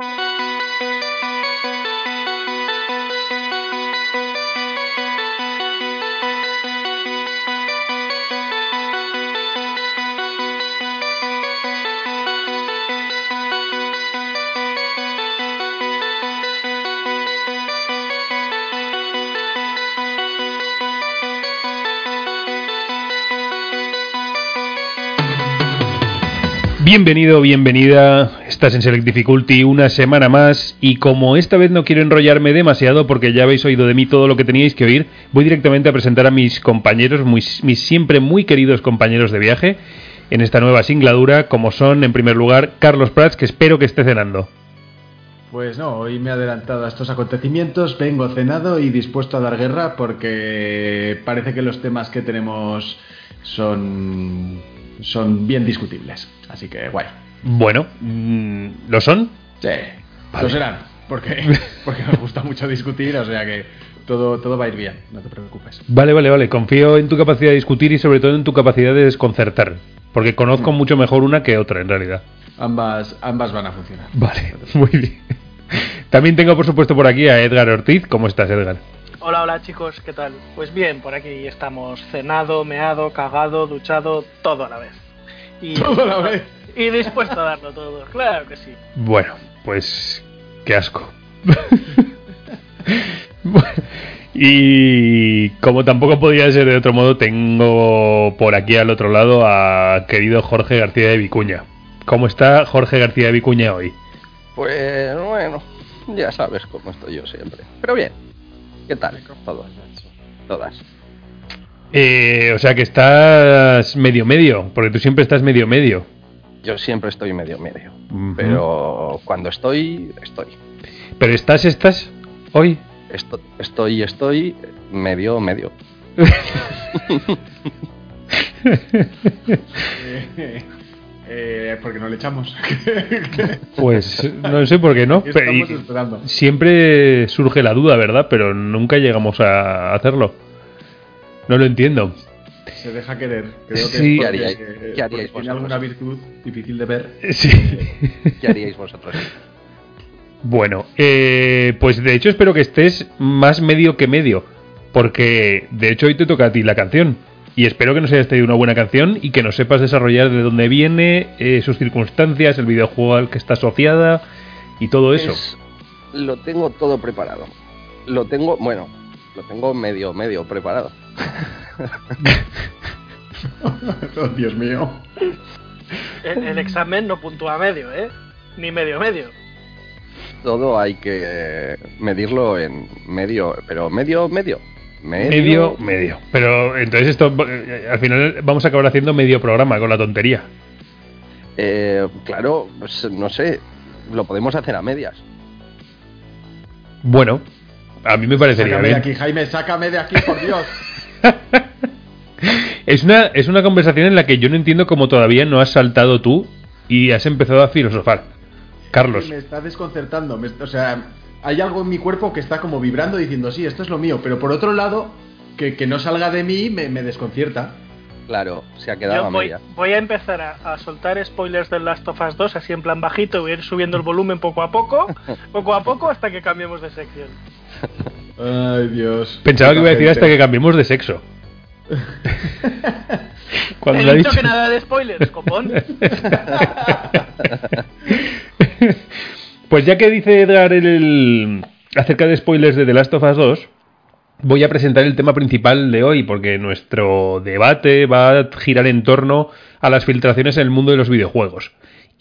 Bye. Bienvenido, bienvenida. Estás en Select Difficulty una semana más y como esta vez no quiero enrollarme demasiado porque ya habéis oído de mí todo lo que teníais que oír, voy directamente a presentar a mis compañeros, mis siempre muy queridos compañeros de viaje en esta nueva singladura, como son en primer lugar Carlos Prats, que espero que esté cenando. Pues no, hoy me he adelantado a estos acontecimientos, vengo cenado y dispuesto a dar guerra porque parece que los temas que tenemos son son bien discutibles. Así que guay. Bueno, mm, ¿lo son? Sí, lo serán. Porque, porque nos gusta mucho discutir, o sea que todo, todo va a ir bien, no te preocupes. Vale, vale, vale. Confío en tu capacidad de discutir y sobre todo en tu capacidad de desconcertar. Porque conozco mm. mucho mejor una que otra, en realidad. Ambas, ambas van a funcionar. Vale, muy bien. También tengo, por supuesto, por aquí a Edgar Ortiz. ¿Cómo estás, Edgar? Hola, hola chicos, ¿qué tal? Pues bien, por aquí estamos cenado, meado, cagado, duchado, todo a la vez. Y, todo a la vez. Y dispuesto a darlo todo, claro que sí. Bueno, pues qué asco. y como tampoco podía ser de otro modo, tengo por aquí al otro lado a querido Jorge García de Vicuña. ¿Cómo está Jorge García de Vicuña hoy? Pues bueno, ya sabes cómo estoy yo siempre. Pero bien, ¿Qué tal? Todas. Todas. Eh, o sea que estás medio medio, porque tú siempre estás medio medio. Yo siempre estoy medio medio. Pero cuando estoy, estoy. ¿Pero estás, estás hoy? estoy, estoy medio medio. Eh, porque no le echamos. pues no sé por qué no. siempre surge la duda, ¿verdad? Pero nunca llegamos a hacerlo. No lo entiendo. Se deja querer. Creo que sí. ¿Qué haríais, tiene alguna virtud difícil de ver. Sí. ¿Qué haríais vosotros? Bueno, eh, pues de hecho espero que estés más medio que medio. Porque de hecho hoy te toca a ti la canción. Y espero que nos hayas traído una buena canción y que nos sepas desarrollar de dónde viene, eh, sus circunstancias, el videojuego al que está asociada y todo eso. lo tengo todo preparado. Lo tengo, bueno, lo tengo medio, medio preparado. oh, Dios mío. El, el, examen no puntúa medio, ¿eh? Ni medio, medio. Todo hay que medirlo en medio, pero medio, medio. Medio, medio. Pero entonces esto, eh, al final vamos a acabar haciendo medio programa con la tontería. Eh, claro, pues no sé, lo podemos hacer a medias. Bueno, a mí me parecería sácame de aquí, Jaime, sácame de aquí, por Dios. es, una, es una conversación en la que yo no entiendo cómo todavía no has saltado tú y has empezado a filosofar. Carlos. Me está desconcertando. o sea, hay algo en mi cuerpo que está como vibrando diciendo, sí, esto es lo mío, pero por otro lado, que, no salga de mí me, desconcierta. Claro, se ha quedado a voy, voy, a empezar a, soltar spoilers del Last of Us 2 así en plan bajito, voy a ir subiendo el volumen poco a poco, poco a poco hasta que cambiemos de sección. Ay, Dios. Pensaba que iba a decir hasta que cambiemos de sexo. Cuando He dicho que nada de spoilers, copón. Pues ya que dice Edgar el, acerca de spoilers de The Last of Us 2, voy a presentar el tema principal de hoy, porque nuestro debate va a girar en torno a las filtraciones en el mundo de los videojuegos.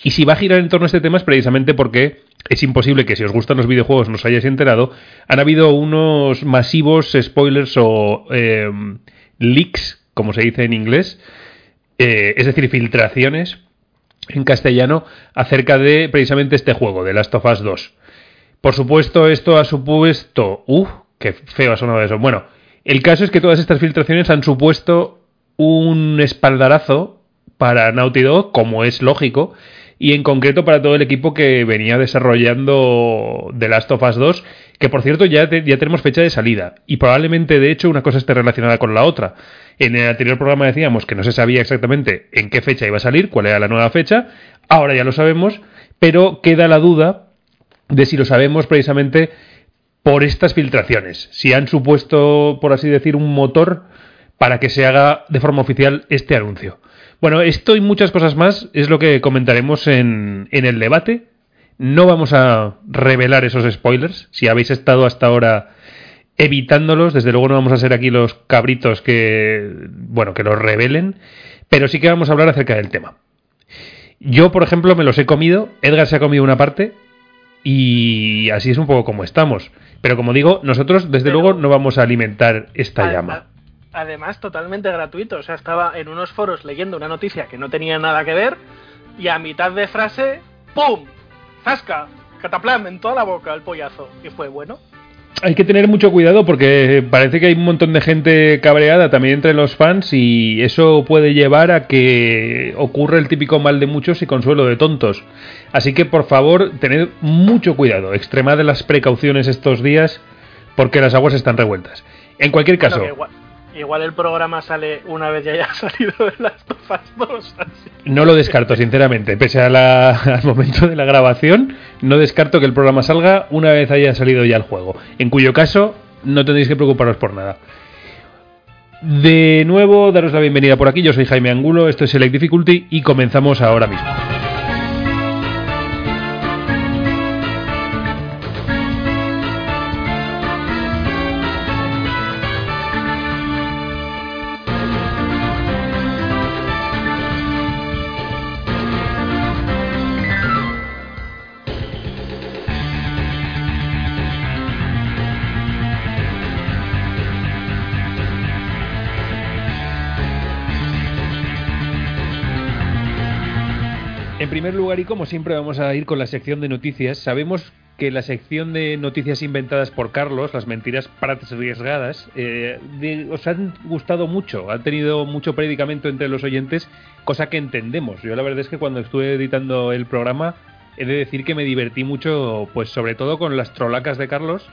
Y si va a girar en torno a este tema es precisamente porque es imposible que si os gustan los videojuegos no os hayáis enterado. Han habido unos masivos spoilers o eh, leaks, como se dice en inglés, eh, es decir, filtraciones en castellano acerca de precisamente este juego, de Last of Us 2. Por supuesto, esto ha supuesto... ¡Uh! ¡Qué feo ha sonado eso! Bueno, el caso es que todas estas filtraciones han supuesto un espaldarazo para Naughty Dog, como es lógico, y en concreto para todo el equipo que venía desarrollando The Last of Us 2, que por cierto ya, ya tenemos fecha de salida, y probablemente de hecho una cosa esté relacionada con la otra. En el anterior programa decíamos que no se sabía exactamente en qué fecha iba a salir, cuál era la nueva fecha. Ahora ya lo sabemos, pero queda la duda de si lo sabemos precisamente por estas filtraciones, si han supuesto, por así decir, un motor para que se haga de forma oficial este anuncio. Bueno, esto y muchas cosas más es lo que comentaremos en, en el debate. No vamos a revelar esos spoilers. Si habéis estado hasta ahora evitándolos, desde luego no vamos a ser aquí los cabritos que, bueno, que los revelen, pero sí que vamos a hablar acerca del tema. Yo, por ejemplo, me los he comido, Edgar se ha comido una parte y así es un poco como estamos. Pero como digo, nosotros desde Pero- luego no vamos a alimentar esta llama. Además, totalmente gratuito. O sea, estaba en unos foros leyendo una noticia que no tenía nada que ver y a mitad de frase, ¡pum! ¡Zasca! Cataplam en toda la boca el pollazo. Y fue bueno. Hay que tener mucho cuidado porque parece que hay un montón de gente cabreada también entre los fans y eso puede llevar a que ocurra el típico mal de muchos y consuelo de tontos. Así que por favor, tened mucho cuidado, extremad las precauciones estos días porque las aguas están revueltas. En cualquier caso, igual, el programa sale una vez ya haya salido de las tofas 2. así. no lo descarto, sinceramente. Pese al momento de la grabación, no descarto que el programa salga una vez haya salido ya el juego. En cuyo caso, no tendréis que preocuparos por nada. De nuevo, daros la bienvenida por aquí. Yo soy Jaime Angulo, esto es Select Difficulty y comenzamos ahora mismo. Lugar, y como siempre, vamos a ir con la sección de noticias. Sabemos que la sección de noticias inventadas por Carlos, las mentiras arriesgadas, eh, de- os han gustado mucho, han tenido mucho predicamento entre los oyentes, cosa que entendemos. Yo la verdad es que cuando estuve editando el programa, he de decir que me divertí mucho, pues sobre todo con las trolacas de Carlos,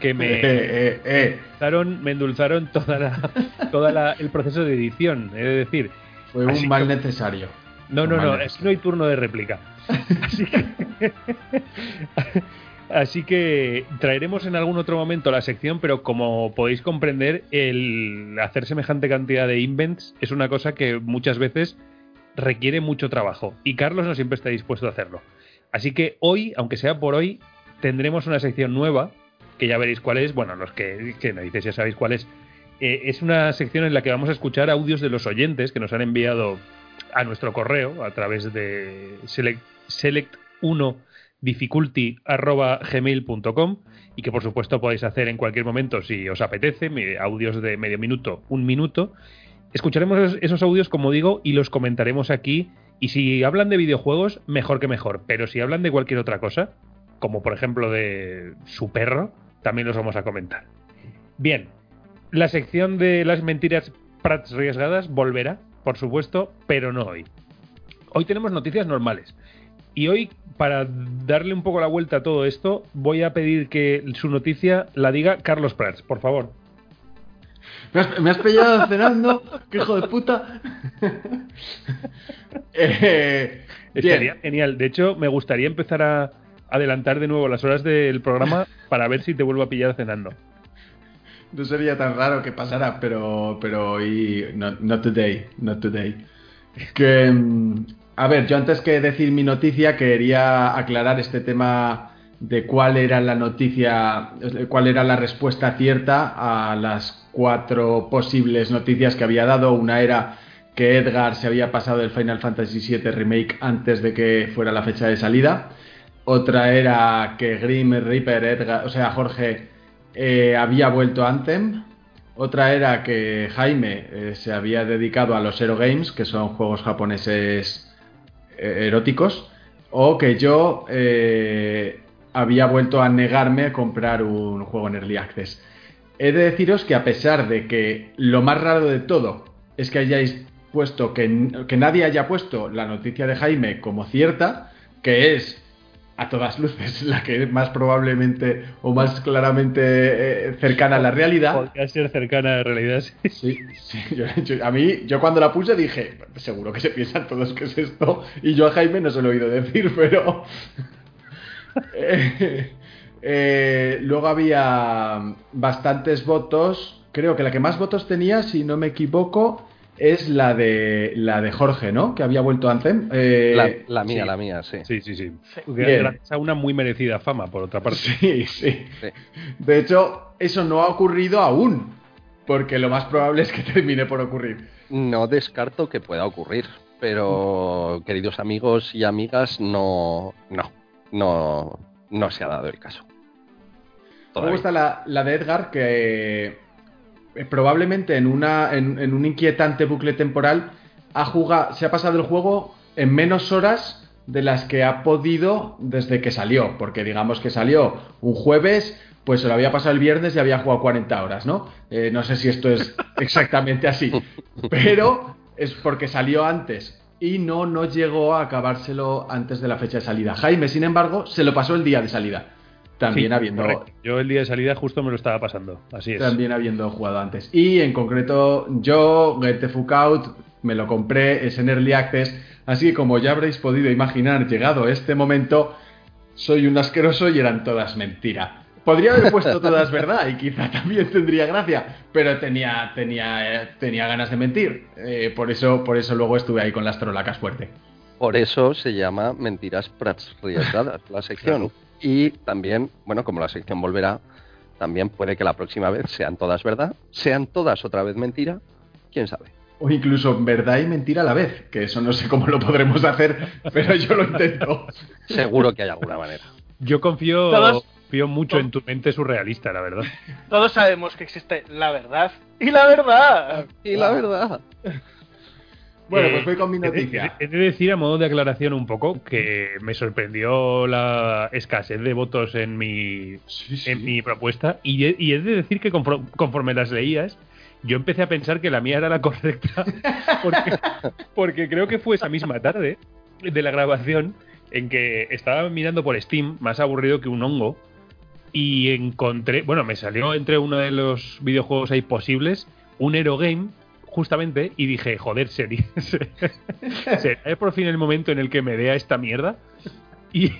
que me... Eh, eh, eh. endulzaron, me endulzaron toda la, toda la- el proceso de edición. He de decir, Fue Así un mal que- necesario. No, no, no, necesario. aquí no hay turno de réplica. Así que, así que traeremos en algún otro momento la sección, pero como podéis comprender, el hacer semejante cantidad de invents es una cosa que muchas veces requiere mucho trabajo. Y Carlos no siempre está dispuesto a hacerlo. Así que hoy, aunque sea por hoy, tendremos una sección nueva, que ya veréis cuál es. Bueno, los que, que me dices ya sabéis cuál es. Eh, es una sección en la que vamos a escuchar audios de los oyentes que nos han enviado a nuestro correo a través de select, select1 difficulty@gmail.com y que por supuesto podéis hacer en cualquier momento si os apetece, audios de medio minuto, un minuto. Escucharemos esos, esos audios, como digo, y los comentaremos aquí. Y si hablan de videojuegos, mejor que mejor. Pero si hablan de cualquier otra cosa, como por ejemplo de su perro, también los vamos a comentar. Bien, la sección de las mentiras prats arriesgadas volverá, por supuesto, pero no hoy. Hoy tenemos noticias normales. Y hoy, para darle un poco la vuelta a todo esto, voy a pedir que su noticia la diga Carlos Prats, por favor. ¿Me has, me has pillado cenando? ¡Qué hijo de puta! eh, Estaría genial. De hecho, me gustaría empezar a adelantar de nuevo las horas del programa para ver si te vuelvo a pillar cenando. No sería tan raro que pasara, pero, pero hoy, no, not today, not today. Que, mm, a ver, yo antes que decir mi noticia quería aclarar este tema de cuál era la noticia, cuál era la respuesta cierta a las cuatro posibles noticias que había dado. Una era que Edgar se había pasado el Final Fantasy VII Remake antes de que fuera la fecha de salida. Otra era que Grim Reaper, Edgar, o sea, Jorge eh, había vuelto a Anthem. Otra era que Jaime eh, se había dedicado a los Hero Games, que son juegos japoneses eh, eróticos. O que yo había vuelto a negarme a comprar un juego en Early Access. He de deciros que a pesar de que lo más raro de todo es que hayáis puesto, que, que nadie haya puesto la noticia de Jaime como cierta, que es a todas luces la que más probablemente o más claramente eh, cercana a la realidad. Podría ser cercana a la realidad. sí. Sí, sí, yo- yo- a mí, yo cuando la puse dije, seguro que se piensan todos que es esto, y yo a Jaime no se lo he oído decir, pero... Eh, eh, luego había bastantes votos. Creo que la que más votos tenía, si no me equivoco, es la de la de Jorge, ¿no? Que había vuelto a Anthem. Eh, La, la mía, sí. la mía, sí. Sí, sí, sí. Gracias a una muy merecida fama, por otra parte. Sí, sí. Sí. De hecho, eso no ha ocurrido aún. Porque lo más probable es que termine por ocurrir. No descarto que pueda ocurrir, pero queridos amigos y amigas, no, no, no, no se ha dado el caso. Me gusta la, la de Edgar, que eh, probablemente en, una, en, en un inquietante bucle temporal ha jugado, se ha pasado el juego en menos horas de las que ha podido desde que salió. Porque digamos que salió un jueves, pues se lo había pasado el viernes y había jugado 40 horas, ¿no? Eh, no sé si esto es exactamente así. Pero es porque salió antes y no, no llegó a acabárselo antes de la fecha de salida. Jaime, sin embargo, se lo pasó el día de salida. También Sí, habiendo correcto. Yo el día de salida justo me lo estaba pasando. Así es. también habiendo jugado antes. Y en concreto, yo, Get the Fuck Out, me lo compré, es en Early Access. Así que, como ya habréis podido imaginar, llegado este momento, soy un asqueroso y eran todas mentira. Podría haber puesto todas verdad y quizá también tendría gracia, pero tenía, tenía, eh, tenía ganas de mentir. Eh, por, eso, por eso luego estuve ahí con las trolacas fuerte. Por eso se llama Mentiras Arriesgadas, la sección. Y también, bueno, como la sección volverá, también puede que la próxima vez sean todas verdad, sean todas otra vez mentira, quién sabe. O incluso verdad y mentira a la vez, que eso no sé cómo lo podremos hacer, pero yo lo intento. Seguro que hay alguna manera. Yo confío, Todos- confío mucho en tu mente surrealista, la verdad. Todos sabemos que existe la verdad y la verdad. Y la verdad. Bueno, Eh, pues voy con mi noticia. He de decir, a modo de aclaración un poco, que me sorprendió la escasez de votos en mi, Sí, sí. en mi propuesta. Y he, y he de decir que conforme las leías, yo empecé a pensar que la mía era la correcta. Porque, porque creo que fue esa misma tarde de la grabación en que estaba mirando por Steam, más aburrido que un hongo. Y encontré, bueno, me salió entre uno de los videojuegos ahí posibles, un Hero Game, justamente, y dije, joder, sería, será por fin el momento en el que me vea esta mierda. Y,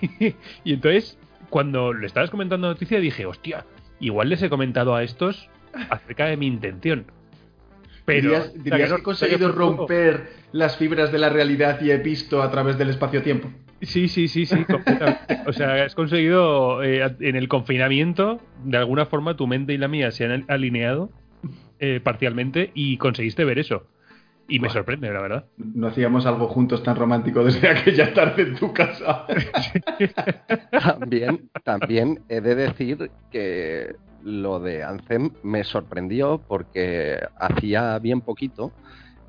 y entonces, cuando le estabas comentando la noticia, dije, hostia, igual les he comentado a estos acerca de mi intención. Pero, ¿Dirías, que he conseguido romper las fibras de la realidad y he visto a través del espacio-tiempo? Sí, sí, sí, sí. O sea, has conseguido eh, en el confinamiento, de alguna forma tu mente y la mía se han alineado eh, parcialmente y conseguiste ver eso. Y me sorprende, la verdad. No hacíamos algo juntos tan romántico desde aquella tarde en tu casa. También, también he de decir que lo de Anthem me sorprendió porque hacía bien poquito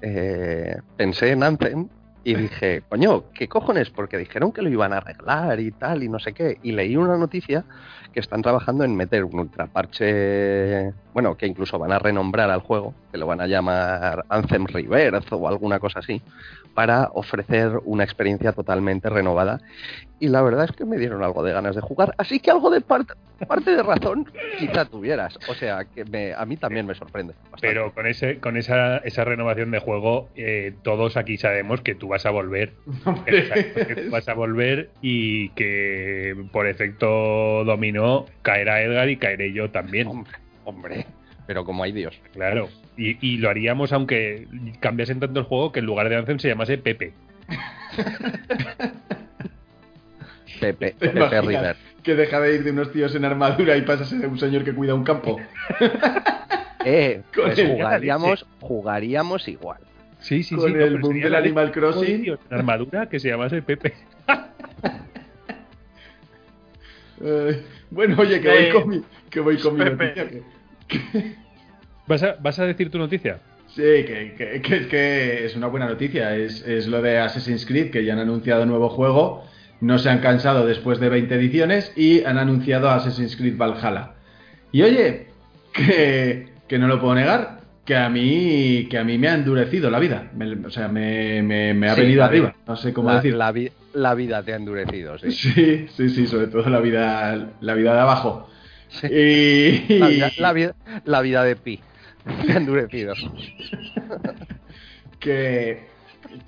eh, pensé en Anthem y dije, coño, ¿qué cojones? Porque dijeron que lo iban a arreglar y tal y no sé qué. Y leí una noticia que están trabajando en meter un ultraparche, bueno, que incluso van a renombrar al juego, que lo van a llamar Anthem Rebirth o alguna cosa así, para ofrecer una experiencia totalmente renovada y la verdad es que me dieron algo de ganas de jugar, así que algo de parte, parte de razón quizá tuvieras. O sea, que me, a mí también me sorprende. bastante. Pero con ese, con esa, esa renovación de juego, eh, todos aquí sabemos que tú vas a volver. Exacto, que tú vas a volver y que por efecto dominó caerá Edgar y caeré yo también. Hombre, hombre, pero como hay Dios. Claro. Y, y lo haríamos aunque cambiasen tanto el juego que en lugar de Anthem se llamase Pepe. Pepe, ¿Te Pepe River. Que deja de ir de unos tíos en armadura y pasa a ser un señor que cuida un campo. Eh, Con pues el- jugaríamos, jugaríamos igual. Sí, sí, Con sí. el pero boom del Animal. Crossing. Tío, en armadura que se llamase Pepe. Eh, bueno, oye, que voy con mi, que voy con mi Pepe. noticia. que- que- ¿Vas a, ¿Vas a decir tu noticia? Sí, que, que- que es que es una buena noticia. Es, es lo de Assassin's Creed, que ya han anunciado nuevo juego. No se han cansado después de 20 ediciones y han anunciado Assassin's Creed Valhalla. Y oye, que, que no lo puedo negar, que a mí, que a mí me ha endurecido la vida. Me- o sea, me, me- me ha Sí, venido arriba. No sé cómo la, decir. la vi- la vida te ha endurecido, sí. Sí, sí, sí, sobre todo la vida, la vida de abajo. Sí. Y, La, vida, la vida- la vida de Pi. Te ha endurecido. que,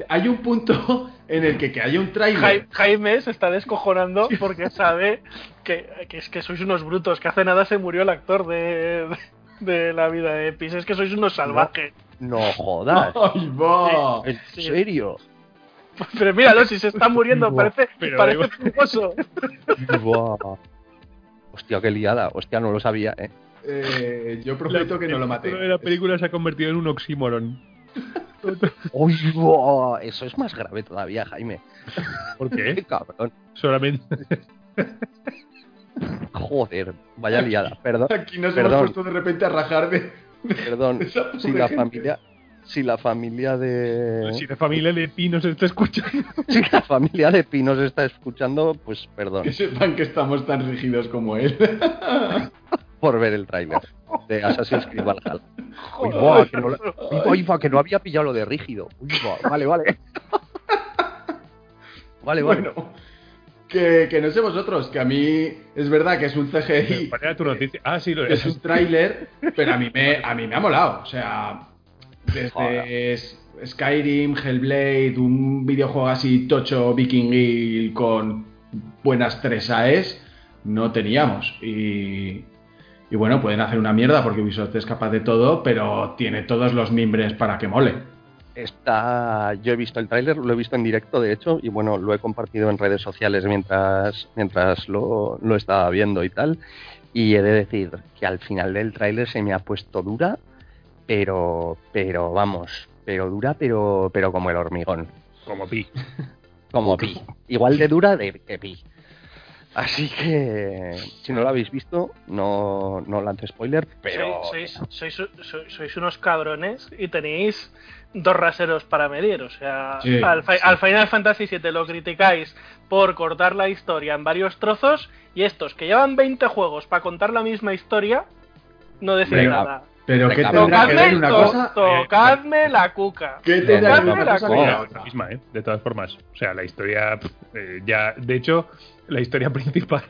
hay un punto en el que, que haya un trailer. Jaime se está descojonando porque sabe que, que es que sois unos brutos, que hace nada se murió el actor de, de, de la vida de Epis. Es que sois unos salvajes. No jodas. ¡Ay, va! ¿En Sí. serio? Pero míralo, si se está muriendo, Buah, parece, parece fumoso. Buah. Hostia, qué liada. Hostia, no lo sabía, eh. Eh, yo prometo que no lo maté. De la película se ha convertido en un oxímoron. Uy, buah, Eso es más grave todavía, Jaime. ¿Por Qué qué? cabrón. Solamente. Joder, vaya liada. Perdón, Aquí nos Perdón. hemos puesto de repente a rajar de. perdón. esa pobre Si la gente. familia, si la familia de, Si la familia de Pino se está escuchando. si la familia de Pinos está escuchando, pues perdón Que sepan que estamos tan rígidos como él. por ver el tráiler de Assassin's Creed Valhalla. Uy, buah, que no, uy, buah, que no había pillado lo de rígido. Uy, buah, vale, vale. Vale, vale. Bueno, que, que no sé vosotros, que a mí es verdad que es un CGI, ¿Cuál era tu noticia? Ah, sí, lo que es un tráiler, pero a mí, me, a mí me ha molado. O sea, desde Joder. Skyrim, Hellblade, un videojuego así tocho vikingil con buenas tres AES, no teníamos. Y, y bueno, pueden hacer una mierda porque Ubisoft es capaz de todo, pero tiene todos los mimbres para que mole. Está, yo he visto el tráiler, lo he visto en directo, de hecho, y bueno, lo he compartido en redes sociales mientras, mientras lo, lo estaba viendo y tal. Y he de decir que al final del tráiler se me ha puesto dura, pero, pero vamos, pero dura, pero, pero como el hormigón, Como Pi. como pi, igual de dura de que pi. Así que, si no lo habéis visto, no, no lance spoiler, pero Sois, sois, sois, sois- unos cabrones y tenéis dos raseros para medir. O sea, Sí, al, fi- sí. al Final Fantasy VII lo criticáis por cortar la historia en varios trozos y estos que llevan 20 juegos para contar la misma historia no Venga, nada. Pero ¿qué tendrá que ver Tocadme, una cosa? tocadme la cuca. ¿Qué tendrá que ver Tocadme una la cosa con la otra? misma, ¿eh? De todas formas. O sea, la historia eh, ya. De hecho, la historia principal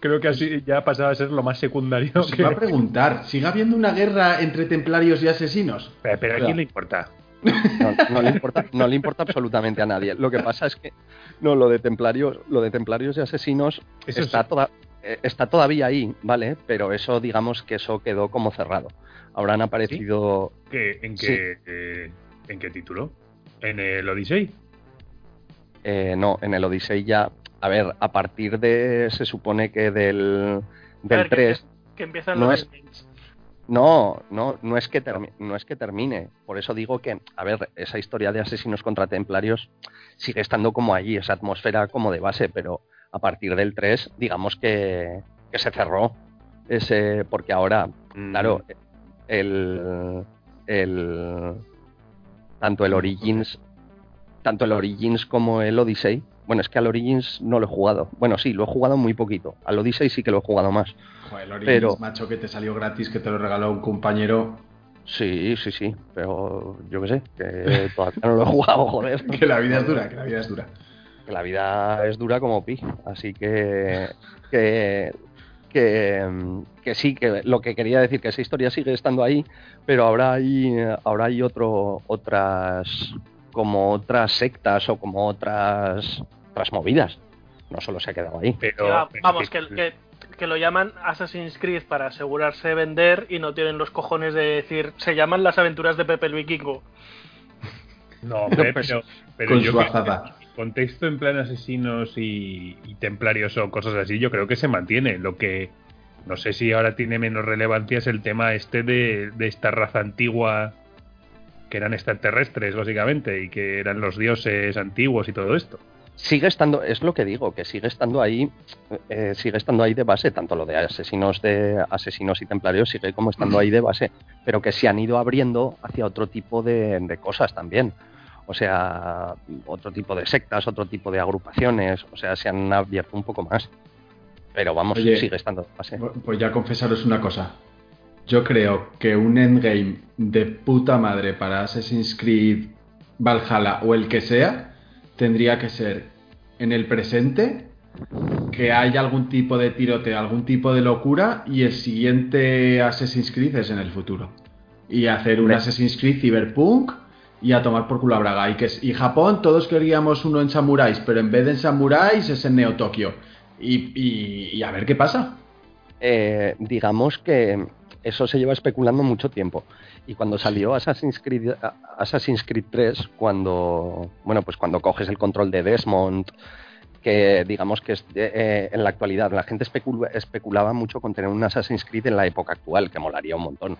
creo que así ya ha pasado a ser lo más secundario. Os que- iba a preguntar, ¿sigue habiendo una guerra entre templarios y asesinos? Pero, pero ¿a quién le importa? no, no le importa, no le importa absolutamente a nadie. Lo que pasa es que no, lo de templarios, lo de templarios y asesinos Eso está, sí. toda- eh, está todavía ahí, ¿vale? Pero eso, digamos que eso quedó como cerrado. Ahora han aparecido. ¿Qué- ¿En, Sí. qué, eh, ¿En qué título? ¿En el Odyssey? eh, no, en el Odyssey ya. A ver, a partir de. Se supone que del. Del ver, que 3. empie- Que empiezan no los es-. No, no, no es que termi- no es que termine. Por eso digo que, a ver, esa historia de asesinos contra templarios sigue estando como allí, esa atmósfera como de base, pero a partir del 3, digamos que, que se cerró. Ese, porque ahora, claro, el, el tanto el Origins, tanto el Origins como el Odyssey. Bueno, es que al Origins no lo he jugado. Bueno, sí, lo he jugado muy poquito. Al Odyssey sí que lo he jugado más. Joder, Origins, Pero- macho, que te salió gratis, que te lo regaló un compañero. Sí, sí, sí, pero yo qué sé, que todavía no lo he jugado, joder. Que la vida es dura, que la vida es dura. Que la vida es dura como pi, así que que, que, que sí, que lo que quería decir que esa historia sigue estando ahí, pero ahora hay ahora hay otro otras como otras sectas o como otras otras movidas. No solo se ha quedado ahí. Pero, pero vamos, que- que, lo llaman Assassin's Creed para asegurarse de vender y no tienen los cojones de decir, se llaman las aventuras de Pepe el Vikingo. No, hombre, pues, pero, pero con yo su creo contexto en plan asesinos y, templarios o cosas así, yo creo que se mantiene. Lo que no sé si ahora tiene menos relevancia es el tema este de, esta raza antigua que eran extraterrestres, básicamente, y que eran los dioses antiguos y todo esto. sigue estando, es lo que digo, que sigue estando ahí, eh, sigue estando ahí de base, tanto lo de asesinos de asesinos y templarios sigue como estando ahí de base, pero que se han ido abriendo hacia otro tipo de cosas también. O sea, otro tipo de sectas, otro tipo de agrupaciones, o sea, se han abierto un poco más. Pero vamos, Oye, sigue estando base. Pues ya confesaros una cosa. Yo creo que un endgame de puta madre para Assassin's Creed Valhalla o el que sea tendría que ser en el presente que haya algún tipo de tiroteo, algún tipo de locura y el siguiente Assassin's Creed es en el futuro. Y hacer un. Assassin's Creed Cyberpunk y a tomar por culo a Braga. Y, que, y Japón, todos queríamos uno en samuráis, pero en vez de en samuráis es en Neo Tokio. Y, a ver qué pasa. Eh, digamos que eso se lleva especulando mucho tiempo. Y cuando salió Assassin's Creed, Assassin's Creed 3, cuando, bueno, pues cuando coges el control de Desmond, que digamos que eh, en la actualidad la gente especulaba mucho con tener un Assassin's Creed en la época actual, que molaría un montón.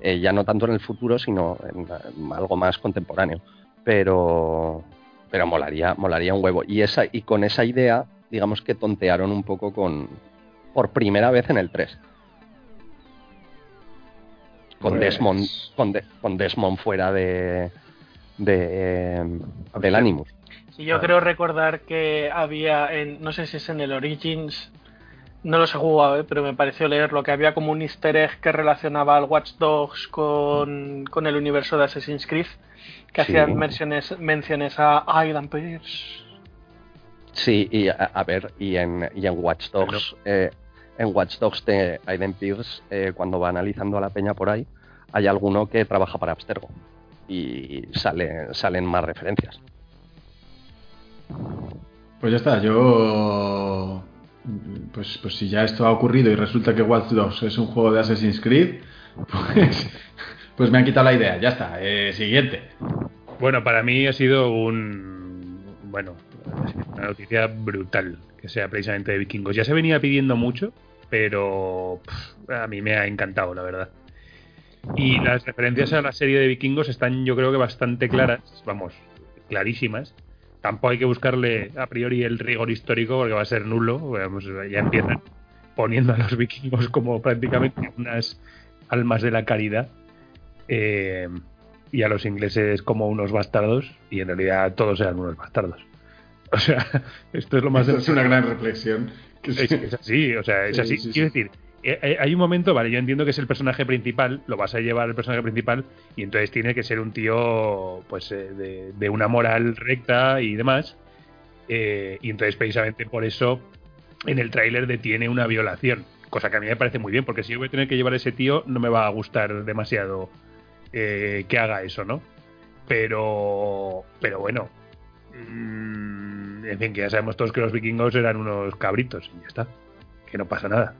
Eh, ya no tanto en el futuro, sino en, algo más contemporáneo. Pero, pero molaría, molaría un huevo. Y, esa, y con esa idea, digamos que tontearon un poco con por primera vez en el 3. Con pues Desmond, con, Desmond fuera de, de del Animus. Y yo creo recordar que había, en, no sé si es en el Origins, no los he jugado, ¿eh? pero me pareció leer lo que había como un easter egg que relacionaba al Watch Dogs con, el universo de Assassin's Creed, que hacía menciones, menciones a Aidan Pierce. Sí, y a, ver, y en, y en Watch Dogs, eh, en Watch Dogs de Aiden Pierce, eh, cuando va analizando a la peña por ahí, hay alguno que trabaja para Abstergo y sale, salen más referencias. Pues ya está, yo pues, pues si ya esto ha ocurrido y resulta que Watch Dogs es un juego de Assassin's Creed, pues, pues me han quitado la idea. Ya está. Eh, siguiente. Bueno, para mí ha sido un. Bueno, una noticia brutal que sea precisamente de vikingos. Ya se venía pidiendo mucho, pero a mí me ha encantado, la verdad. Y las referencias a la serie de vikingos están, yo creo que bastante claras, vamos, clarísimas tampoco hay que buscarle a priori el rigor histórico porque va a ser nulo. ya empiezan poniendo a los vikingos como prácticamente unas almas de la caridad eh, y a los ingleses como unos bastardos y en realidad todos eran unos bastardos. O sea, esto es lo más... es una gran reflexión. Es, así, o sea, es así. Quiero decir, hay un momento, vale, yo entiendo que es el personaje principal, lo vas a llevar el personaje principal y entonces tiene que ser un tío pues eh, de, una moral recta y demás. y entonces precisamente por eso en el tráiler detiene una violación, cosa que a mí me parece muy bien, porque si yo voy a tener que llevar a ese tío no me va a gustar demasiado que haga eso, ¿no? Pero, pero bueno, mm, en fin, que ya sabemos todos que los vikingos eran unos cabritos y ya está, que no pasa nada.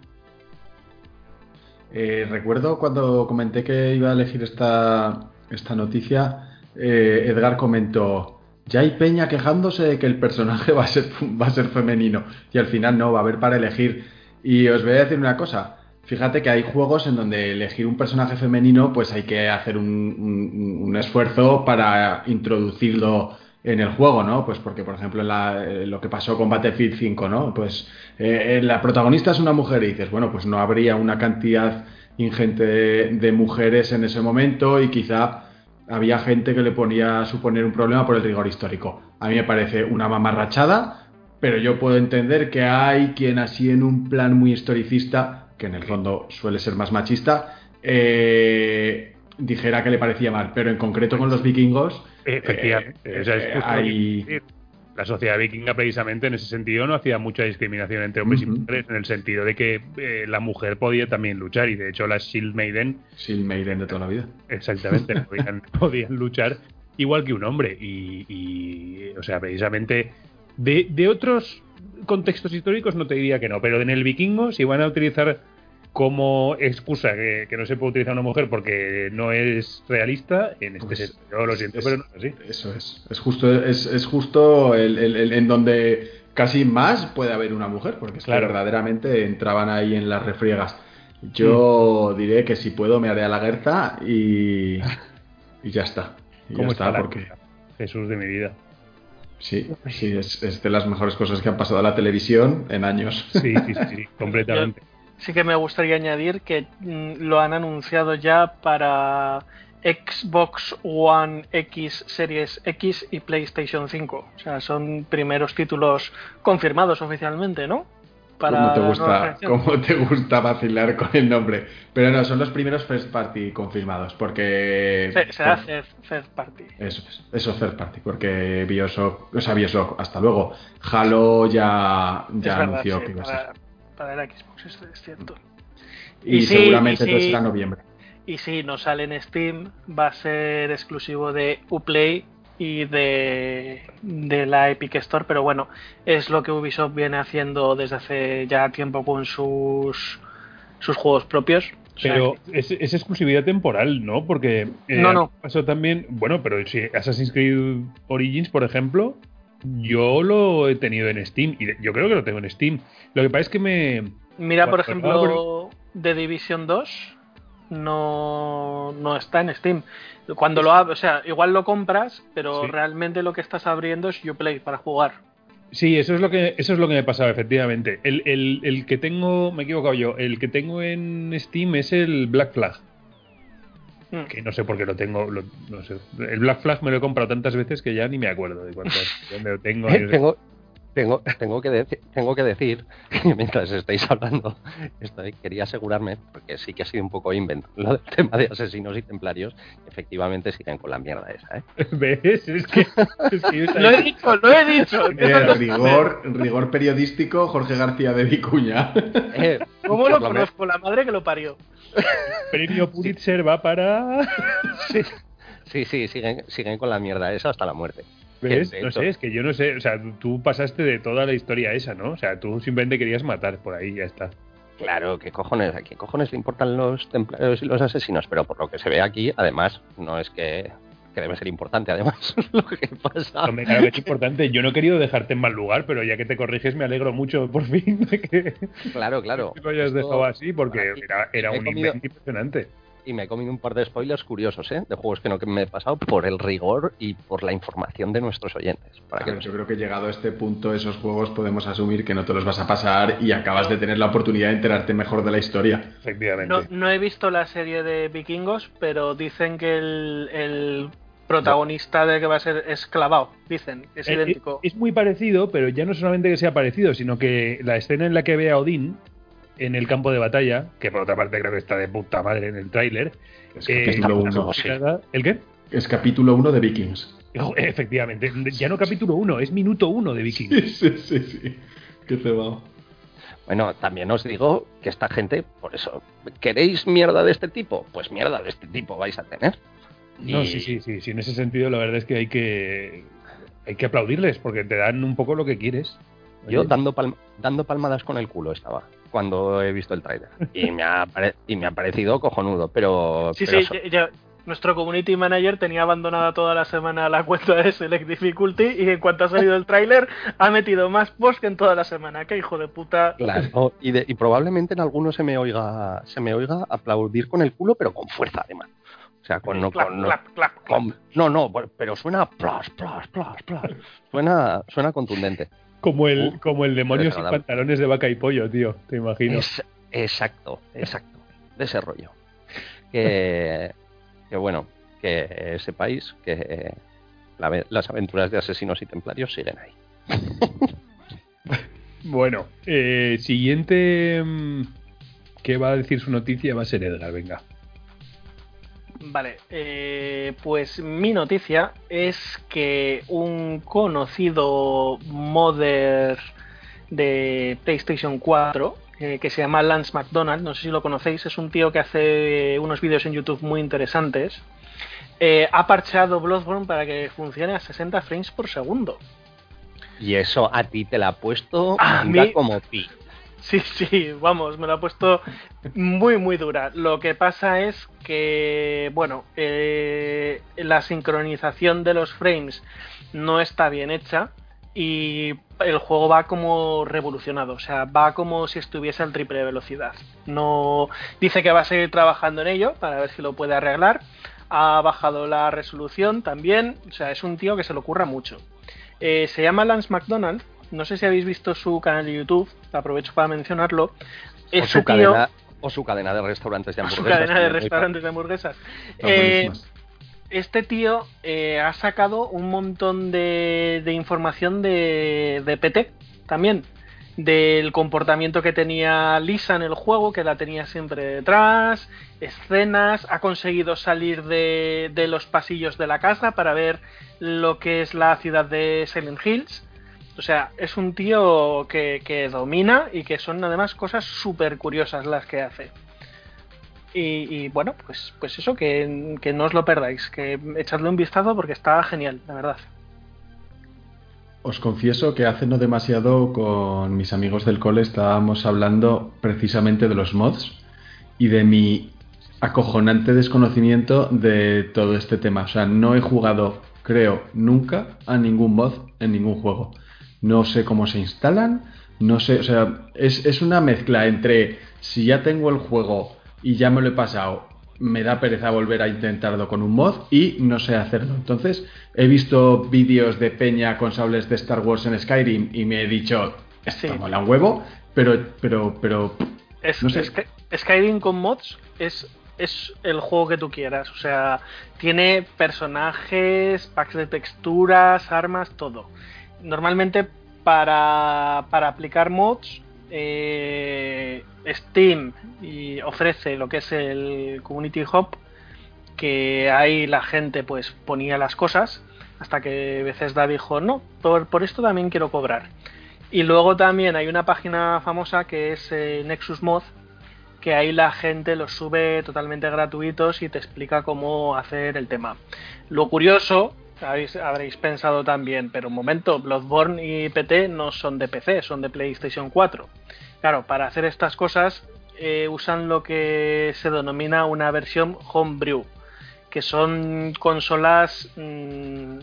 Eh, recuerdo cuando comenté que iba a elegir esta, esta noticia, eh, Edgar comentó, ya hay peña quejándose de que el personaje va a, ser, va a ser femenino y al final no, va a haber para elegir. Y os voy a decir una cosa, fíjate que hay juegos en donde elegir un personaje femenino pues hay que hacer un esfuerzo para introducirlo en el juego, ¿no? Pues porque, por ejemplo, eh, lo que pasó con Battlefield 5, ¿no? Pues eh, eh, la protagonista es una mujer y dices, bueno, pues no habría una cantidad ingente de, mujeres en ese momento y quizá había gente que le ponía a suponer un problema por el rigor histórico. A mí me parece una mamarrachada, pero yo puedo entender que hay quien así en un plan muy historicista, que en el fondo suele ser más machista, dijera que le parecía mal, pero en concreto con los vikingos Efectivamente. Eh, la sociedad vikinga precisamente en ese sentido no hacía mucha discriminación entre hombres y mujeres en el sentido de que eh, la mujer podía también luchar y de hecho las Shield Maiden Shield Maiden de toda la vida. Exactamente podían, luchar igual que un hombre. Y, o sea precisamente de, de otros contextos históricos no te diría que no pero en el vikingo si van a utilizar como excusa que, no se puede utilizar una mujer porque no es realista en este pues sentido. lo siento, pero no es así. Eso es. Es justo, es, es justo el, en donde casi más puede haber una mujer, porque es verdaderamente entraban ahí en las refriegas. Yo mm. diré que si puedo me haré a la Gerta y, y ya está. ¿Cómo está? Porque... Jesús de mi vida. Sí, sí, es, es, de las mejores cosas que han pasado a la televisión en años. Sí, sí, sí, completamente sí que me gustaría añadir que mm, lo han anunciado ya para Xbox One X Series X y PlayStation 5. O sea, son primeros títulos confirmados oficialmente, ¿no? Para ¿Cómo, te gusta, ¿Cómo te gusta vacilar con el nombre? Pero no, son los primeros first party confirmados, porque... Se, hace first party. Eso es, eso es first party, porque Bioshock, o sea, Bioshock, hasta luego. Halo ya, ya anunció que iba a ser para el Xbox, es, cierto. Y, seguramente será noviembre. Y si no sale en Steam, va a ser exclusivo de Uplay y de, de la Epic Store, pero bueno, es lo que Ubisoft viene haciendo desde hace ya tiempo con sus, sus juegos propios. Pero es, es exclusividad temporal, ¿no? Porque eh, No, no. pasó también, bueno, pero si Assassin's Creed Origins, por ejemplo, yo lo he tenido en Steam y yo creo que lo tengo en Steam. Lo que pasa es que me Mira, por ejemplo, The Division 2 no, no está en Steam. Cuando lo abres, o sea, igual lo compras, pero Sí. realmente lo que estás abriendo es Uplay para jugar. Sí, eso es lo que eso es lo que me pasaba, efectivamente. El, el- el que tengo, me he equivocado yo, el que tengo en Steam es el Black Flag, Mm. que no sé por qué lo tengo, lo- no sé. El Black Flag me lo he comprado tantas veces que ya ni me acuerdo de cuántas, dónde lo tengo. tengo, tengo, tengo, que deci- tengo que decir que mientras estáis hablando, estoy, quería asegurarme, porque sí que ha sido un poco invent lo del tema de asesinos y templarios, efectivamente siguen con la mierda esa, ¿eh? ¿Ves? Es que, es que yo estaba- Lo he dicho, lo he dicho. Eh, rigor, rigor periodístico, Jorge García de Vicuña. Eh, ¿Cómo lo conozco? La madre que lo parió. premio Pulitzer va para. Sí, sí, sí, siguen, siguen con la mierda esa hasta la muerte. ¿Ves? No sé, es que yo no sé. O sea, tú pasaste de toda la historia esa, ¿no? O sea, tú simplemente querías matar por ahí, ya está. Claro, ¿qué cojones? ¿A qué cojones le importan los templarios y los asesinos? Pero por lo que se ve aquí, además, no es que, que debe ser importante, además, lo que pasa. Hombre, claro que es importante. Yo no he querido dejarte en mal lugar, pero ya que te corriges, me alegro mucho por fin de que Claro, claro. lo hayas Esto- dejado así, porque aquí era, era un comido- impresionante. Y me he comido un par de spoilers curiosos, ¿eh? De juegos que no que me he pasado por el rigor y por la información de nuestros oyentes. Para que yo creo que llegado a este punto, esos juegos podemos asumir que no te los vas a pasar y acabas de tener la oportunidad de enterarte mejor de la historia. Efectivamente. No, no he visto la serie de vikingos, pero dicen que el, el protagonista de que va a ser es clavado. Dicen que es Eh, idéntico. Es muy parecido, pero ya no solamente que sea parecido, sino que la escena en la que ve a Odín en el campo de batalla, que por otra parte creo que está de puta madre en el tráiler. Es eh, capítulo está 1. inspirada- ¿El qué? Es capítulo 1 de Vikings. Oh, Efectivamente, ya no capítulo 1, es minuto 1 de Viking. Sí, sí, sí, sí. Qué cebado. Bueno, también os digo que esta gente, por eso, ¿queréis mierda de este tipo? Pues mierda de este tipo vais a tener. No, sí, sí, sí, sí. En ese sentido, la verdad es que hay que hay que aplaudirles porque te dan un poco lo que quieres. Yo dando, palm- dando palmadas con el culo estaba cuando he visto el trailer. Y me ha, y me ha parecido cojonudo, pero... Sí, pero sí, so- ya- ya- nuestro community manager tenía abandonada toda la semana la cuenta de Select Difficulty y en cuanto ha salido el tráiler ha metido más posts que en toda la semana. ¡Qué hijo de puta! Claro, y, de- y probablemente en algunos se me oiga se me oiga aplaudir con el culo, pero con fuerza además. O sea, con, no, Clap, con- no- clap, con- no, no, pero suena plas, plas, plas, plas. Suena, suena contundente. Como el, Uh, como el demonio sin pantalones de vaca y pollo, tío, te imagino. Es- exacto, exacto. De ese rollo. Que, que bueno, que sepáis que la las aventuras de asesinos y templarios siguen ahí. Bueno, eh, siguiente mm, que va a decir su noticia va a ser Edgar, venga. Vale, eh, pues mi noticia es que un conocido modder de PlayStation 4 eh, que se llama Lance McDonald, no sé si lo conocéis, es un tío que hace unos vídeos en YouTube muy interesantes. eh, ha parcheado Bloodborne para que funcione a 60 frames por segundo. Y eso a ti te la ha puesto A mí- como pi. Sí, sí, vamos, me lo ha puesto muy, muy dura. Lo que pasa es que, bueno, eh, la sincronización de los frames no está bien hecha y el juego va como revolucionado, o sea, va como si estuviese al triple de velocidad. No dice que va a seguir trabajando en ello para ver si lo puede arreglar. Ha bajado la resolución también, o sea, es un tío que se le ocurra mucho. Eh, se llama Lance McDonald. No sé si habéis visto su canal de YouTube, aprovecho para mencionarlo. O su, tío, cadena, o su cadena de restaurantes de o hamburguesas. su cadena de restaurantes de hamburguesas. Eh, este tío eh, ha sacado un montón de, de información de, de PT también. Del comportamiento que tenía Lisa en el juego, que la tenía siempre detrás, escenas, ha conseguido salir de, de los pasillos de la casa para ver lo que es la ciudad de Silent Hills. O sea, es un tío que, que domina y que son además cosas súper curiosas las que hace. Y, bueno, pues, pues eso, que, que no os lo perdáis, que echadle un vistazo porque está genial, la verdad. Os confieso que hace no demasiado con mis amigos del cole estábamos hablando precisamente de los mods y de mi acojonante desconocimiento de todo este tema. O sea, no he jugado, creo, nunca a ningún mod en ningún juego. No sé cómo se instalan, no sé, o sea, es, es una mezcla entre si ya tengo el juego y ya me lo he pasado me da pereza volver a intentarlo con un mod y no sé hacerlo. Entonces, he visto vídeos de Peña con sables de Star Wars en Skyrim y me he dicho, esto sí. mola un huevo, pero, pero, pero. Es, no sé. Skyrim con mods es, es el juego que tú quieras. O sea, tiene personajes, packs de texturas, armas, todo. Normalmente para, para aplicar mods eh, Steam ofrece lo que es el Community Hub, que ahí la gente pues ponía las cosas hasta que Bethesda dijo no, por, esto también quiero cobrar. Y luego también hay una página famosa que es eh, Nexus Mod, que ahí la gente los sube totalmente gratuitos y te explica cómo hacer el tema. Lo curioso habréis, pensado también, pero un momento, Bloodborne y PT no son de PC, son de PlayStation 4. Claro, para hacer estas cosas eh, usan lo que se denomina una versión homebrew, que son consolas mm,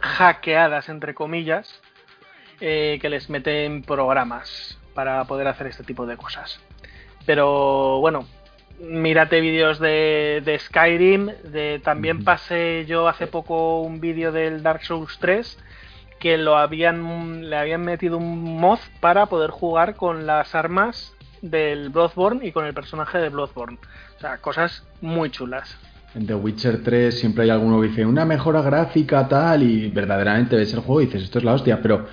hackeadas, entre comillas, eh, que les meten programas para poder hacer este tipo de cosas. Pero bueno, mírate vídeos de, Skyrim. De, también pasé yo hace poco un vídeo del Dark Souls 3 que lo habían le habían metido un mod para poder jugar con las armas del Bloodborne y con el personaje de Bloodborne. O sea, cosas muy chulas. En The Witcher 3 siempre hay alguno que dice una mejora gráfica tal y verdaderamente ves el juego y dices esto es la hostia, pero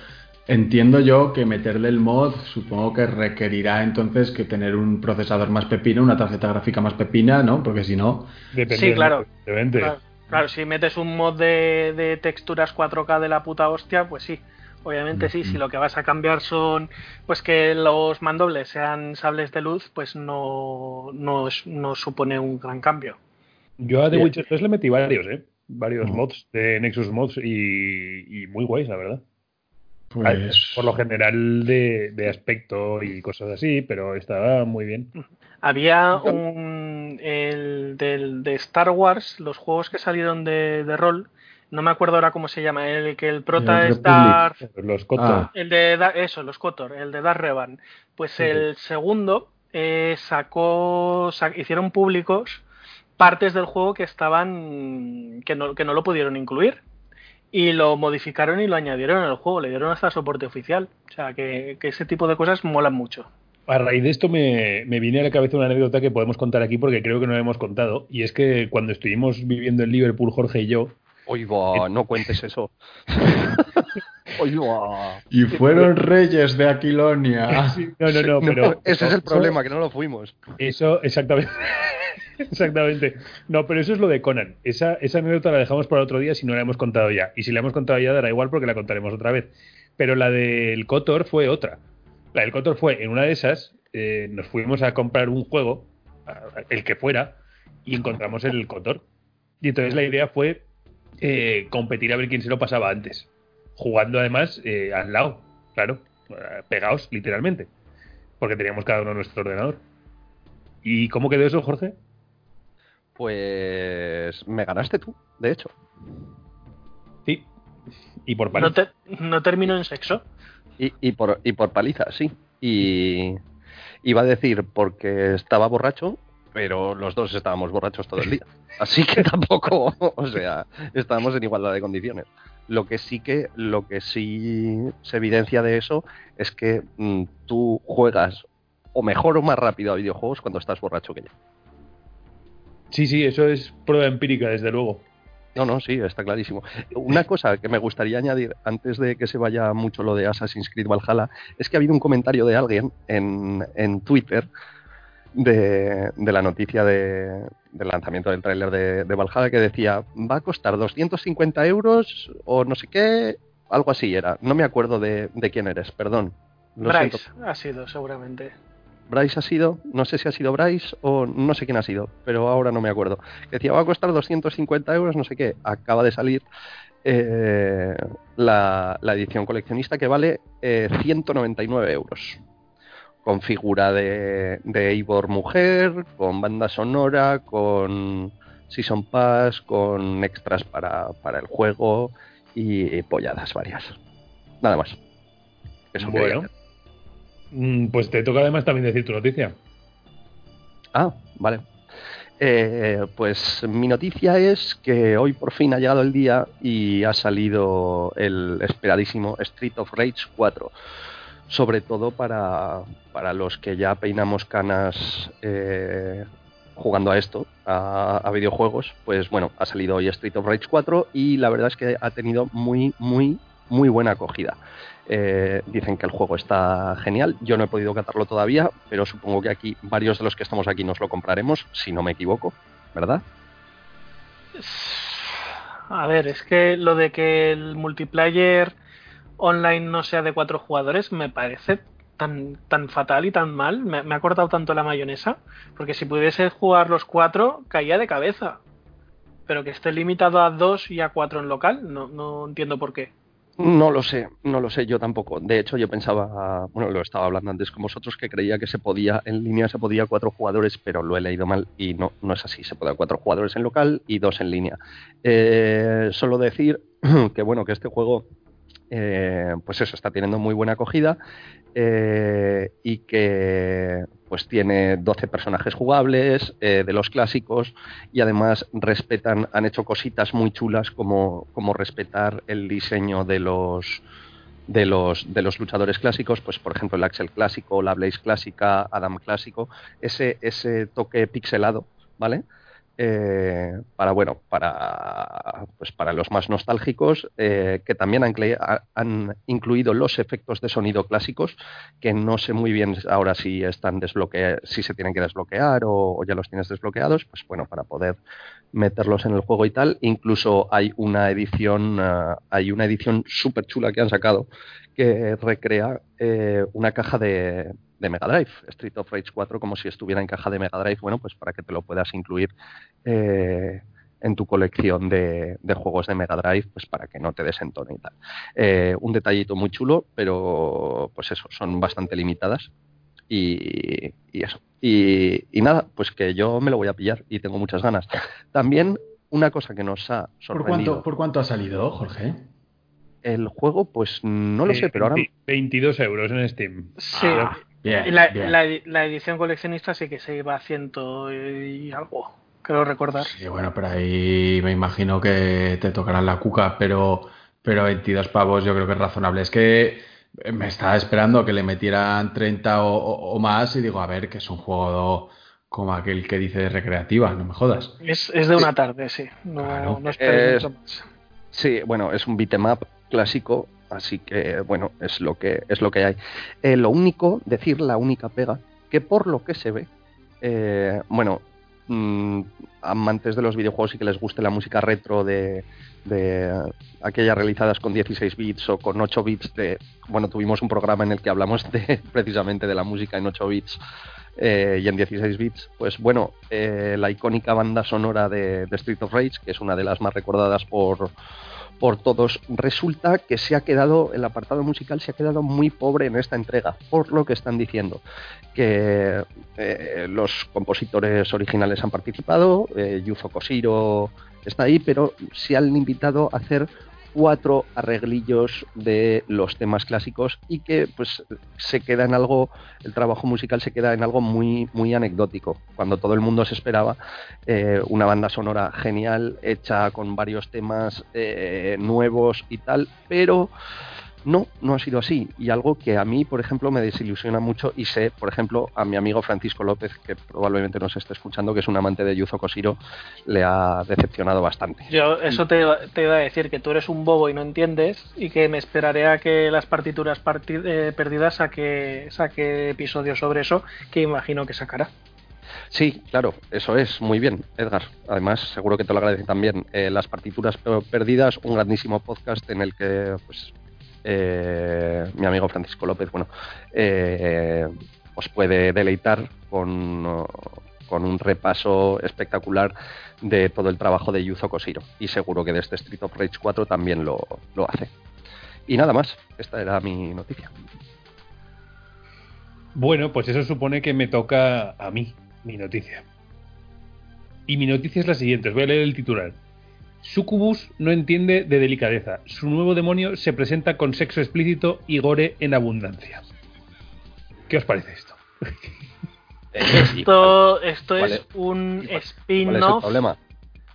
Entiendo yo que meterle el mod supongo que requerirá entonces que tener un procesador más pepino, una tarjeta gráfica más pepina, ¿no? Porque si no... sí, claro. claro. si metes un mod de, texturas 4K de la puta hostia, pues sí. Obviamente sí, si lo que vas a cambiar son pues que los mandobles sean sables de luz, pues no, no, supone un gran cambio. Yo a The Witcher 3 le metí varios, ¿eh? Varios mods de Nexus Mods y, y muy guays, la verdad. Pues... Por lo general de, aspecto y cosas así, pero estaba muy bien. Había un. El del, de Star Wars, los juegos que salieron de, rol, no me acuerdo ahora cómo se llama, el que el prota es Darth. Los Kotor. Ah. El de. Eso, los Kotor, el de Darth Revan. Pues el segundo eh, sacó. hicieron públicos partes del juego que estaban. que no, que no lo pudieron incluir y lo modificaron y lo añadieron al juego, le dieron hasta soporte oficial. O sea, que, ese tipo de cosas molan mucho. A raíz de esto me, me viene a la cabeza una anécdota que podemos contar aquí porque creo que no la hemos contado. Y es que cuando estuvimos viviendo en Liverpool, Jorge y yo. Oiga, no cuentes eso. Oiga. Y fueron reyes de Aquilonia. no, no, no, pero. ese es el problema, que no lo fuimos. Eso, exactamente. Exactamente. No, pero eso es lo de Conan. Esa, esa anécdota la dejamos para otro día si no la hemos contado ya. Y si la hemos contado ya, dará igual porque la contaremos otra vez. Pero la del Cotor fue otra. La del Cotor fue en una de esas, eh, nos fuimos a comprar un juego, el que fuera, y encontramos el Cotor. Y entonces la idea fue eh, competir a ver quién se lo pasaba antes. Jugando además eh, al lado, claro, pegados literalmente. Porque teníamos cada uno nuestro ordenador. ¿Y cómo quedó eso, Jorge? Pues me ganaste tú, de hecho. Sí. Y por paliza. ¿No, terminó en sexo? Y, por, y por paliza, sí. Y iba a decir porque estaba borracho, pero los dos estábamos borrachos todo el día. Así que tampoco, o sea, estábamos en igualdad de condiciones. Lo que sí que, lo que sí se evidencia de eso es que mm, tú juegas o mejor o más rápido a videojuegos cuando estás borracho que yo. Sí, sí, eso es prueba empírica, desde luego. No, no, sí, está clarísimo. Una cosa que me gustaría añadir antes de que se vaya mucho lo de Assassin's Creed Valhalla es que ha habido un comentario de alguien en, en Twitter de, la noticia de, del lanzamiento del tráiler de, de, Valhalla que decía va a costar 250 euros o no sé qué, algo así era. No me acuerdo de, quién eres, perdón. Bryce ha sido seguramente. Bryce ha sido, no sé si ha sido Bryce o no sé quién ha sido, pero ahora no me acuerdo. Que decía, va a costar 250 euros, no sé qué. Acaba de salir eh, la, edición coleccionista que vale 199 euros con figura de, de Eivor mujer, con banda sonora, con Season Pass, con extras para, para el juego y polladas varias. Nada más. Eso bueno. Mm, pues te toca además también decir tu noticia. Ah, vale. Eh, pues mi noticia es que hoy por fin ha llegado el día y ha salido el esperadísimo Street of Rage 4 sobre todo para, los que ya peinamos canas eh, jugando a esto, a, videojuegos, pues bueno, ha salido hoy Street of Rage 4 y la verdad es que ha tenido muy, muy, muy buena acogida. Eh, dicen que el juego está genial, yo no he podido catarlo todavía, pero supongo que aquí varios de los que estamos aquí nos lo compraremos, si no me equivoco, ¿verdad? A ver, es que lo de que el multiplayer online no sea de cuatro jugadores me parece tan, tan fatal y tan mal. Me, ha cortado tanto la mayonesa. Porque si pudiese jugar los cuatro, caía de cabeza. Pero que esté limitado a dos y a cuatro en local, no, no entiendo por qué. No lo sé, no lo sé yo tampoco. De hecho, yo pensaba, bueno, lo estaba hablando antes con vosotros, que creía que se podía, en línea se podía cuatro jugadores, pero lo he leído mal y no, no es así. Se puede cuatro jugadores en local y dos en línea. Eh, solo decir que, bueno, que este juego eh, pues eso, está teniendo muy buena acogida eh, y que pues tiene 12 personajes jugables eh, de los clásicos y además respetan, han hecho cositas muy chulas como, como respetar el diseño de los de los, de los luchadores clásicos, pues por ejemplo el Axel clásico, la Blaze clásica, Adam clásico, ese, ese toque pixelado, ¿vale? Eh, para bueno para pues para los más nostálgicos eh, que también han, incluido los efectos de sonido clásicos que no sé muy bien ahora si están desbloqueados si se tienen que desbloquear o, ya los tienes desbloqueados pues bueno para poder meterlos en el juego y tal. Incluso hay una edición eh, hay una edición súper chula que han sacado que recrea una caja de, de Mega Drive, Street of Rage 4 como si estuviera en caja de Mega Drive, bueno, pues para que te lo puedas incluir eh, en tu colección de, juegos de Mega Drive, pues para que no te desentone y tal. Eh, un detallito muy chulo, pero pues eso, son bastante limitadas y, eso. Y, nada, pues que yo me lo voy a pillar y tengo muchas ganas. También una cosa que nos ha sorprendido. ¿Por cuánto, ha salido, Jorge? El juego, pues no lo sé, pero ahora. 22 euros en Steam. Sí, ah la, edición coleccionista sí que se iba a ciento y algo, creo recordar. Sí, bueno, pero ahí me imagino que te tocarán la cuca, pero, pero 22 pavos yo creo que es razonable. Es que me estaba esperando que le metieran 30 o, más y digo, a ver, que es un juego como aquel que dice recreativa, no me jodas. Es, de una tarde, sí. No, no Sí, bueno, es un beat'em clásico Así que, bueno, es lo que, es lo que hay. Eh, lo único, decir la única pega, que por lo que se ve, eh, bueno, mm, amantes de los videojuegos y que les guste la música retro de, aquellas realizadas con 16 bits o con 8 bits, de, bueno, tuvimos un programa en el que hablamos de, precisamente de la música en 8 bits. Eh, y en 16 bits, pues bueno, la icónica banda sonora de, de Street of Rage, que es una de las más recordadas por, por todos. Resulta que se ha quedado, el apartado musical se ha quedado muy pobre en esta entrega, por lo que están diciendo. Que eh, los compositores originales han participado, eh, Yuzo Koshiro está ahí, pero se han invitado a hacer cuatro arreglillos de los temas clásicos y que pues se queda en algo, el trabajo musical se queda en algo muy, muy anecdótico, cuando todo el mundo se esperaba eh, una banda sonora genial, hecha con varios temas eh, nuevos y tal, pero no, no ha sido así. Y algo que a mí, por ejemplo, me desilusiona mucho y sé, por ejemplo, a mi amigo Francisco López, que probablemente nos esté escuchando, que es un amante de Yuzo Koshiro, le ha decepcionado bastante. Yo eso te, iba a decir, que tú eres un bobo y no entiendes y que me esperaré a que las partituras eh, perdidas saque, saque episodios sobre eso, que imagino que sacará. Sí, claro, eso es, muy bien, Edgar. Además, seguro que te lo agradece también. Eh, las partituras perdidas, un grandísimo podcast en el que pues, eh, mi amigo Francisco López, bueno, eh, os puede deleitar con, con un repaso espectacular de todo el trabajo de Yuzo Koshiro. Y seguro que de este Street of Rage 4 también lo, lo hace. Y nada más, esta era mi noticia. Bueno, pues eso supone que me toca a mí, mi noticia. Y mi noticia es la siguiente, os voy a leer el titular. Sucubus no entiende de delicadeza. Su nuevo demonio se presenta con sexo explícito y gore en abundancia. ¿Qué os parece esto? Esto, esto ¿Cuál es es- un ¿Cuál es spin-off problema?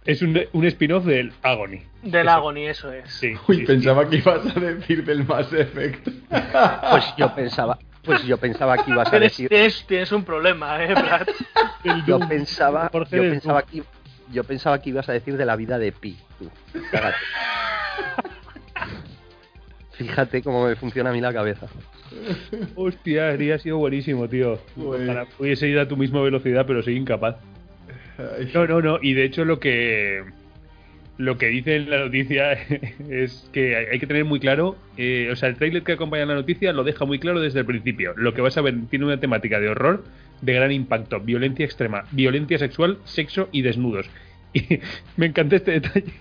Es un, un spin-off del Agony. del Eso. Agony, eso es. Sí, Uy, sí, pensaba que ibas a decir del Mass Effect. Pues yo pensaba, pues yo pensaba que ibas a decir. tienes, tienes un problema, eh, Brad. Yo pensaba, yo pensaba que yo pensaba que ibas a decir de la vida de Pi. tú. Cágate. Fíjate cómo me funciona a mí la cabeza. Hostia, habría sido buenísimo, tío. Joder. Ojalá pudiese ir a tu misma velocidad, pero soy incapaz. No, no, no. Y de hecho lo que lo que dice en la noticia es que hay hay que tener muy claro, eh, o sea, el tráiler que acompaña la noticia lo deja muy claro desde el principio. Lo que vas a ver tiene una temática de horror de gran impacto, violencia extrema, violencia sexual, sexo y desnudos. Y me encanta este detalle.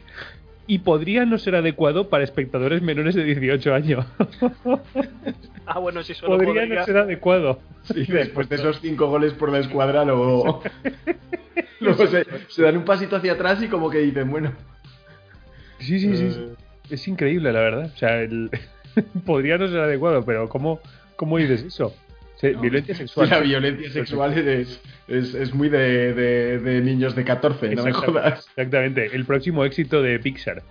Y podría no ser adecuado para espectadores menores de 18 años. Ah, bueno, sí, solo podría podría. no ser adecuado. Sí, después de esos cinco goles por la escuadra, luego, luego se, se dan un pasito hacia atrás y como que dicen, bueno, Sí, sí, sí. sí. eh, Es increíble, la verdad. O sea, el... podría no ser adecuado, pero ¿cómo, cómo dices eso? Se- no. Violencia Sí, sexual. la violencia sexual es, es, es muy de, de, de niños de 14, no me jodas. Exactamente. El próximo éxito de Pixar.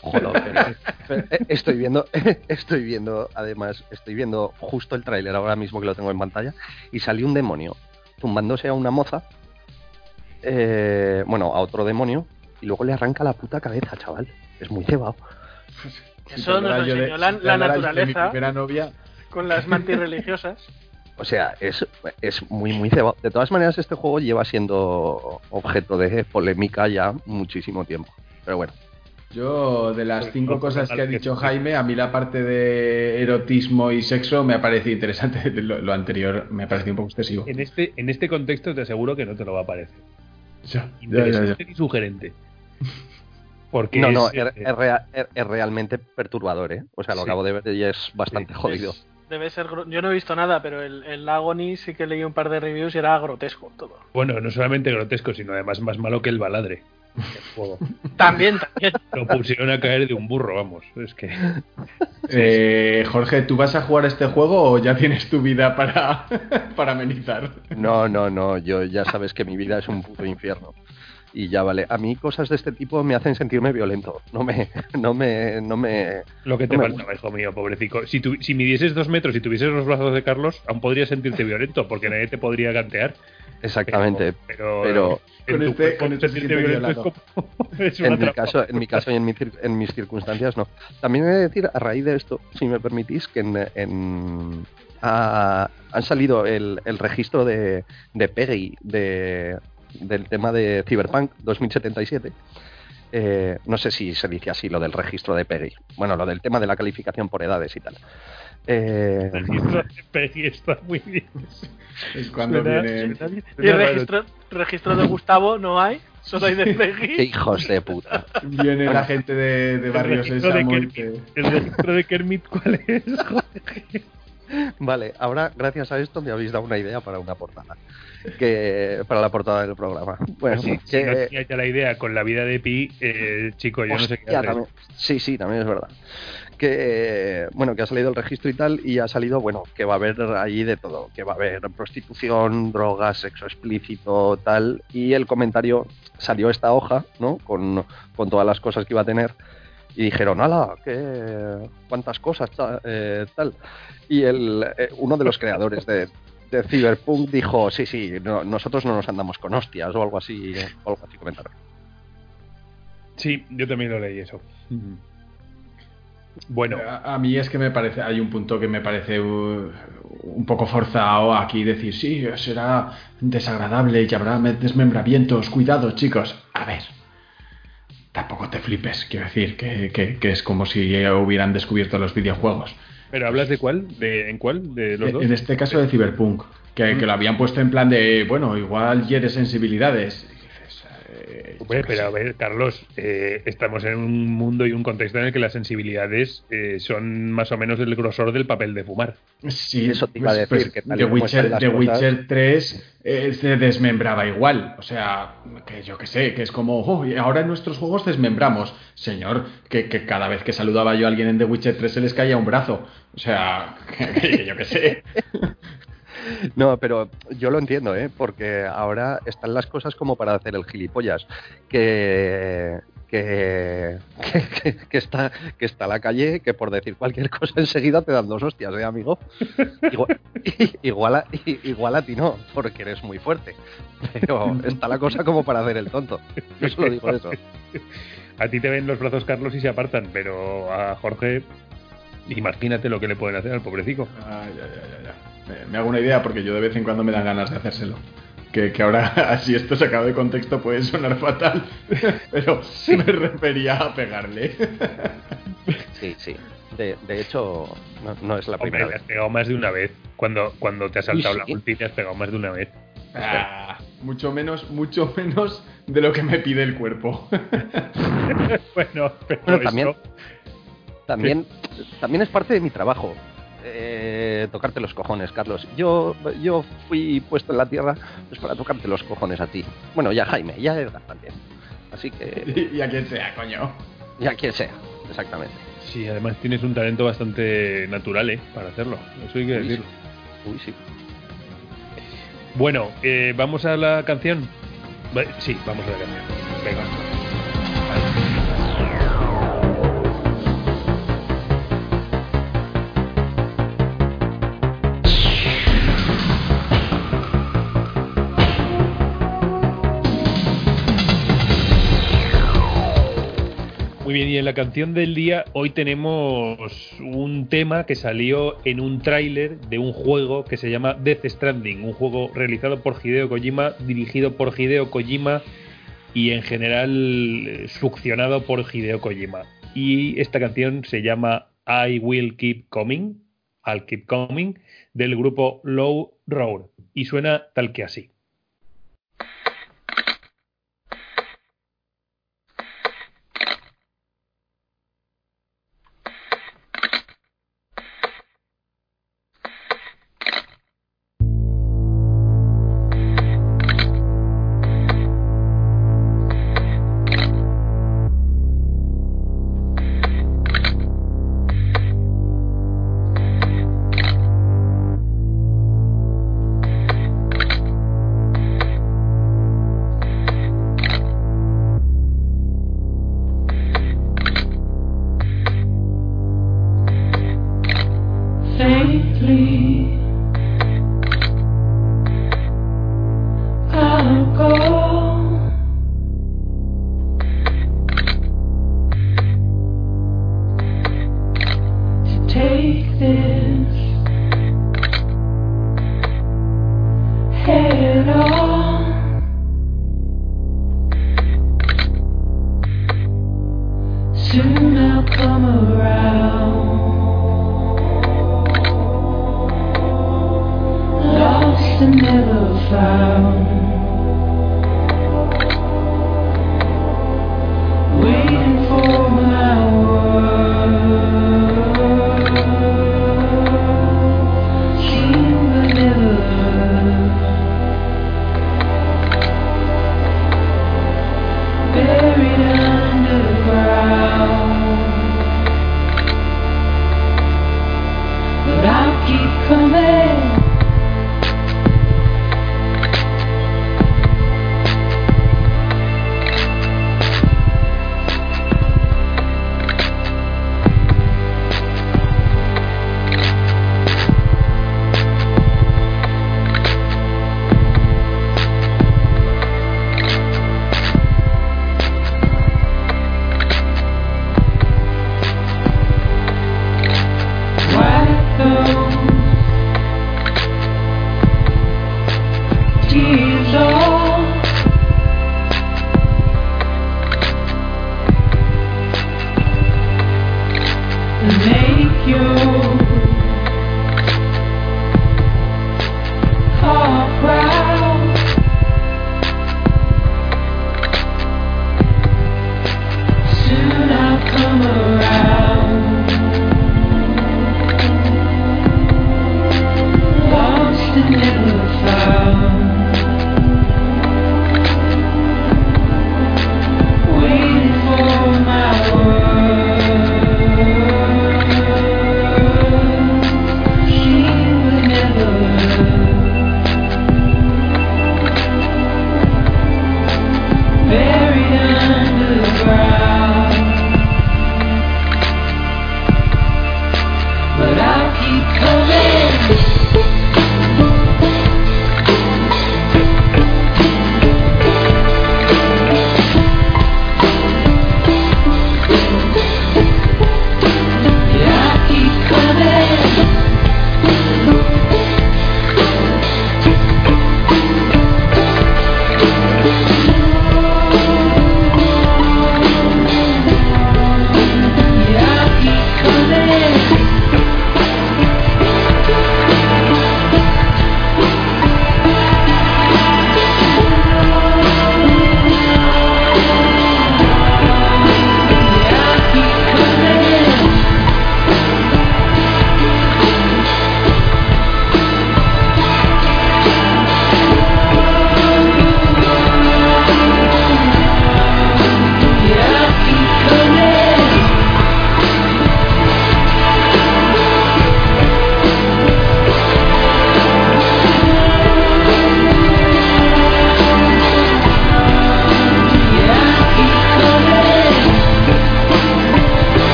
Joder, pero- pero, eh, estoy viendo, estoy viendo, además, estoy viendo justo el tráiler ahora mismo que lo tengo en pantalla y salió un demonio zumbándose a una moza, eh, bueno, a otro demonio y luego le arranca la puta cabeza, chaval. Es muy cebado. Eso nos lo enseñó la, la naturaleza Mi primera novia, con las mantis religiosas. O sea, es, es muy, muy cebado. De todas maneras, este juego lleva siendo objeto de polémica ya muchísimo tiempo. Pero bueno, yo de las cinco cosas que ha dicho. Jaime, a mí la parte de erotismo y sexo me ha parecido interesante. Lo, lo anterior me ha parecido un poco excesivo. En este, en este contexto te aseguro que no te lo va a parecer. Ya, ya, ya, Interesante ya. y sugerente. Porque no, no, es, es, es rea- es- es realmente perturbador, ¿eh? O sea, lo Sí. acabo de ver y es bastante Sí. jodido. Debe ser. gro- Yo no he visto nada, pero el, el Agony sí que leí un par de reviews y era grotesco todo. bueno, no solamente grotesco, sino además más malo que el baladre. El juego. También, también. Lo pusieron a caer de un burro, vamos. Es que. Eh, Jorge, ¿tú vas a jugar este juego o ya tienes tu vida para, para amenizar? No, no, no, yo ya sabes que mi vida es un puto infierno. Y ya vale, a mí cosas de este tipo me hacen sentirme violento. No me, no me, no me. Lo que te No faltaba, hijo mío, pobrecito. Si, tu- si midieses dos metros y tuvieses los brazos de Carlos, aún podrías sentirte violento, porque nadie te podría gantear. Exactamente. Pero, Pero- en Con tu este- con este violento es violado. como- es una En mi trampa. caso, en mi caso y en, mi en mis circunstancias no. También he de decir, a raíz de esto, si me permitís, que en, en- ha- han salido el, el registro de, de PEGI de, del tema de Cyberpunk 2077. Eh, no sé si se dice así lo del registro de PEGI. Bueno, lo del tema de la calificación por edades y tal. Eh, El registro de Peggy está muy bien. Es cuando Suena- viene... Y Suena registro, registro de Gustavo no hay, solo hay de qué Peggy. hijos de puta. Viene la gente de, de El Barrio registro de Kermit. te- ¿El registro de Kermit cuál es? Joder. Vale, ahora gracias a esto me habéis dado una idea para una portada. Que, para la portada del programa. Bueno, Pues sí, si no tenía ya la idea con la vida de Pi, eh, chico, yo no sé qué hacer. también- Sí, sí, también es verdad. Que bueno, que ha salido el registro y tal, y ha salido, bueno, que va a haber ahí de todo, que va a haber prostitución, drogas, sexo explícito, tal, y el comentario salió esta hoja, ¿no? Con, con todas las cosas que iba a tener. Y dijeron, ala, qué cuántas cosas, ta- eh, tal. Y el, eh, uno de los creadores de, de Cyberpunk dijo, sí, sí, no- nosotros no nos andamos con hostias o algo así, o algo así comentaron. Sí, yo también lo leí eso. Bueno, A, a mí es que me parece, hay un punto que me parece uh, un poco forzado aquí decir, sí, será desagradable y habrá me- desmembramientos, cuidado chicos. A ver, tampoco te flipes, quiero decir, que, que- que es como si hubieran descubierto los videojuegos. pero ¿hablas de cuál? ¿De, ¿En cuál? ¿De los dos? En este caso de Cyberpunk. que, que lo habían puesto en plan de, bueno, igual hiere sensibilidades. Eh, Hombre, pero a ver, Carlos, eh, estamos en un mundo y un contexto en el que las sensibilidades eh, son más o menos del grosor del papel de fumar. Sí, Eso te iba a pues- decir, pues que tal y The Witcher, están las The cosas- Witcher 3 eh, se desmembraba igual. O sea, que yo que sé, que es como, oh, ahora en nuestros juegos desmembramos. Señor, que, que cada vez que saludaba yo a alguien en The Witcher 3 se les caía un brazo. O sea, que yo que sé. No, pero yo lo entiendo, ¿eh? Porque ahora están las cosas como para hacer el gilipollas. Que, que, que, que está, que está la calle, que por decir cualquier cosa enseguida te dan dos hostias, ¿eh, amigo? Igual, igual, a, igual a ti no, porque eres muy fuerte. Pero está la cosa como para hacer el tonto. Yo solo digo eso. A ti te ven los brazos, Carlos, y se apartan, pero a Jorge, imagínate lo que le pueden hacer al pobrecico. Ay, ay, ay, ay, ay. Me, me hago una idea porque yo de vez en cuando me dan ganas de hacérselo. Que, que ahora, así esto sacado de contexto, puede sonar fatal, pero me refería a pegarle. Sí, sí. De, de hecho, no, no es la Hombre, primera le has vez. pegado más de una vez. Cuando, cuando te has saltado la sí. ulti, te has pegado más de una vez. Ah, mucho menos, mucho menos de lo que me pide el cuerpo. bueno, pero Bueno, eso- también, también, también es parte de mi trabajo. Eh, tocarte los cojones, Carlos. Yo, yo fui puesto en la tierra pues para tocarte los cojones a ti. Bueno, ya Jaime, ya Edgar también. Así que, y a quien sea, coño. ya quien sea, exactamente. Sí, además tienes un talento bastante natural, ¿eh? Para hacerlo. Eso hay que Uy, sí. decirlo. Uy, sí. Bueno, eh, ¿vamos a la canción? Sí, vamos a la canción. Venga. La canción del día hoy tenemos un tema que salió en un tráiler de un juego que se llama Death Stranding, un juego realizado por Hideo Kojima, dirigido por Hideo Kojima y en general eh, succionado por Hideo Kojima. Y esta canción se llama I Will Keep Coming, I'll Keep Coming, del grupo Low Roar y suena tal que así.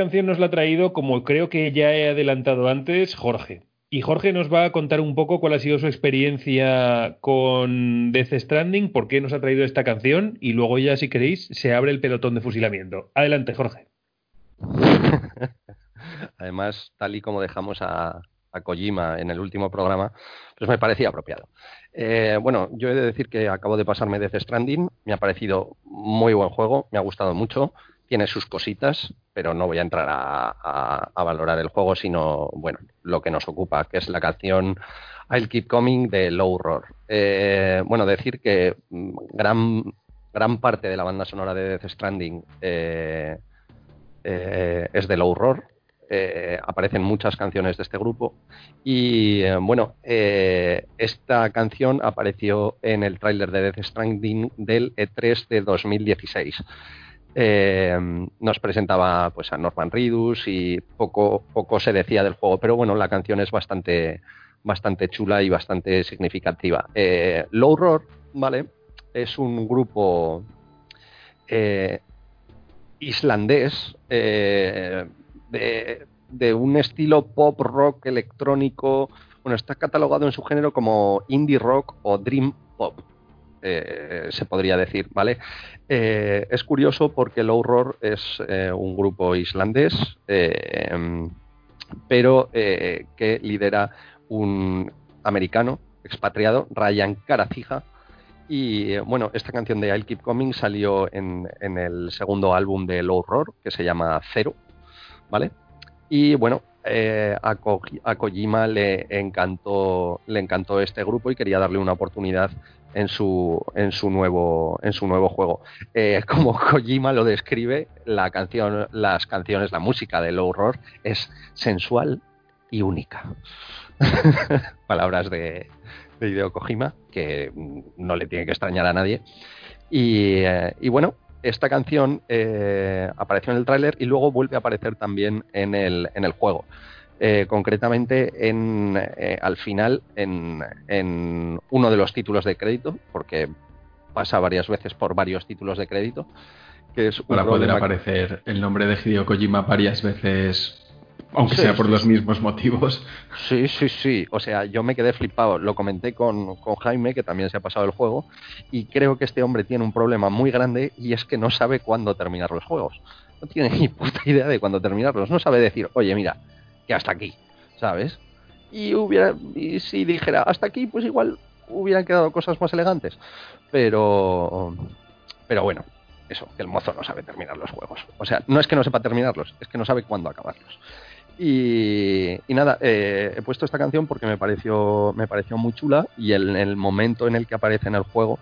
Canción nos la ha traído, como creo que ya he adelantado antes, Jorge. Y Jorge nos va a contar un poco cuál ha sido su experiencia con Death Stranding, por qué nos ha traído esta canción y luego ya, si queréis, se abre el pelotón de fusilamiento. Adelante, Jorge. Además, tal y como dejamos a, Kojima en el último programa, pues me parecía apropiado. Eh, bueno, yo he de decir que acabo de pasarme Death Stranding, me ha parecido muy buen juego, me ha gustado mucho, tiene sus cositas, pero no voy a entrar a, valorar el juego, sino, bueno, lo que nos ocupa, que es la canción I'll Keep Coming de Low Roar. Eh, bueno, decir que mm, gran, gran parte de la banda sonora de Death Stranding eh, eh, es de Low Roar. Aparecen muchas canciones de este grupo y bueno, esta canción apareció en el tráiler de Death Stranding del E3 de 2016. Eh, nos presentaba pues a Norman Reedus y poco, poco se decía del juego, pero bueno, la canción es bastante, bastante chula y bastante significativa. Eh, Low Roar, ¿vale? Es un grupo eh, islandés eh, de, de un estilo pop rock electrónico. Bueno, está catalogado en su género como indie rock o dream pop. Eh, se podría decir, ¿vale? Eh, es curioso porque Low Roar es eh, un grupo islandés, pero que lidera un americano expatriado, Ryan Karacija. Y bueno, esta canción de I'll Keep Coming salió en, en el segundo álbum de Low Roar, que se llama Zero, ¿vale? Y bueno, a, a Kojima le encantó, le encantó este grupo y quería darle una oportunidad en su, en su, nuevo, en su nuevo juego. Eh, como Kojima lo describe, la canción, las canciones, la música de Low Roar es sensual y única. Palabras de, de Hideo Kojima, que no le tiene que extrañar a nadie. Y, eh, bueno, esta canción eh, apareció en el tráiler y luego vuelve a aparecer también en el, en el juego. Eh, concretamente en, eh, al final en, en uno de los títulos de crédito, porque pasa varias veces por varios títulos de crédito, que es Para poder aparecer el nombre de Hideo Kojima varias veces, aunque Sí, sea por sí, los mismos motivos. Sí, sí, sí. O sea, yo me quedé flipado. Lo comenté con, con Jaime, que también se ha pasado el juego, y creo que este hombre tiene un problema muy grande y es que no sabe cuándo terminar los juegos. No tiene ni puta idea de cuándo terminarlos. No sabe decir, oye, mira, que hasta aquí, ¿sabes? Y hubiera, y si dijera hasta aquí, pues igual hubieran quedado cosas más elegantes. Pero, pero bueno, eso, que el mozo no sabe terminar los juegos. O sea, no es que no sepa terminarlos, es que no sabe cuándo acabarlos. Y, y nada, eh, he puesto esta canción porque me pareció, me pareció muy chula y el, el momento en el que aparece en el juego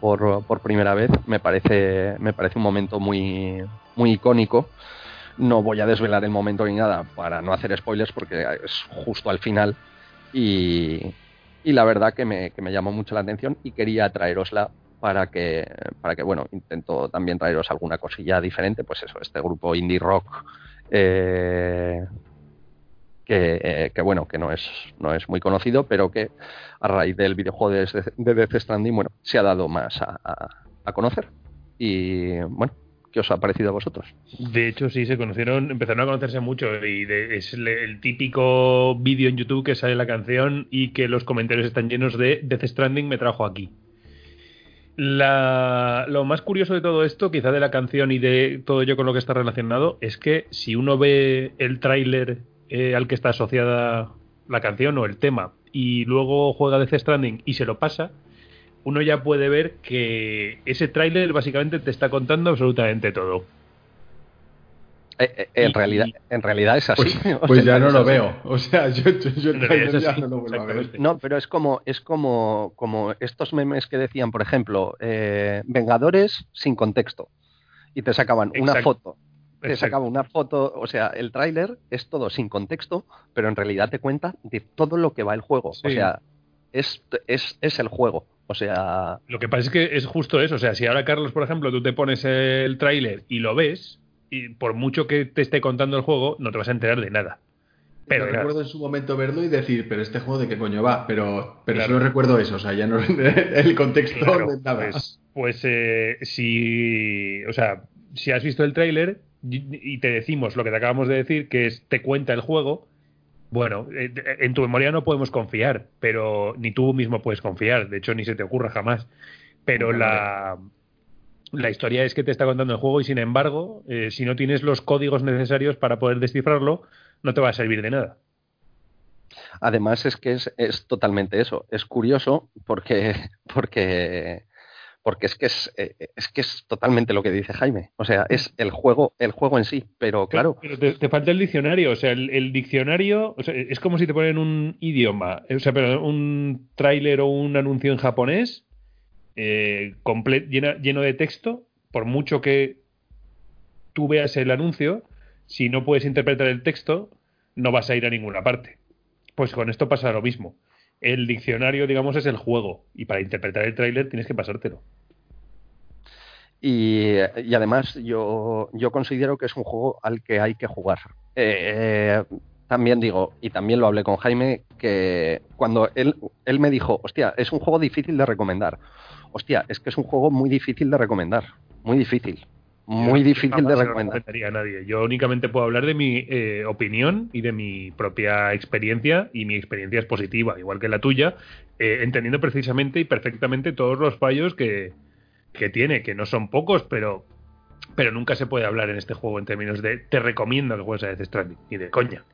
por, por primera vez me parece, me parece un momento muy, muy icónico. No voy a desvelar el momento ni nada para no hacer spoilers porque es justo al final y, y la verdad que me, que me llamó mucho la atención y quería traerosla para que, para que, bueno, intento también traeros alguna cosilla diferente, pues eso, este grupo indie rock eh, que, eh, que, bueno, que no es, no es muy conocido, pero que a raíz del videojuego de, de Death Stranding, bueno, se ha dado más a, a, a conocer. Y bueno, ¿qué os ha parecido a vosotros? De hecho, sí, se conocieron, empezaron a conocerse mucho y de- es el, típico vídeo en YouTube que sale la canción y que los comentarios están llenos de Death Stranding me trajo aquí. Lo más curioso de todo esto, quizá de la canción y de todo ello con lo que está relacionado, es que si uno ve el tráiler eh, al que está asociada la canción o el tema y luego juega Death Stranding y se lo pasa, uno ya puede ver que ese tráiler básicamente te está contando absolutamente todo. Eh, eh, en, Y- realidad, en realidad es así. Pues, O pues sea, ya no lo así. veo. O sea, yo, yo, yo ya así, no lo vuelvo a ver. No, pero es como, es como, como estos memes que decían, por ejemplo, eh, Vengadores sin contexto. Y te sacaban una foto. Te Exacto. sacaba una foto, o sea, el tráiler es todo sin contexto, pero en realidad te cuenta de todo lo que va el juego. O sea, es, es, es el juego. O sea, Lo que pasa es que es justo eso. O sea, si ahora, Carlos, por ejemplo, tú te pones el tráiler y lo ves, y por mucho que te esté contando el juego, no te vas a enterar de nada. Pero claro, recuerdo en su momento verlo y decir, pero este juego de qué coño va, pero, pero Claro. solo recuerdo eso, o sea, ya no el contexto claro, de nada. pues, pues, eh, si, o sea, si has visto el tráiler, y y te decimos lo que te acabamos de decir, que es te cuenta el juego, bueno, eh, en tu memoria no podemos confiar, pero ni tú mismo puedes confiar, de hecho ni se te ocurra jamás. Pero la, la historia es que te está contando el juego y sin embargo, eh, si no tienes los códigos necesarios para poder descifrarlo, no te va a servir de nada. Además es que es, es totalmente eso. Es curioso porque, porque, porque es que es, eh, es que es totalmente lo que dice Jaime. O sea, es el juego, el juego en sí. Pero claro, Pero te, te falta el diccionario. O sea, el, el diccionario o sea, es como si te ponen un idioma, o sea, perdón, un tráiler o un anuncio en japonés eh, llena- lleno de texto. Por mucho que tú veas el anuncio, si no puedes interpretar el texto, no vas a ir a ninguna parte. Pues con esto pasa lo mismo. El diccionario, digamos, es el juego. Y para interpretar el tráiler tienes que pasártelo. Y, y además yo, yo considero que es un juego al que hay que jugar. Eh, también digo, y también lo hablé con Jaime, que cuando él, él me dijo, hostia, es un juego difícil de recomendar. Hostia, es que es un juego muy difícil de recomendar. Muy difícil. Muy Yo difícil de recomendar. recomendaría a nadie. Yo únicamente puedo hablar de mi eh, opinión y de mi propia experiencia, y mi experiencia es positiva, igual que la tuya, eh, entendiendo precisamente y perfectamente todos los fallos que, que tiene, que no son pocos, pero, pero nunca se puede hablar en este juego en términos de te recomiendo que juegues a Death Stranding, y de coña.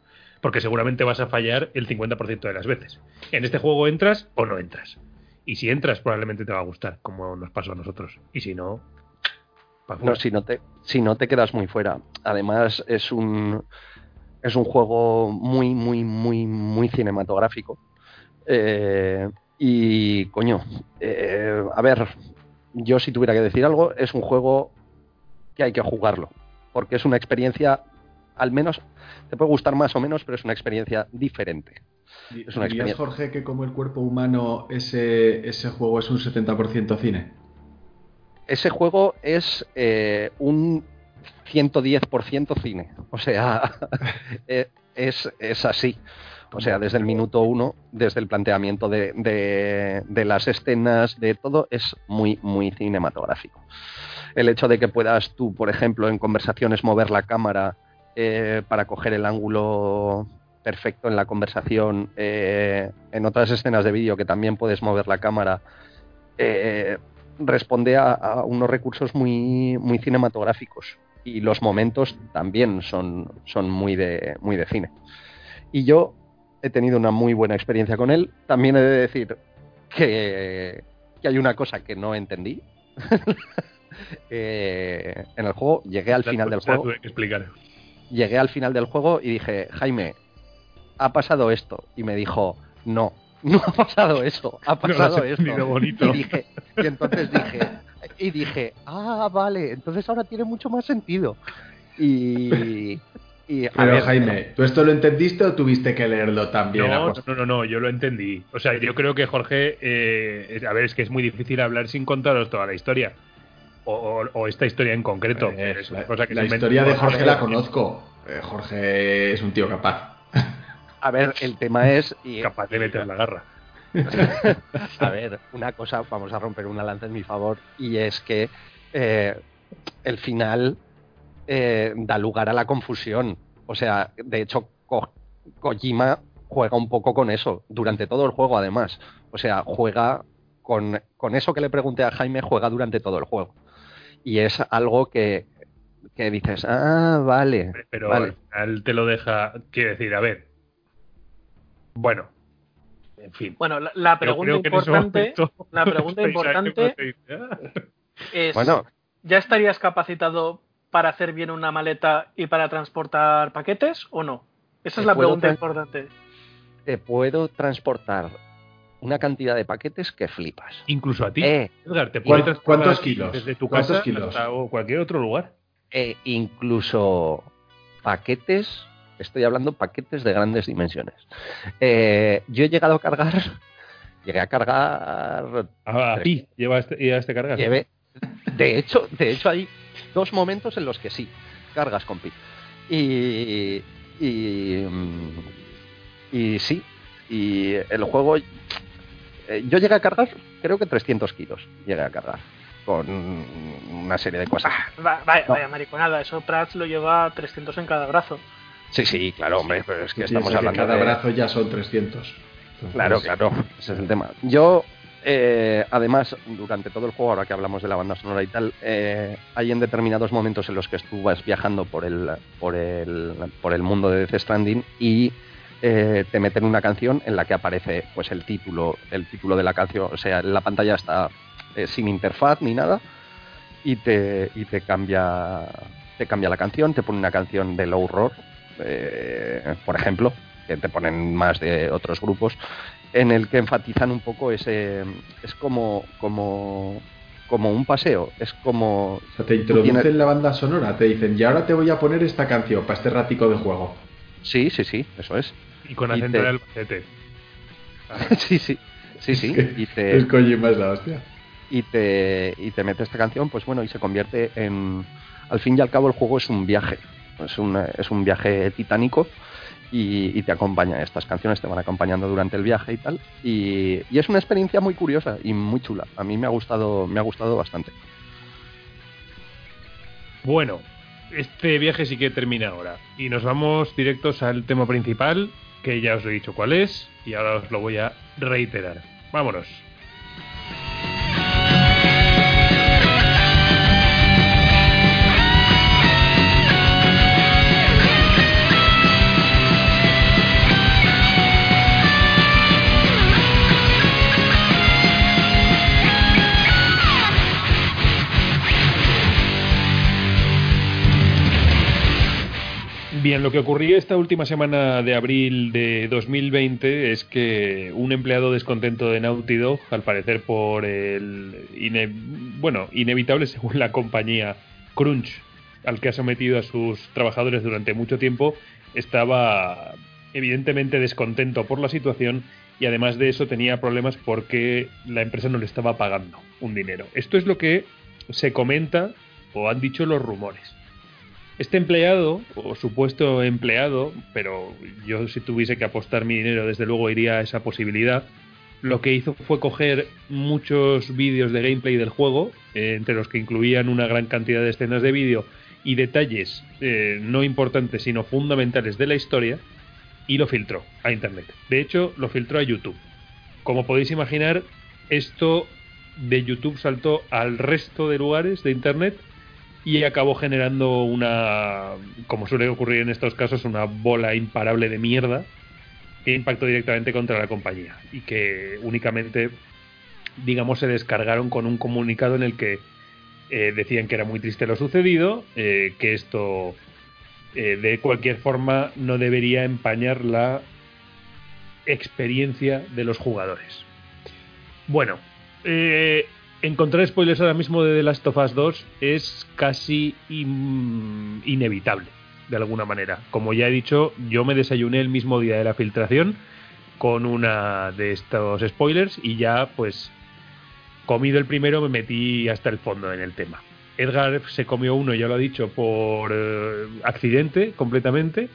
Porque seguramente vas a fallar el 50% de las veces. En este juego entras o no entras. Y si entras, probablemente te va a gustar, como nos pasó a nosotros. Y si no. No, si no te, si no te quedas muy fuera. Además, es un es un juego muy, muy, muy, muy cinematográfico. Eh, y coño, eh, a ver, yo si tuviera que decir algo, es un juego que hay que jugarlo. Porque es una experiencia, al menos, te puede gustar más o menos, pero es una experiencia diferente. Es una ¿Dirías. Jorge, que como el cuerpo humano, ese, ese juego es un 70% cine? Ese juego es eh, un 110% cine. O sea, eh, es, es así. O sea, desde el minuto uno, desde el planteamiento de, de- de las escenas, de todo, es muy, muy cinematográfico. El hecho de que puedas tú, por ejemplo, en conversaciones mover la cámara eh, para coger el ángulo perfecto en la conversación, eh, en otras escenas de vídeo que también puedes mover la cámara, eh, responde a, a unos recursos muy, muy cinematográficos y los momentos también son, son muy, de, muy de cine. Y yo he tenido una muy buena experiencia con él. También he de decir que, que hay una cosa que no entendí. Eh, en el juego llegué al La- final del juego tuve que explicar. llegué al final del juego y dije, Jaime, ha pasado esto. Y me dijo, no, no ha pasado eso, ha No pasado esto. entendido bonito. Y, dije, y entonces dije, y dije, ah, vale, entonces ahora tiene mucho más sentido. Y, y a Pero ver, Jaime, ¿tú esto lo entendiste o tuviste que leerlo también? No, no, no, no, yo lo entendí. O sea, yo creo que Jorge, eh, es- a ver, es que es muy difícil hablar sin contaros toda la historia. O, o- o esta historia en concreto. Eh, es una la, cosa que la historia de Jorge. Jorge la conozco. Eh, Jorge es un tío capaz. A ver, el tema es... Y, Capaz de meter la garra. a ver, una cosa, vamos a romper una lanza en mi favor, y es que eh, el final eh, da lugar a la confusión. O sea, de hecho, Ko- Kojima juega un poco con eso, durante todo el juego además. O sea, juega con, con eso que le pregunté a Jaime, juega durante todo el juego. Y es algo que, que dices, ah, vale. Pero vale. al final te lo deja. Quiere decir, a ver. Bueno. En fin. Bueno, la, pregunta importante, momento la pregunta importante es, Bueno, ¿ya estarías capacitado para hacer bien una maleta y para transportar paquetes o no? Esa es la pregunta importante. te puedo transportar una cantidad de paquetes que flipas. Incluso a ti. Eh, Edgar, te ¿Cuán- puede transportar cuántos kilos? Desde tu ¿Cuántos casa kilos? hasta o cualquier otro lugar. e incluso paquetes, estoy hablando paquetes de grandes dimensiones. Eh, yo he llegado a cargar, llegué a cargar, A, a ti llevaste, llevaste cargas. llevé, de hecho, de hecho hay dos momentos en los que sí, cargas con pi. Y, y, y sí, y el juego, eh, yo llegué a cargar, creo que 300 kilos llegué a cargar. con una serie de cosas. Va- vaya, No. vaya mariconada, eso Prats lo lleva 300 en cada brazo. Sí, sí, claro, hombre, pero es que estamos que hablando cada de... brazo ya son 300. Entonces, Claro, claro, ese es el tema. Yo, eh, además, durante todo el juego, ahora que hablamos de la banda sonora y tal, eh, hay en determinados momentos en los que tú vas viajando por el, por el, por el mundo de Death Stranding y eh, te meten una canción en la que aparece pues el título, el título de la canción, o sea, la pantalla está eh, sin interfaz ni nada y te, y te cambia te cambia la canción, te pone una canción de Low Roar, eh, por ejemplo, que te ponen más de otros grupos, en el que enfatizan un poco ese es como como como un paseo, es como O sea, te introducen tienes- la banda sonora, te dicen, y ahora te voy a poner esta canción para este ratico de juego. sí, sí, sí, eso es. Y con Y acento te- de Albacete. sí, sí. Sí, sí, y te, El Kojima es la hostia. y te, y te mete esta canción, pues bueno, y se convierte en... Al fin y al cabo el juego es un viaje, es un, es un viaje titánico y, y te acompaña, estas canciones te van acompañando durante el viaje y tal, y, y es una experiencia muy curiosa y muy chula, a mí me ha gustado, me ha gustado bastante. Bueno, este viaje sí que termina ahora. Y nos vamos directos al tema principal, que ya os he dicho cuál es, y ahora os lo voy a reiterar. Vámonos. Bien, lo que ocurría esta última semana de abril de 2020 es que un empleado descontento de Naughty Dog, al parecer por el bueno, inevitable según la compañía crunch al que ha sometido a sus trabajadores durante mucho tiempo, estaba evidentemente descontento por la situación y además de eso tenía problemas porque la empresa no le estaba pagando un dinero. Esto es lo que se comenta o han dicho los rumores. Este empleado, o supuesto empleado, pero yo si tuviese que apostar mi dinero, desde luego iría a esa posibilidad, lo que hizo fue coger muchos vídeos de gameplay del juego, eh, entre los que incluían una gran cantidad de escenas de vídeo y detalles eh, no importantes sino fundamentales de la historia, y lo filtró a Internet. De hecho, lo filtró a YouTube. Como podéis imaginar, esto de YouTube saltó al resto de lugares de Internet y acabó generando una, como suele ocurrir en estos casos, una bola imparable de mierda que impactó directamente contra la compañía y que únicamente, digamos, se descargaron con un comunicado en el que eh, decían que era muy triste lo sucedido, eh, que esto eh, de cualquier forma no debería empañar la experiencia de los jugadores. Bueno, eh, encontrar spoilers ahora mismo de The Last of Us 2 es casi in- inevitable, de alguna manera. Como ya he dicho, yo me desayuné el mismo día de la filtración con una de estos spoilers y ya pues comido el primero me metí hasta el fondo en el tema. Edgar se comió uno, ya lo ha dicho, por eh, accidente completamente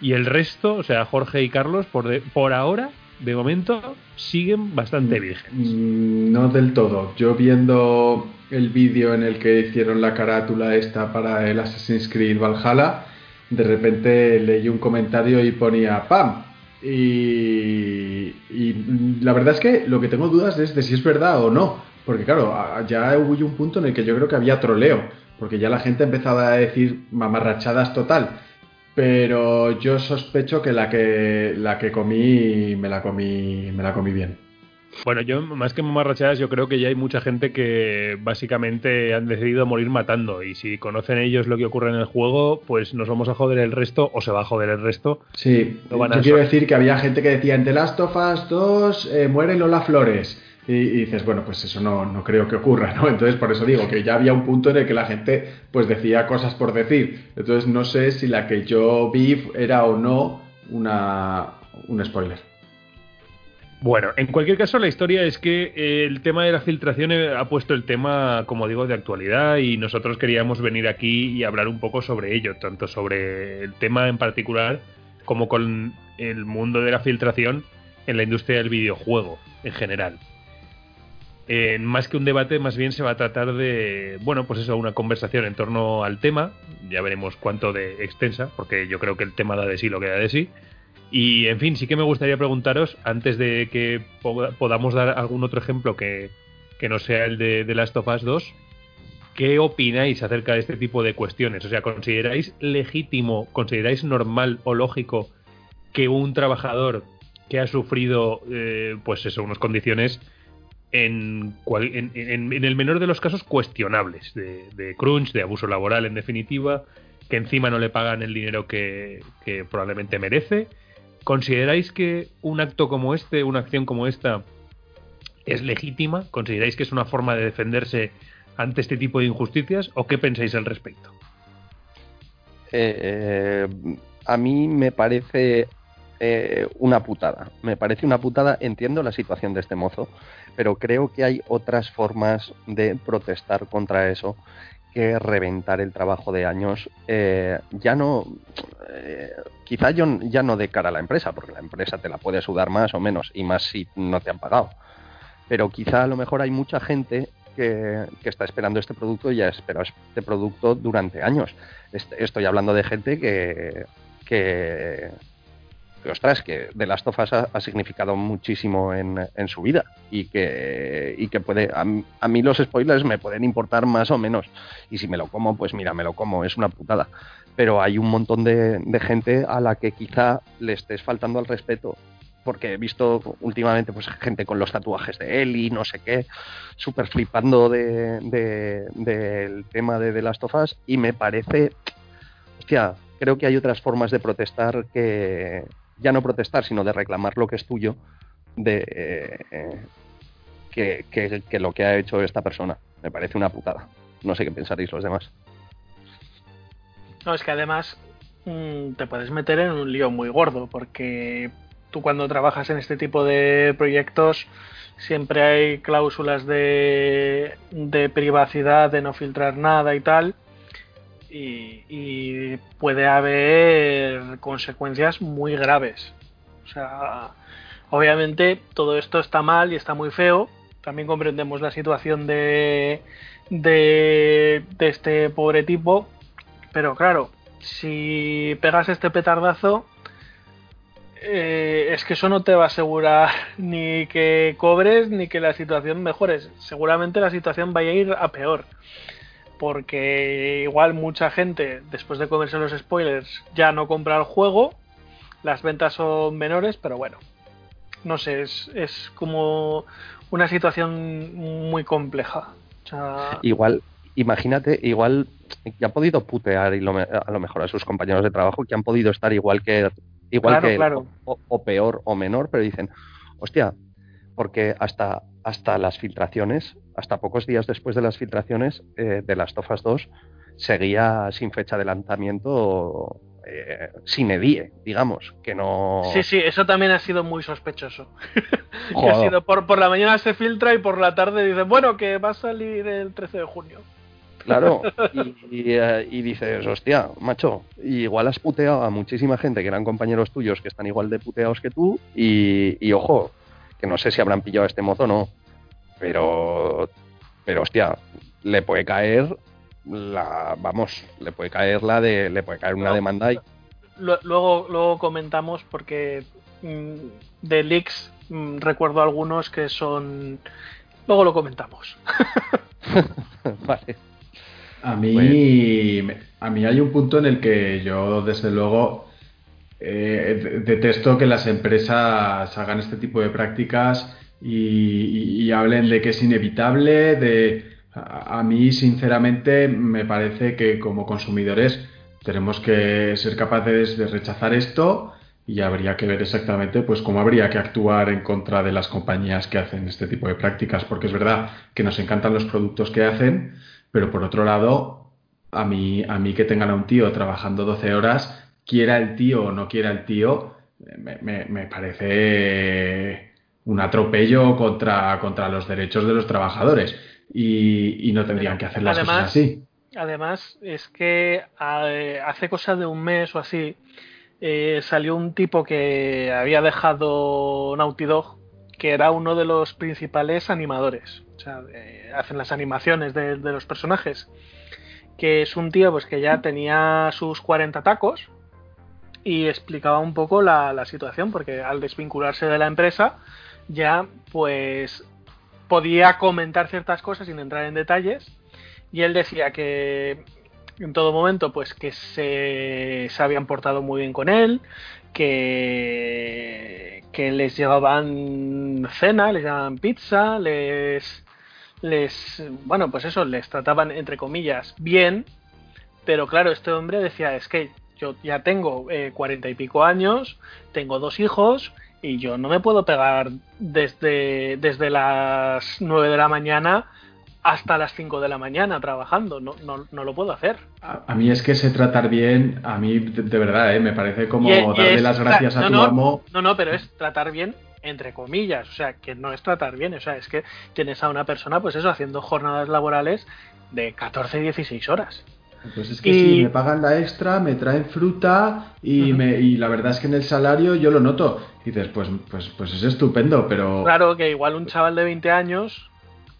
y el resto, o sea, Jorge y Carlos, por, de- por ahora, de momento, siguen bastante vírgenes. Mm, No del todo. Yo viendo el vídeo en el que hicieron la carátula esta para el Assassin's Creed Valhalla, de repente leí un comentario y ponía ¡Pam! Y, y la verdad es que lo que tengo dudas es de si es verdad o no. Porque claro, ya hubo un punto en el que yo creo que había troleo. Porque ya la gente empezaba a decir mamarrachadas total. Pero yo sospecho que la que la que comí me la comí me la comí bien. Bueno, yo más que mamarrachadas, yo creo que ya hay mucha gente que básicamente han decidido morir matando. Y si conocen ellos lo que ocurre en el juego, pues nos vamos a joder el resto o se va a joder el resto. Sí, No van a yo quiero decir que había gente que decía en The Last of Us 2 eh, muere Lola Flores. Y, dices, bueno, pues eso no, no creo que ocurra, ¿no? Entonces por eso digo que ya había un punto en el que la gente pues decía cosas por decir. Entonces no sé si la que yo vi era o no una, un spoiler. Bueno, en cualquier caso, la historia es que eh, el tema de la filtración eh, ha puesto el tema, como digo, de actualidad y nosotros queríamos venir aquí y hablar un poco sobre ello, tanto sobre el tema en particular como con el mundo de la filtración en la industria del videojuego en general. Eh, más que un debate, más bien se va a tratar de, bueno, pues eso, una conversación en torno al tema. Ya veremos cuánto de extensa, porque yo creo que el tema da de sí lo que da de sí. Y, en fin, sí que me gustaría preguntaros, antes de que po- podamos dar algún otro ejemplo que, que no sea el de, de Last of Us 2, ¿qué opináis acerca de este tipo de cuestiones? O sea, ¿consideráis legítimo, consideráis normal o lógico que un trabajador que ha sufrido, eh, pues eso, unas condiciones en, cual- en, en- el menor de los casos cuestionables, de, crunch, de abuso laboral en definitiva, que encima no le pagan el dinero que, probablemente merece. ¿Consideráis que un acto como este, una acción como esta, es legítima? ¿Consideráis que es una forma de defenderse ante este tipo de injusticias? ¿O qué pensáis al respecto? Eh, a mí me parece eh, una putada. Me parece una putada. Entiendo la situación de este mozo, pero creo que hay otras formas de protestar contra eso que reventar el trabajo de años. eh, ya no, eh, quizá yo, ya no de cara a la empresa, porque la empresa te la puede sudar más o menos, y más si no te han pagado. Pero quizá a lo mejor hay mucha gente que, que está esperando este producto y ya espera este producto durante años. Est- Estoy hablando de gente que, que, que, ostras, que The Last of Us ha, significado muchísimo en, en su vida y que, y que puede, a, mí- los spoilers me pueden importar más o menos y si me lo como, pues mira, me lo como, es una putada. Pero hay un montón de, de gente a la que quizá le estés faltando al respeto porque he visto últimamente pues gente con los tatuajes de Ellie, no sé qué, súper flipando de, de- del tema de The Last of Us y me parece, hostia, creo que hay otras formas de protestar que, ya no protestar, sino de reclamar lo que es tuyo, de eh, que, que- que lo que ha hecho esta persona. Me parece una putada. No sé qué pensaréis los demás. No, es que además mm, te puedes meter en un lío muy gordo, porque tú cuando trabajas en este tipo de proyectos siempre hay cláusulas de, de privacidad, de no filtrar nada y tal, y, puede haber consecuencias muy graves. O sea, obviamente todo esto está mal y está muy feo. También comprendemos la situación de, de, de este pobre tipo, pero claro, si pegas este petardazo, eh, es que eso no te va a asegurar ni que cobres ni que la situación mejores. Seguramente la situación vaya a ir a peor. Porque igual mucha gente, después de comerse los spoilers, ya no compra el juego. Las ventas son menores, pero bueno. No sé, es, es como una situación muy compleja. O sea, Igual, imagínate, igual que han podido putear y lo a lo mejor a sus compañeros de trabajo, que han podido estar igual que igual Claro, que claro. O, o peor o menor, pero dicen, hostia, porque hasta, hasta las filtraciones, hasta pocos días después de las filtraciones eh, de las Tofas 2, seguía sin fecha de lanzamiento, eh, sin edie, digamos, que no... Sí, sí, eso también ha sido muy sospechoso. que ha sido por, por la mañana se filtra y por la tarde dicen, bueno, que va a salir el 13 de junio. Claro, y, y, eh, y dices, hostia, macho, igual has puteado a muchísima gente que eran compañeros tuyos que están igual de puteados que tú, y, y ojo, que no sé si habrán pillado a este mozo o no, pero, pero hostia, le puede caer la, vamos, le puede caer la de, le puede caer una No. demanda y Lu- Luego, luego comentamos porque mm, de leaks mm, recuerdo algunos que son... Luego lo comentamos. vale. A mí, me- a mí hay un punto en el que yo, desde luego, eh, de- detesto que las empresas hagan este tipo de prácticas y hablen de que es inevitable. De, a, a mí, sinceramente, me parece que como consumidores tenemos que ser capaces de rechazar esto y habría que ver exactamente pues cómo habría que actuar en contra de las compañías que hacen este tipo de prácticas, porque es verdad que nos encantan los productos que hacen, pero por otro lado, a mí, a mí que tengan a un tío trabajando 12 horas, quiera el tío o no quiera el tío, me, me- me parece un atropello contra, contra los derechos de los trabajadores y, y no tendrían que hacer las Además, cosas así. Además, es que hace cosa de un mes o así eh, salió un tipo que había dejado Naughty Dog que era uno de los principales animadores. O sea, eh, hacen las animaciones de, de los personajes. Que es un tío pues que ya tenía sus 40 tacos y explicaba un poco la, situación, porque al desvincularse de la empresa ya pues podía comentar ciertas cosas sin entrar en detalles y él decía que en todo momento pues que se, se habían portado muy bien con él que, que les llevaban cena, les llevaban pizza, les les bueno pues eso, les trataban entre comillas bien, pero claro, este hombre decía es que yo ya tengo eh, cuarenta y pico años, tengo dos hijos y yo no me puedo pegar desde, desde las 9 de la mañana hasta las 5 de la mañana trabajando, no, no, no lo puedo hacer. A, a mí es que sé tratar bien, a mí de, de verdad, ¿eh? me parece como Y- y darle es- las gracias a no, tu no, amo. No, no, pero es tratar bien entre comillas, o sea, que no es tratar bien, o sea, es que tienes a una persona, pues eso, haciendo jornadas laborales de 14, 16 horas. Pues es que Y- si me pagan la extra, me traen fruta y, me, y la verdad es que en el salario yo lo noto. Y dices, pues, pues, pues es estupendo, pero... Claro que igual un chaval de 20 años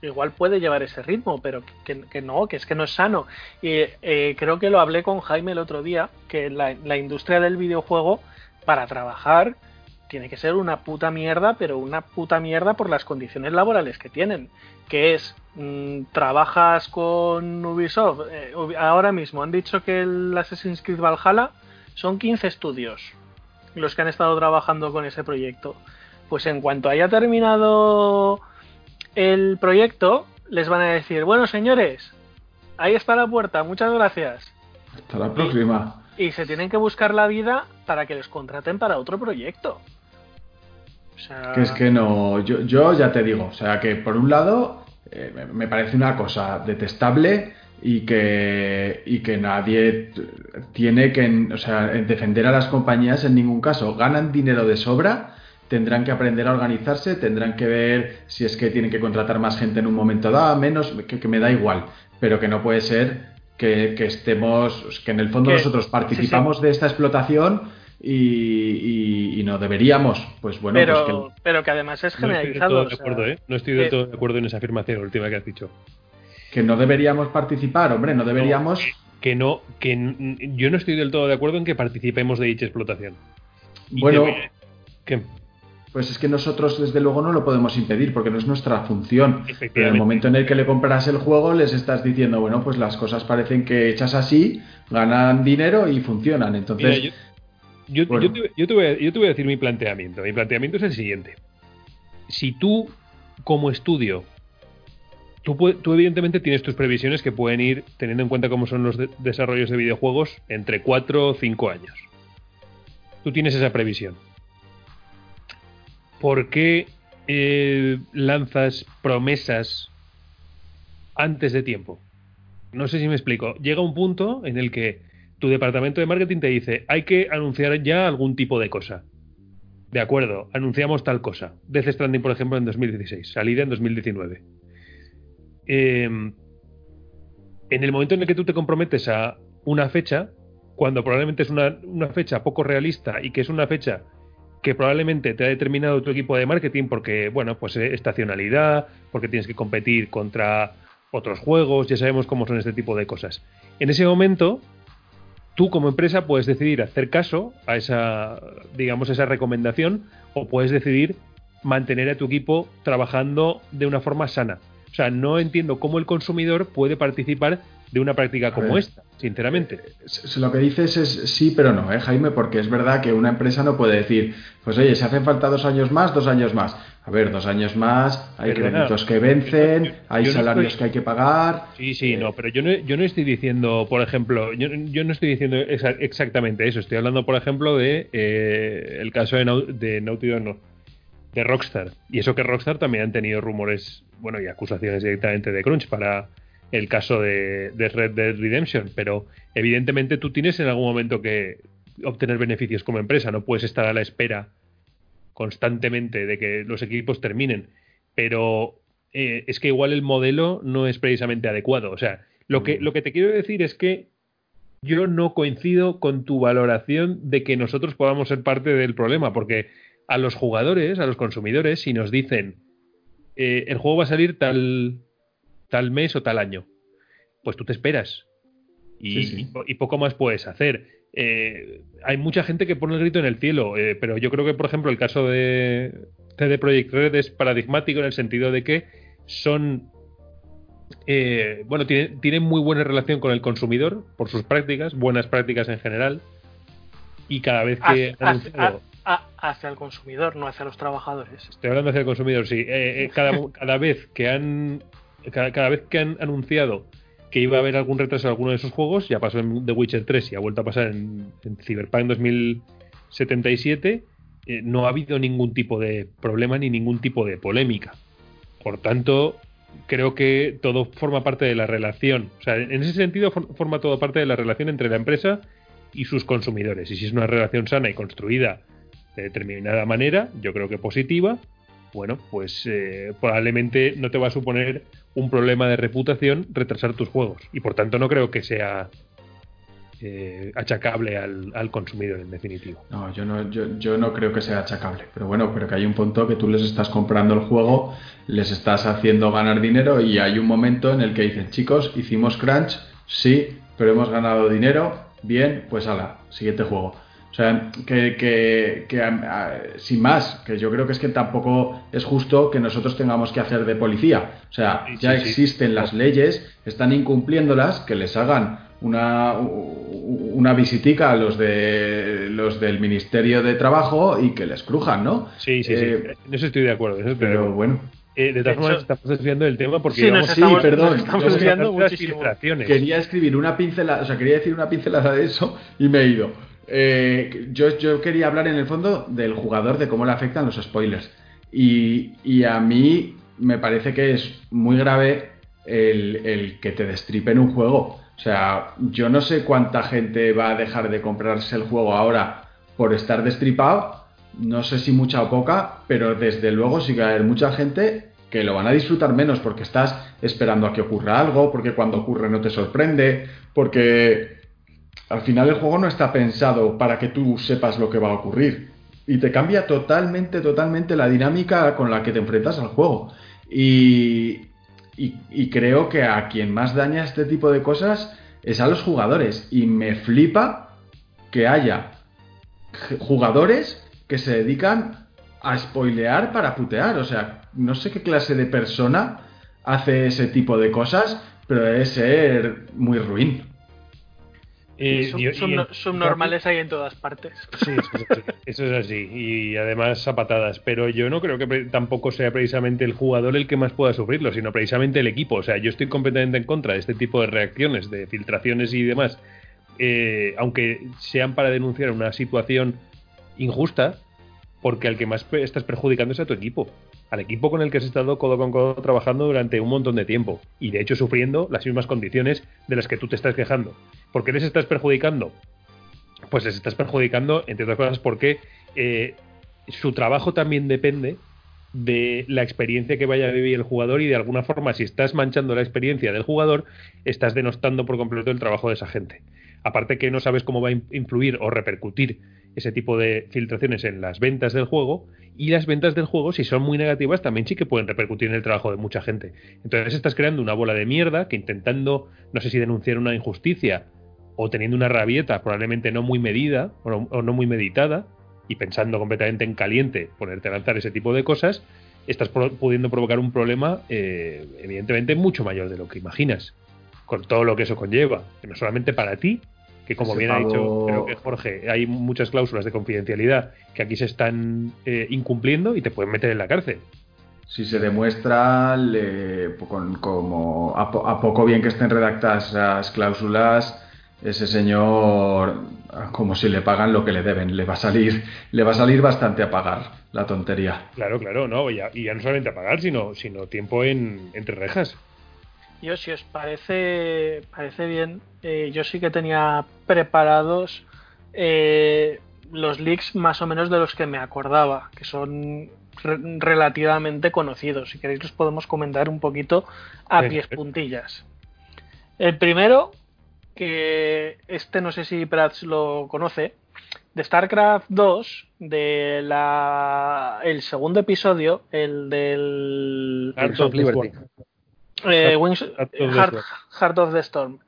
igual puede llevar ese ritmo, pero que, que no, que es que no es sano. Y eh, creo que lo hablé con Jaime el otro día, que la, la industria del videojuego, para trabajar, tiene que ser una puta mierda, pero una puta mierda por las condiciones laborales que tienen. Que es, mm, trabajas con Ubisoft, eh, ahora mismo han dicho que el Assassin's Creed Valhalla son 15 estudios los que han estado trabajando con ese proyecto. Pues en cuanto haya terminado el proyecto, les van a decir, bueno señores, ahí está la puerta, muchas gracias. Hasta la próxima. Y se tienen que buscar la vida para que les contraten para otro proyecto. O sea, Que es que no, yo, yo ya te digo, o sea que por un lado eh, me- parece una cosa detestable y que, y que nadie tiene que, o sea, en defender a las compañías en ningún caso. Ganan dinero de sobra, tendrán que aprender a organizarse, tendrán que ver si es que tienen que contratar más gente en un momento dado, menos, que, que me da igual, pero que no puede ser que, que estemos, que en el fondo nosotros participamos de esta explotación y, y- y no deberíamos, pues bueno, pero, pues que pero que además es No estoy del generalizado. todo o de sea, acuerdo, ¿eh? No estoy del eh, todo de acuerdo en esa afirmación última que has dicho. que no deberíamos participar, hombre, no deberíamos. Que no, que yo no estoy del todo de acuerdo en que participemos de dicha explotación. Y Bueno, pues es que nosotros desde luego no lo podemos impedir porque no es nuestra función. Pero en el momento en el que le compras el juego les estás diciendo, bueno, pues las cosas parecen que hechas así, ganan dinero y funcionan. Entonces, Mira, yo, yo- bueno. yo te, yo te voy a, yo te voy a decir mi planteamiento. Mi planteamiento es el siguiente. Si tú, como estudio, tú, evidentemente tienes tus previsiones que pueden ir, teniendo en cuenta cómo son los de- desarrollos de videojuegos, entre 4 o 5 años. Tú tienes esa previsión. ¿Por qué eh, lanzas promesas antes de tiempo? No sé si me explico. Llega un punto en el que tu departamento de marketing te dice, hay que anunciar ya algún tipo de cosa. De acuerdo, anunciamos tal cosa. Death Stranding, por ejemplo, en 2016, salida en 2019. Eh, en el momento en el que tú te comprometes a una fecha, cuando probablemente es una, una fecha poco realista y que es una fecha que probablemente te ha determinado tu equipo de marketing porque, bueno, pues eh, estacionalidad, porque tienes que competir contra otros juegos, ya sabemos cómo son este tipo de cosas. En ese momento, tú como empresa puedes decidir hacer caso a esa, digamos, esa recomendación o puedes decidir mantener a tu equipo trabajando de una forma sana. O sea, no entiendo cómo el consumidor puede participar de una práctica A como ver. esta, sinceramente. s- lo que dices es sí, pero no, ¿eh, Jaime? Porque es verdad que una empresa no puede decir, pues oye, si hacen falta dos años más, dos años más. A ver, dos años más, hay Perdona, créditos que vencen, yo- yo- hay yo no salarios estoy- que hay que pagar. Sí, sí, Eh, no, pero yo no, yo no estoy diciendo, por ejemplo, yo, yo no estoy diciendo exa- exactamente eso. Estoy hablando, por ejemplo, de eh, el caso de, Nau- de Naughty Dog, no, de Rockstar. Y eso que Rockstar también han tenido rumores, bueno, y acusaciones directamente de Crunch para el caso de, de Red Dead Redemption. Pero evidentemente tú tienes en algún momento que obtener beneficios como empresa. No puedes estar a la espera constantemente de que los equipos terminen. Pero eh, es que igual el modelo no es precisamente adecuado. O sea, lo que, lo que te quiero decir es que yo no coincido con tu valoración de que nosotros podamos ser parte del problema, porque a los jugadores, a los consumidores, si nos dicen eh, el juego va a salir tal, tal mes o tal año, pues tú te esperas. Y, Sí, sí. y poco más puedes hacer. Eh, hay mucha gente que pone el grito en el cielo, eh, pero yo creo que, por ejemplo, el caso de CD Projekt Red es paradigmático en el sentido de que son. eh, bueno, tienen, tienen muy buena relación con el consumidor por sus prácticas, buenas prácticas en general. Y cada vez que Hacia, han anunciado- hacia- hacia el consumidor, no hacia los trabajadores. Estoy hablando hacia el consumidor, sí. Eh, cada, cada vez que han cada, cada vez que han anunciado que iba a haber algún retraso en alguno de esos juegos, ya pasó en The Witcher 3 y ha vuelto a pasar en, en Cyberpunk 2077, eh, no ha habido ningún tipo de problema ni ningún tipo de polémica. Por tanto, creo que todo forma parte de la relación. O sea, en ese sentido for- forma todo parte de la relación entre la empresa y sus consumidores. Y si es una relación sana y construida de determinada manera, yo creo que positiva, bueno, pues eh, probablemente no te va a suponer un problema de reputación retrasar tus juegos. Y por tanto no creo que sea eh, achacable al, al consumidor en definitivo. No, yo no, yo, yo no creo que sea achacable. Pero bueno, pero que hay un punto que tú les estás comprando el juego, les estás haciendo ganar dinero y hay un momento en el que dicen, chicos, hicimos crunch, sí, pero hemos ganado dinero, bien, pues ala, siguiente juego. O sea, que, que, que, ah, sin más, que yo creo que es que tampoco es justo que nosotros tengamos que hacer de policía. O sea, Sí, ya sí, sí. existen las leyes, están incumpliéndolas, que les hagan una, una visitica a los de los del Ministerio de Trabajo y que les crujan, ¿no? Sí, sí, Eh, sí. En eso estoy de acuerdo. eso estoy de Pero acuerdo. bueno, Eh, de todas formas, estamos desviando del tema porque Sí, nos a- sí, estamos, perdón, nos estamos desviando muchísimo. filtraciones. quería escribir una pincelada, o sea, quería decir una pincelada de eso y me he ido. Eh, yo, quería hablar en el fondo del jugador, de cómo le afectan los spoilers. Y, y a mí me parece que es muy grave el, el que te destripen un juego. O sea, yo no sé cuánta gente va a dejar de comprarse el juego ahora por estar destripado. No sé si mucha o poca, pero desde luego sí que va a haber mucha gente que lo van a disfrutar menos porque estás esperando a que ocurra algo, porque cuando ocurre no te sorprende, porque al final el juego no está pensado para que tú sepas lo que va a ocurrir. Y te cambia totalmente, totalmente la dinámica con la que te enfrentas al juego. Y, y- creo que a quien más daña este tipo de cosas es a los jugadores. Y me flipa que haya jugadores que se dedican a spoilear para putear. O sea, no sé qué clase de persona hace ese tipo de cosas, pero debe ser muy ruin. Eh, Sub- en- subnormales hay en todas partes. Sí, eso es, así, eso es así. Y además a patadas. Pero yo no creo que tampoco sea precisamente el jugador el que más pueda sufrirlo, sino precisamente el equipo. O sea, yo estoy completamente en contra de este tipo de reacciones, de filtraciones y demás, eh, aunque sean para denunciar una situación injusta, porque al que más estás perjudicando es a tu equipo. Al equipo con el que has estado codo con codo trabajando durante un montón de tiempo. Y de hecho sufriendo las mismas condiciones de las que tú te estás quejando. ¿Por qué les estás perjudicando? pues les estás perjudicando, entre otras cosas, porque eh, su trabajo también depende de la experiencia que vaya a vivir el jugador y de alguna forma, si estás manchando la experiencia del jugador, estás denostando por completo el trabajo de esa gente. Aparte que no sabes cómo va a in- influir o repercutir ese tipo de filtraciones en las ventas del juego y las ventas del juego, si son muy negativas, también sí que pueden repercutir en el trabajo de mucha gente. Entonces estás creando una bola de mierda que intentando, no sé si denunciar una injusticia o teniendo una rabieta probablemente no muy medida o no, o no muy meditada y pensando completamente en caliente ponerte a lanzar ese tipo de cosas, estás pro- pudiendo provocar un problema eh, evidentemente mucho mayor de lo que imaginas, con todo lo que eso conlleva, que no solamente para ti, que como Ese bien ha dicho creo que Jorge, hay muchas cláusulas de confidencialidad que aquí se están eh, incumpliendo y te pueden meter en la cárcel. Si se demuestra le- con- como a, po- a poco bien que estén redactadas esas cláusulas, ese señor, como si le pagan lo que le deben, le va a salir, le va a salir bastante a pagar la tontería. Claro, claro, no, y ya, y ya no solamente a pagar, sino, sino tiempo en, entre rejas. Yo, si os parece, parece bien, eh, yo sí que tenía preparados eh, los leaks más o menos de los que me acordaba, que son re- relativamente conocidos. Si queréis los podemos comentar un poquito a pies puntillas. El primero, que este no sé si Prats lo conoce, de StarCraft 2, de la el segundo episodio, el del Hearts of Liberty. Eh, Wings- Heart of the Heart, Swarm. Heart of the Storm. Of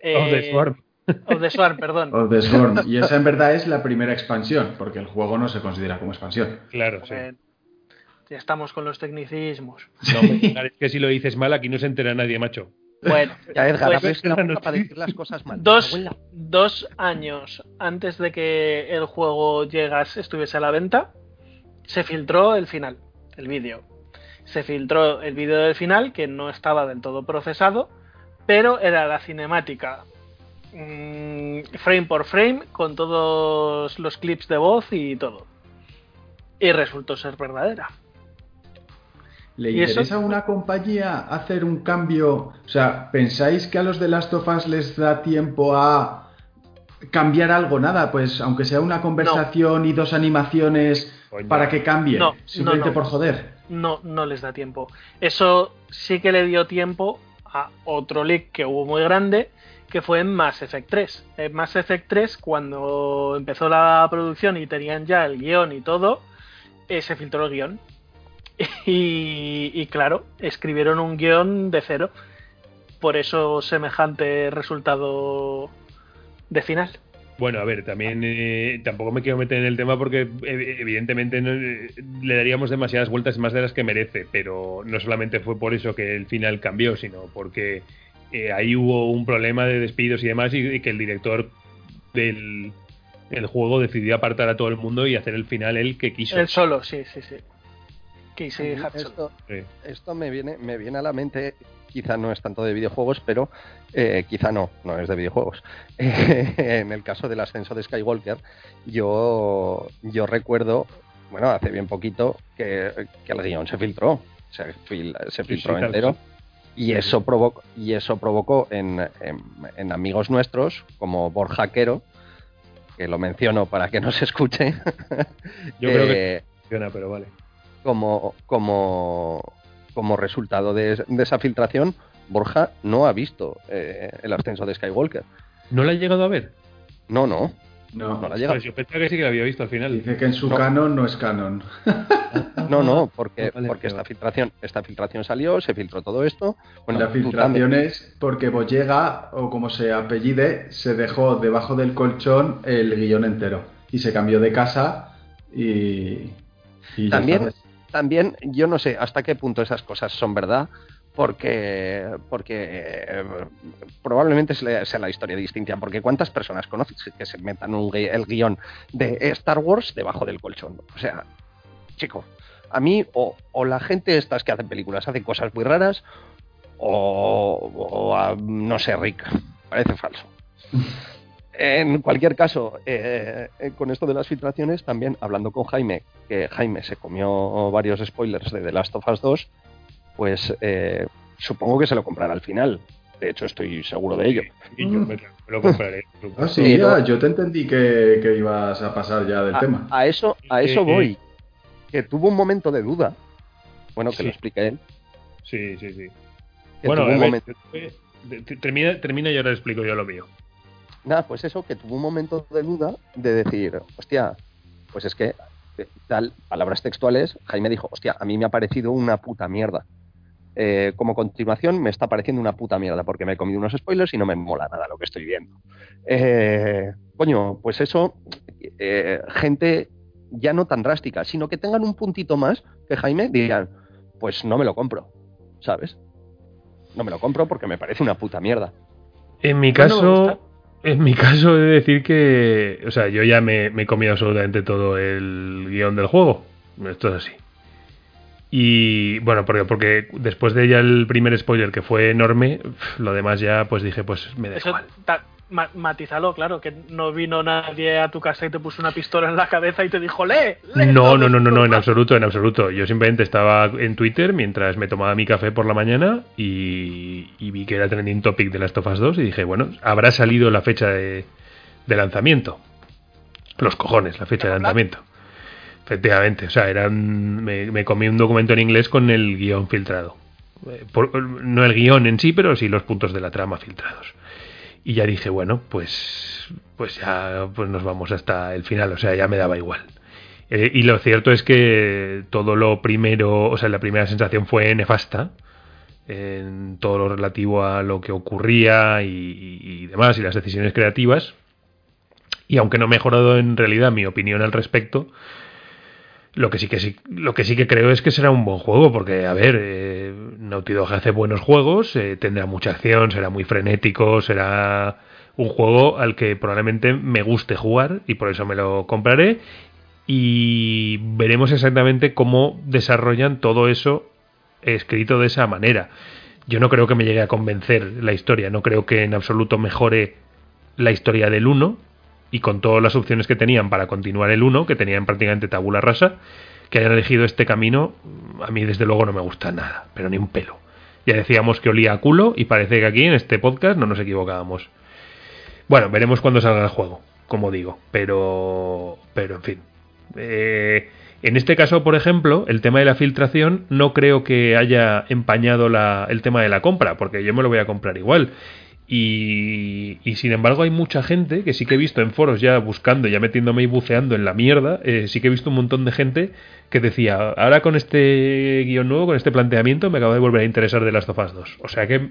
the Eh, Swarm. of the Swarm, perdón. Of the Swarm. Y esa en verdad es la primera expansión, porque el juego no se considera como expansión. Claro, sí. Eh, ya estamos con los tecnicismos. No, es que si lo dices mal, aquí no se entera nadie, macho. Bueno, Ya, Pues- para decir las cosas mal. dos, dos años antes de que el juego llegase, estuviese a la venta, se filtró el final, el vídeo. Se filtró el vídeo del final, que no estaba del todo procesado, pero era la cinemática mm, frame por frame, con todos los clips de voz y todo. Y resultó ser verdadera. ¿Le ¿Y eso? interesa a una compañía hacer un cambio? O sea, ¿pensáis que a los de Last of Us les da tiempo a cambiar algo? Nada, pues aunque sea una conversación y dos animaciones para que cambie, No, simplemente no, no. por joder. no, no les da tiempo. Eso sí que le dio tiempo a otro leak que hubo muy grande, que fue en Mass Effect 3. En Mass Effect 3, cuando empezó la producción y tenían ya el guion y todo, eh, se filtró el guion. Y, y claro, escribieron un guion de cero. Por eso semejante resultado de final. Bueno, a ver, también eh, tampoco me quiero meter en el tema porque eh, evidentemente no, eh, le daríamos demasiadas vueltas más de las que merece, pero no solamente fue por eso que el final cambió, sino porque eh, ahí hubo un problema de despidos y demás y, y que el director del, del juego decidió apartar a todo el mundo y hacer el final él que quiso. El solo, sí, sí, sí. Esto, Sí. esto me viene, me viene a la mente, quizá no es tanto de videojuegos, pero eh, quizá no, no es de videojuegos. en el caso del ascenso de Skywalker, yo, yo recuerdo, bueno, hace bien poquito, que, que el guion se filtró, se, fil- se Sí, filtró sí, tal entero. Y eso provocó, y eso provocó en, en- en amigos nuestros, como Borja Quero, que lo menciono para que no se escuche, Yo creo que eh, funciona, pero vale. Como, como, como resultado de, de esa filtración, Borja no ha visto eh, el ascenso de Skywalker. ¿No la ha llegado a ver? No, no, No, no la ha llegado. Pues yo pensaba que sí que la había visto al final. dice que en su No. canon no es canon. No, no, porque, Vale, porque esta filtración, esta filtración salió, se filtró todo esto. Bueno, la filtración es porque Bollega, o como se apellide, se dejó debajo del colchón el guion entero. Y se cambió de casa y... y También. También, yo no sé hasta qué punto esas cosas son verdad, porque, porque eh, probablemente sea la historia distinta, porque ¿cuántas personas conoces que se metan el guion de Star Wars debajo del colchón? O sea, chico, a mí o, o la gente estas que hacen películas hacen cosas muy raras, o, no sé, Rick, parece falso. En cualquier caso, eh, eh, con esto de las filtraciones, también hablando con Jaime, que Jaime se comió varios spoilers de The Last of Us 2, pues eh, supongo que se lo comprará al final. De hecho, estoy seguro de ello. Y yo me, me lo compraré. Ah, sí, ya, yo te entendí que, que ibas a pasar ya del A, tema. a eso, a eso Eh, eh. voy. Que tuvo un momento de duda. Bueno, que Sí. lo explique él. Sí, sí, sí. Que Bueno, tuvo a un ver, momento- te- termina, termina y ahora explico yo lo mío. Nada, pues eso, que tuvo un momento de duda de decir, hostia, pues es que, tal, palabras textuales, Jaime dijo, hostia, a mí me ha parecido una puta mierda. Eh, como continuación me está pareciendo una puta mierda porque me he comido unos spoilers y no me mola nada lo que estoy viendo. Eh, coño, pues eso, eh, gente ya no tan drástica, sino que tengan un puntito más que Jaime digan, pues no me lo compro, ¿sabes? No me lo compro porque me parece una puta mierda. En mi caso. En mi caso he de decir que, o sea, yo ya me, me he comido absolutamente todo el guion del juego. Esto es así. Y bueno, porque, porque después de ya el primer spoiler que fue enorme, lo demás ya pues dije, pues me da Eso, igual. Ta- ma- matízalo, claro, que no vino nadie a tu casa y te puso una pistola en la cabeza y te dijo, lee, lee No, no, no, no, no, en esto". absoluto, en absoluto. Yo simplemente estaba en Twitter mientras me tomaba mi café por la mañana y, y vi que era trending topic de Last of Us 2 y dije, bueno, habrá salido la fecha de, de lanzamiento. Los cojones, la fecha de lanzamiento. Efectivamente, o sea, eran, me, me comí un documento en inglés con el guion filtrado. Eh, por- no el guion en sí, pero sí los puntos de la trama filtrados. Y ya dije, bueno, pues, pues ya pues nos vamos hasta el final, o sea, ya me daba igual. Eh, y lo cierto es que todo lo primero, o sea, la primera sensación fue nefasta en todo lo relativo a lo que ocurría y, y- y demás, y las decisiones creativas. Y aunque no he mejorado en realidad mi opinión al respecto, lo que sí que sí, lo que sí que creo es que será un buen juego, porque a ver, eh, Naughty Dog hace buenos juegos, eh, tendrá mucha acción, será muy frenético, será un juego al que probablemente me guste jugar y por eso me lo compraré y veremos exactamente cómo desarrollan todo eso escrito de esa manera. Yo no creo que me llegue a convencer la historia, no creo que en absoluto mejore la historia del 1 y con todas las opciones que tenían para continuar el 1, que tenían prácticamente tabula rasa, que hayan elegido este camino, a mí desde luego no me gusta nada, pero ni un pelo. Ya decíamos que olía a culo y parece que aquí en este podcast no nos equivocábamos. Bueno, veremos cuando salga el juego, como digo, pero pero en fin. Eh, en este caso, por ejemplo, el tema de la filtración no creo que haya empañado la- el tema de la compra, porque yo me lo voy a comprar igual. Y, y sin embargo hay mucha gente que sí que he visto en foros ya buscando, ya metiéndome y buceando en la mierda, eh, sí que he visto un montón de gente que decía, ahora con este guion nuevo, con este planteamiento, me acabo de volver a interesar de Last of Us 2. O sea que,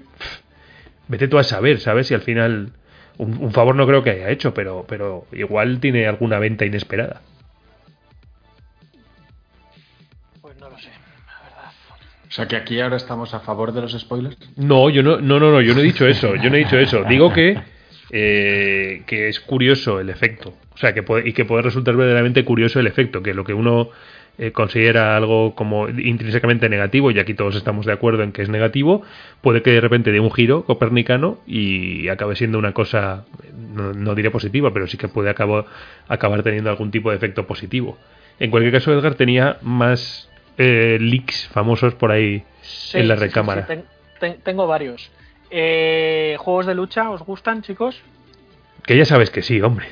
vete tú a saber, ¿sabes? Si al final, un, un favor no creo que haya hecho, pero, pero igual tiene alguna venta inesperada. Pues no lo sé, sea que aquí ahora estamos a favor de los spoilers. No, yo no, no, no, no, yo no he dicho eso, yo no he dicho eso. Digo que, eh, que es curioso el efecto. O sea, que puede, y que puede resultar verdaderamente curioso el efecto, que lo que uno eh, considera algo como intrínsecamente negativo, y aquí todos estamos de acuerdo en que es negativo, puede que de repente dé un giro copernicano y acabe siendo una cosa, no, no diré positiva, pero sí que puede acabo- acabar teniendo algún tipo de efecto positivo. En cualquier caso, Edgar tenía más eh, leaks famosos por ahí Sí, en la recámara. sí, ten- ten- tengo varios. Eh, ¿Juegos de lucha os gustan, chicos? Que ya sabes que sí, hombre.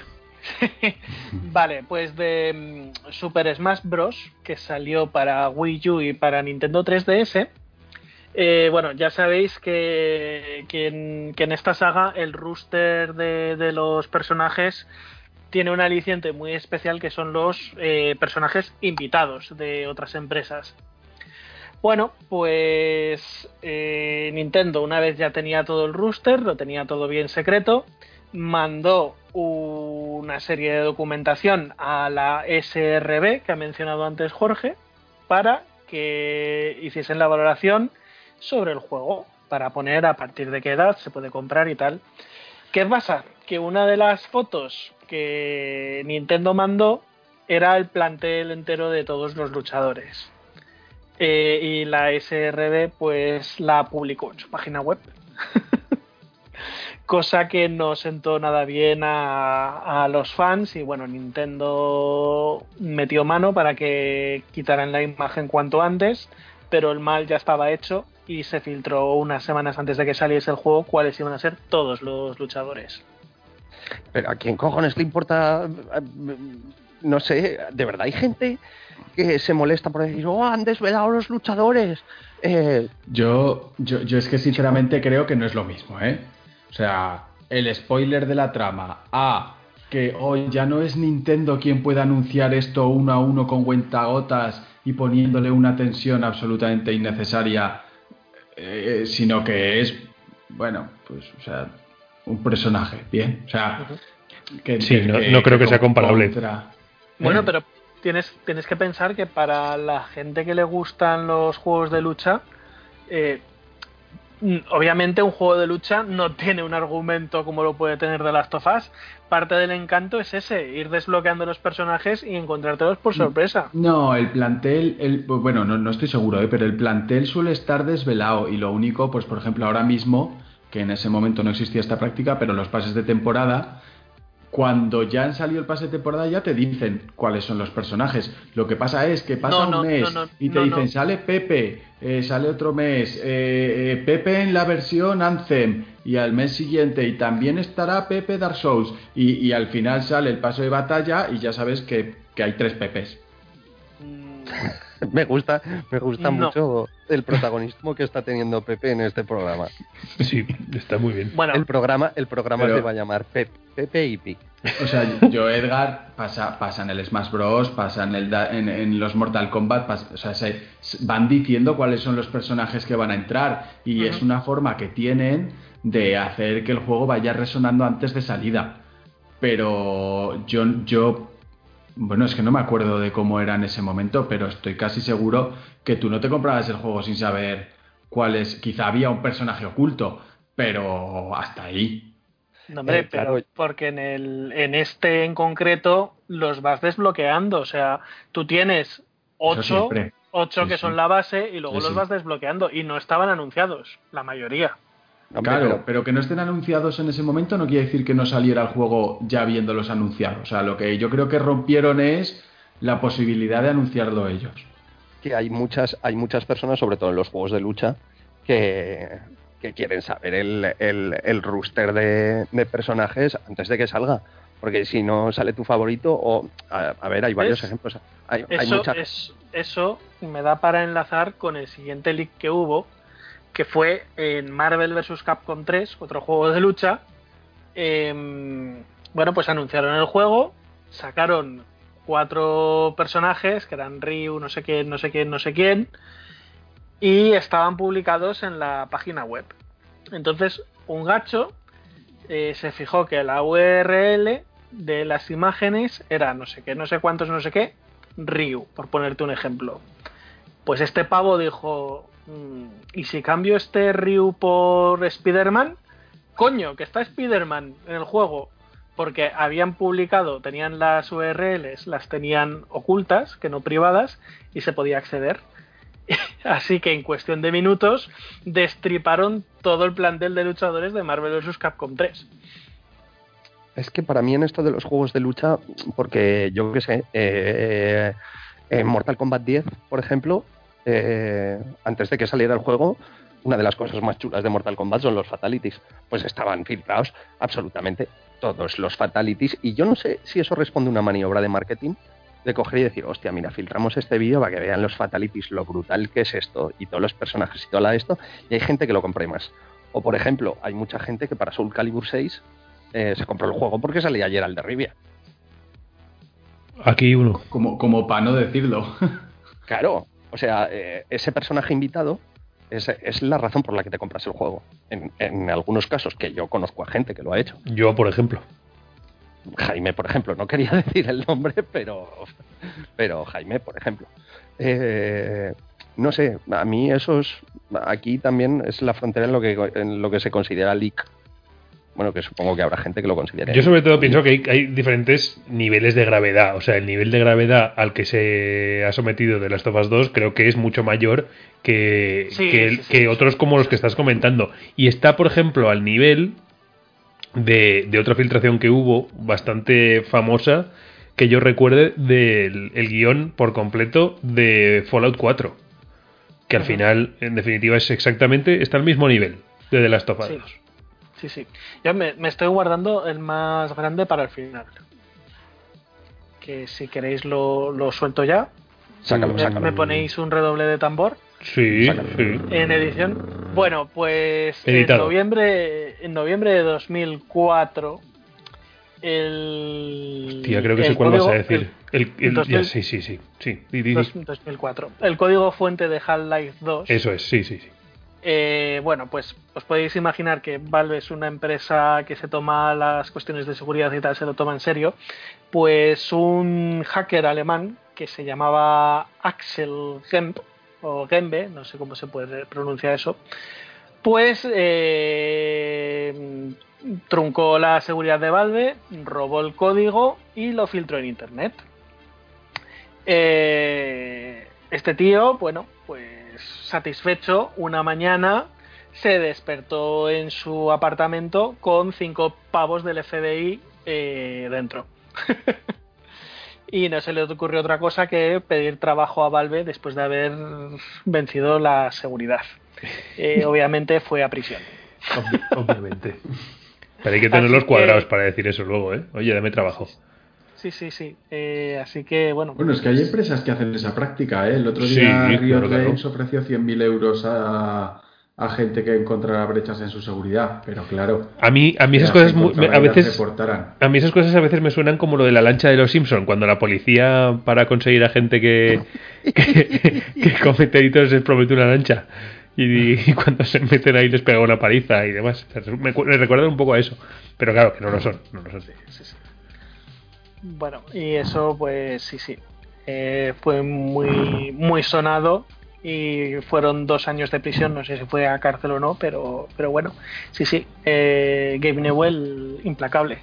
Vale, pues de mm, Super Smash Bros. que salió para Wii U y para Nintendo 3DS. eh, bueno, ya sabéis que, que en, que en esta saga el rooster de, de los personajes tiene un aliciente muy especial que son los eh, personajes invitados de otras empresas. Bueno, pues eh, Nintendo una vez ya tenía todo el rooster, lo tenía todo bien secreto, mandó una serie de documentación a la SRB que ha mencionado antes Jorge para que hiciesen la valoración sobre el juego para poner a partir de qué edad se puede comprar y tal. ¿Qué pasa? Que una de las fotos que Nintendo mandó era el plantel entero de todos los luchadores. Eh, y la SRB pues la publicó en su página web. Cosa que no sentó nada bien a, a los fans y bueno, Nintendo metió mano para que quitaran la imagen cuanto antes, pero el mal ya estaba hecho y se filtró unas semanas antes de que saliese el juego cuáles iban a ser todos los luchadores. Pero a quién cojones le importa. No sé, de verdad hay gente que se molesta por decir, oh, han desvelado los luchadores. Eh, Yo, yo, yo es que sinceramente creo que no es lo mismo, ¿eh? O sea, el spoiler de la trama. A, que hoy ya no es Nintendo quien puede anunciar esto uno a uno con cuentagotas y poniéndole una tensión absolutamente innecesaria, eh, sino que es, bueno, pues, o sea, un personaje, bien. O sea, que, Sí, no- no creo que sea comparable. contra- Bueno, ¿Eh? pero tienes, tienes que pensar que para la gente que le gustan los juegos de lucha, eh, mm, obviamente un juego de lucha no tiene un argumento como lo puede tener The Last of Us. Parte del encanto es ese, ir desbloqueando los personajes y encontrártelos por sorpresa. No, el plantel, el, pues bueno, no, no estoy seguro, ¿eh? pero el plantel suele estar desvelado y lo único, pues por ejemplo ahora mismo, que en ese momento no existía esta práctica, pero los pases de temporada, cuando ya han salido el pase de temporada ya te dicen cuáles son los personajes. Lo que pasa es que pasa No, no, un mes no, y te dicen sale Pepe, eh, sale otro mes, eh, eh, Pepe en la versión Anthem y al mes siguiente y también estará Pepe Dark Souls y, y al final sale el paso de batalla y ya sabes que, que hay tres Pepes. Me gusta, me gusta No. mucho el protagonismo que está teniendo Pepe en este programa. Sí, está muy bien. Bueno, El programa, el programa Pero- se va a llamar Pep- Pepe y Pic. O sea, yo, Edgar, pasa, pasa en el Smash Bros, pasa en, el, en, en los Mortal Kombat, pas- o sea, se, se- van diciendo cuáles son los personajes que van a entrar y es una forma que tienen de hacer que el juego vaya resonando antes de salida. Pero yo, yo, bueno, es que no me acuerdo de cómo era en ese momento, pero estoy casi seguro que tú no te comprabas el juego sin saber cuál es, quizá había un personaje oculto, pero hasta ahí. no, hombre, eh, claro. pero porque en, el, en este en concreto los vas desbloqueando. O sea, tú tienes ocho, ocho Sí, que sí. son la base y luego Sí, los sí. vas desbloqueando. Y no estaban anunciados, la mayoría. Hombre, Claro, pero- pero... que no estén anunciados en ese momento no quiere decir que no saliera el juego ya viéndolos anunciados. O sea, lo que yo creo que rompieron es la posibilidad de anunciarlo ellos. que hay muchas, hay muchas personas, sobre todo en los juegos de lucha, que, que quieren saber el, el, el rooster de, de personajes antes de que salga. Porque si no sale tu favorito, o a, a ver, hay varios ejemplos. Hay, hay Eso, mucha- es, eso me da para enlazar con el siguiente leak que hubo, que fue en Marvel vs. Capcom 3, otro juego de lucha. Em, bueno, pues anunciaron el juego, sacaron cuatro personajes, que eran Ryu, no sé quién, no sé quién, no sé quién, y estaban publicados en la página web. Entonces, un gacho eh, se fijó que la URL de las imágenes era no sé qué, no sé cuántos, no sé qué, Ryu, por ponerte un ejemplo. Pues este pavo dijo, "Mm, ¿y si cambio este Ryu por Spider-Man? Coño, que está Spider-Man en el juego. Porque habían publicado, tenían las URLs, las tenían ocultas, que no privadas, y se podía acceder. Así que en cuestión de minutos destriparon todo el plantel de luchadores de Marvel vs. Capcom 3. Es que para mí en esto de los juegos de lucha, porque yo qué sé, eh, en Mortal Kombat 10, por ejemplo, eh, antes de que saliera el juego, una de las cosas más chulas de Mortal Kombat son los fatalities. Pues estaban filtrados absolutamente todos los fatalities y yo no sé si eso responde a una maniobra de marketing de coger y decir, hostia, mira, filtramos este vídeo para que vean los fatalities, lo brutal que es esto y todos los personajes y todo la esto, y hay gente que lo compre más. O por ejemplo, hay mucha gente que para Soul Calibur 6 eh, se compró el juego porque salía ayer al de Rivia. Aquí uno. Como, como para no decirlo. Claro, o sea, eh, ese personaje invitado es, es la razón por la que te compras el juego. En, en algunos casos, que yo conozco a gente que lo ha hecho. Yo, por ejemplo. Jaime, por ejemplo, no quería decir el nombre, pero, pero Jaime, por ejemplo. Eh, no sé, a mí eso es, aquí también es la frontera en lo que, en lo que se considera leak. Bueno, que supongo que habrá gente que lo considere. Yo sobre todo pienso que hay, hay diferentes niveles de gravedad. O sea, el nivel de gravedad al que se ha sometido The Last of Us 2 creo que es mucho mayor que, Sí, que, sí, sí, que sí. otros como los que estás comentando. Y está, por ejemplo, al nivel de, de otra filtración que hubo, bastante famosa, que yo recuerde del el guion por completo de Fallout 4. Que al final, en definitiva, es exactamente, está al mismo nivel de The Last of Us Sí. 2. Sí, sí. Yo me, me estoy guardando el más grande para el final. Que si queréis lo, lo suelto ya. Sácalo, Me, sácalo. me ponéis un redoble de tambor Sí, Sácalo. sí. en edición. Bueno, pues Editado. en noviembre, en noviembre de 2004 el Tía, creo que el sé cuál vas a código- decir. El, el- 2000 ya, sí, sí, sí. sí. Di, di, di. dos- 2004. El código fuente de Half-Life 2 Eso es, sí, sí, sí. Eh, bueno, pues os podéis imaginar que Valve es una empresa que se toma las cuestiones de seguridad y tal, se lo toma en serio. Pues un hacker alemán que se llamaba Axel Gemp, o Gembe, no sé cómo se puede pronunciar eso, pues eh, truncó la seguridad de Valve, robó el código y lo filtró en Internet. Eh, este tío, bueno, satisfecho, una mañana se despertó en su apartamento con cinco pavos del FBI eh, dentro. y no se le ocurrió otra cosa que pedir trabajo a Valve después de haber vencido la seguridad. Eh, obviamente fue a prisión. Obvi- obviamente. Pero hay que Así tenerlos que- cuadrados para decir eso luego, ¿eh? Oye, dame trabajo. Sí, sí, sí. Eh, así que, bueno. Bueno, es que hay empresas que hacen esa práctica, ¿eh? El otro Sí, día claro, Riot claro. Games ofreció 100.000 euros a, a gente que encontrara brechas en su seguridad, pero claro. A mí, a mí esas cosas a veces a mí esas cosas a veces me suenan como lo de la lancha de los Simpson cuando la policía para conseguir a gente que que, que comete delitos les promete una lancha y, y cuando se meten ahí les pega una paliza y demás. O sea, Me, cu- me recuerdan un poco a eso, pero claro que no lo son, no lo son. Bueno, y eso, pues sí, sí. Eh, fue muy, muy sonado y fueron dos años de prisión. No sé si fue a cárcel o no, pero, pero bueno, sí, sí. Eh, Gabe Newell, implacable.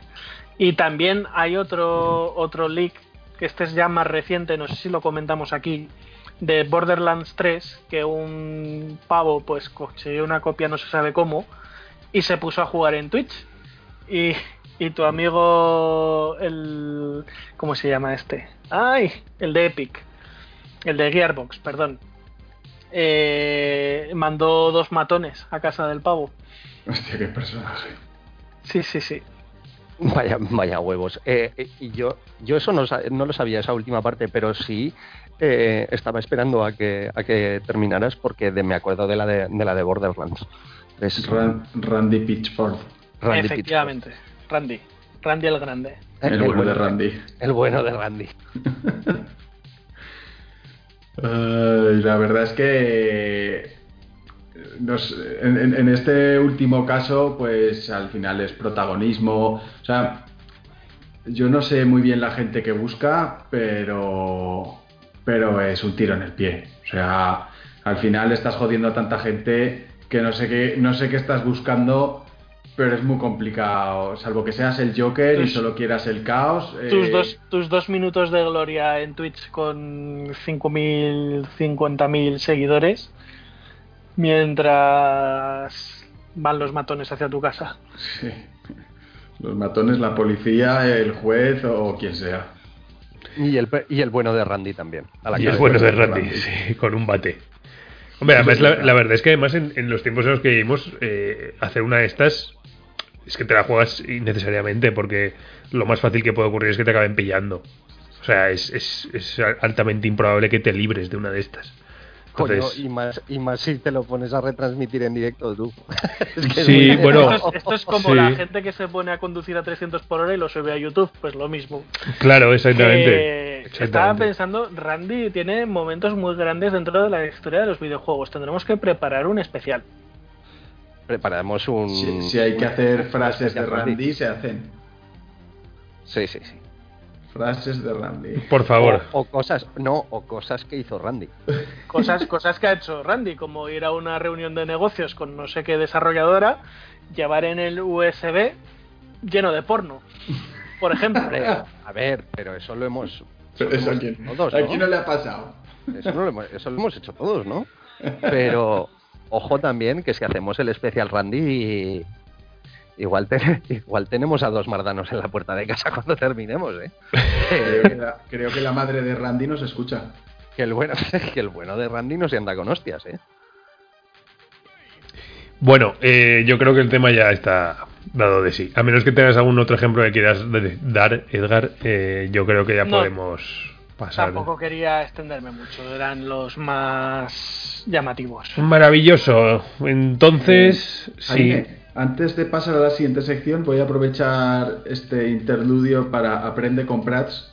Y también hay otro, otro leak, que este es ya más reciente, no sé si lo comentamos aquí, de Borderlands 3, que un pavo pues consiguió una copia, no se sabe cómo, y se puso a jugar en Twitch. Y, y tu amigo, el. ¿Cómo se llama este? ¡Ay! El de Epic. El de Gearbox, perdón. Eh, mandó dos matones a casa del pavo. Hostia, qué personaje. Sí, sí, sí. Vaya, vaya huevos. Eh, eh, y yo, yo eso no, no lo sabía, esa última parte, pero sí eh, estaba esperando a que, a que terminaras porque de- me acuerdo de la de, de la de Borderlands. Es Ran- Randy Pitchford, Randy Efectivamente. Randy. Randy el Grande. El bueno de Randy. El bueno de Randy. La verdad es que nos- en este último caso, pues al final es protagonismo. O sea, yo no sé muy bien la gente que busca, pero, pero es un tiro en el pie. O sea, al final estás jodiendo a tanta gente que no sé qué, no sé qué estás buscando, pero es muy complicado. Salvo que seas el Joker y solo quieras el caos. Tus, eh, dos, tus dos minutos de gloria en Twitch con 5.000, 50.000 seguidores. Mientras van los matones hacia tu casa. Sí. Los matones, la policía, el juez o quien sea. Y el, y el bueno de Randy también. a la Y es bueno de Randy. Randy, sí, con un bate. Hombre, además la, la verdad es que además en, en los tiempos en los que vivimos, eh, hacer una de estas es que te la juegas innecesariamente porque lo más fácil que puede ocurrir es que te acaben pillando. O sea, es, es, es altamente improbable que te libres de una de estas. Coño, Entonces, y, más, y más si te lo pones a retransmitir en directo tú. Es que Sí, bueno, Esto es, esto es como sí. la gente que se pone a conducir a 300 por hora y lo sube a YouTube, pues lo mismo. claro, exactamente. Estaba pensando, Randy tiene momentos muy grandes dentro de la historia de los videojuegos. Tendremos que preparar un especial. Preparamos un. Si, si hay que hacer frases de Randy, se hacen. Sí, sí, sí. Frases de Randy. Por favor. O, o cosas, no, o cosas que hizo Randy. Cosas, cosas que ha hecho Randy, como ir a una reunión de negocios con no sé qué desarrolladora, llevar en el USB lleno de porno. Por ejemplo. A ver, pero eso lo hemos. eso Pero eso a hemos quién, hecho todos, ¿A ¿no? no le ha pasado? Eso, no lo hemos, eso lo hemos hecho todos, ¿no? Pero ojo también que si hacemos el especial Randy, igual, te- igual tenemos a dos mardanos en la puerta de casa cuando terminemos, ¿eh? Creo que, la, creo que la madre de Randy nos escucha. Que el bueno, que el bueno de Randy no se anda con hostias, ¿eh? Bueno, eh, yo creo que el tema ya está dado de sí. A menos que tengas algún otro ejemplo que quieras dar, Edgar, eh, yo creo que ya No. podemos pasar. Tampoco quería extenderme mucho, eran los más llamativos. Maravilloso. Entonces, sí. Jaime, antes de pasar a la siguiente sección, voy a aprovechar este interludio para Aprende con Prats.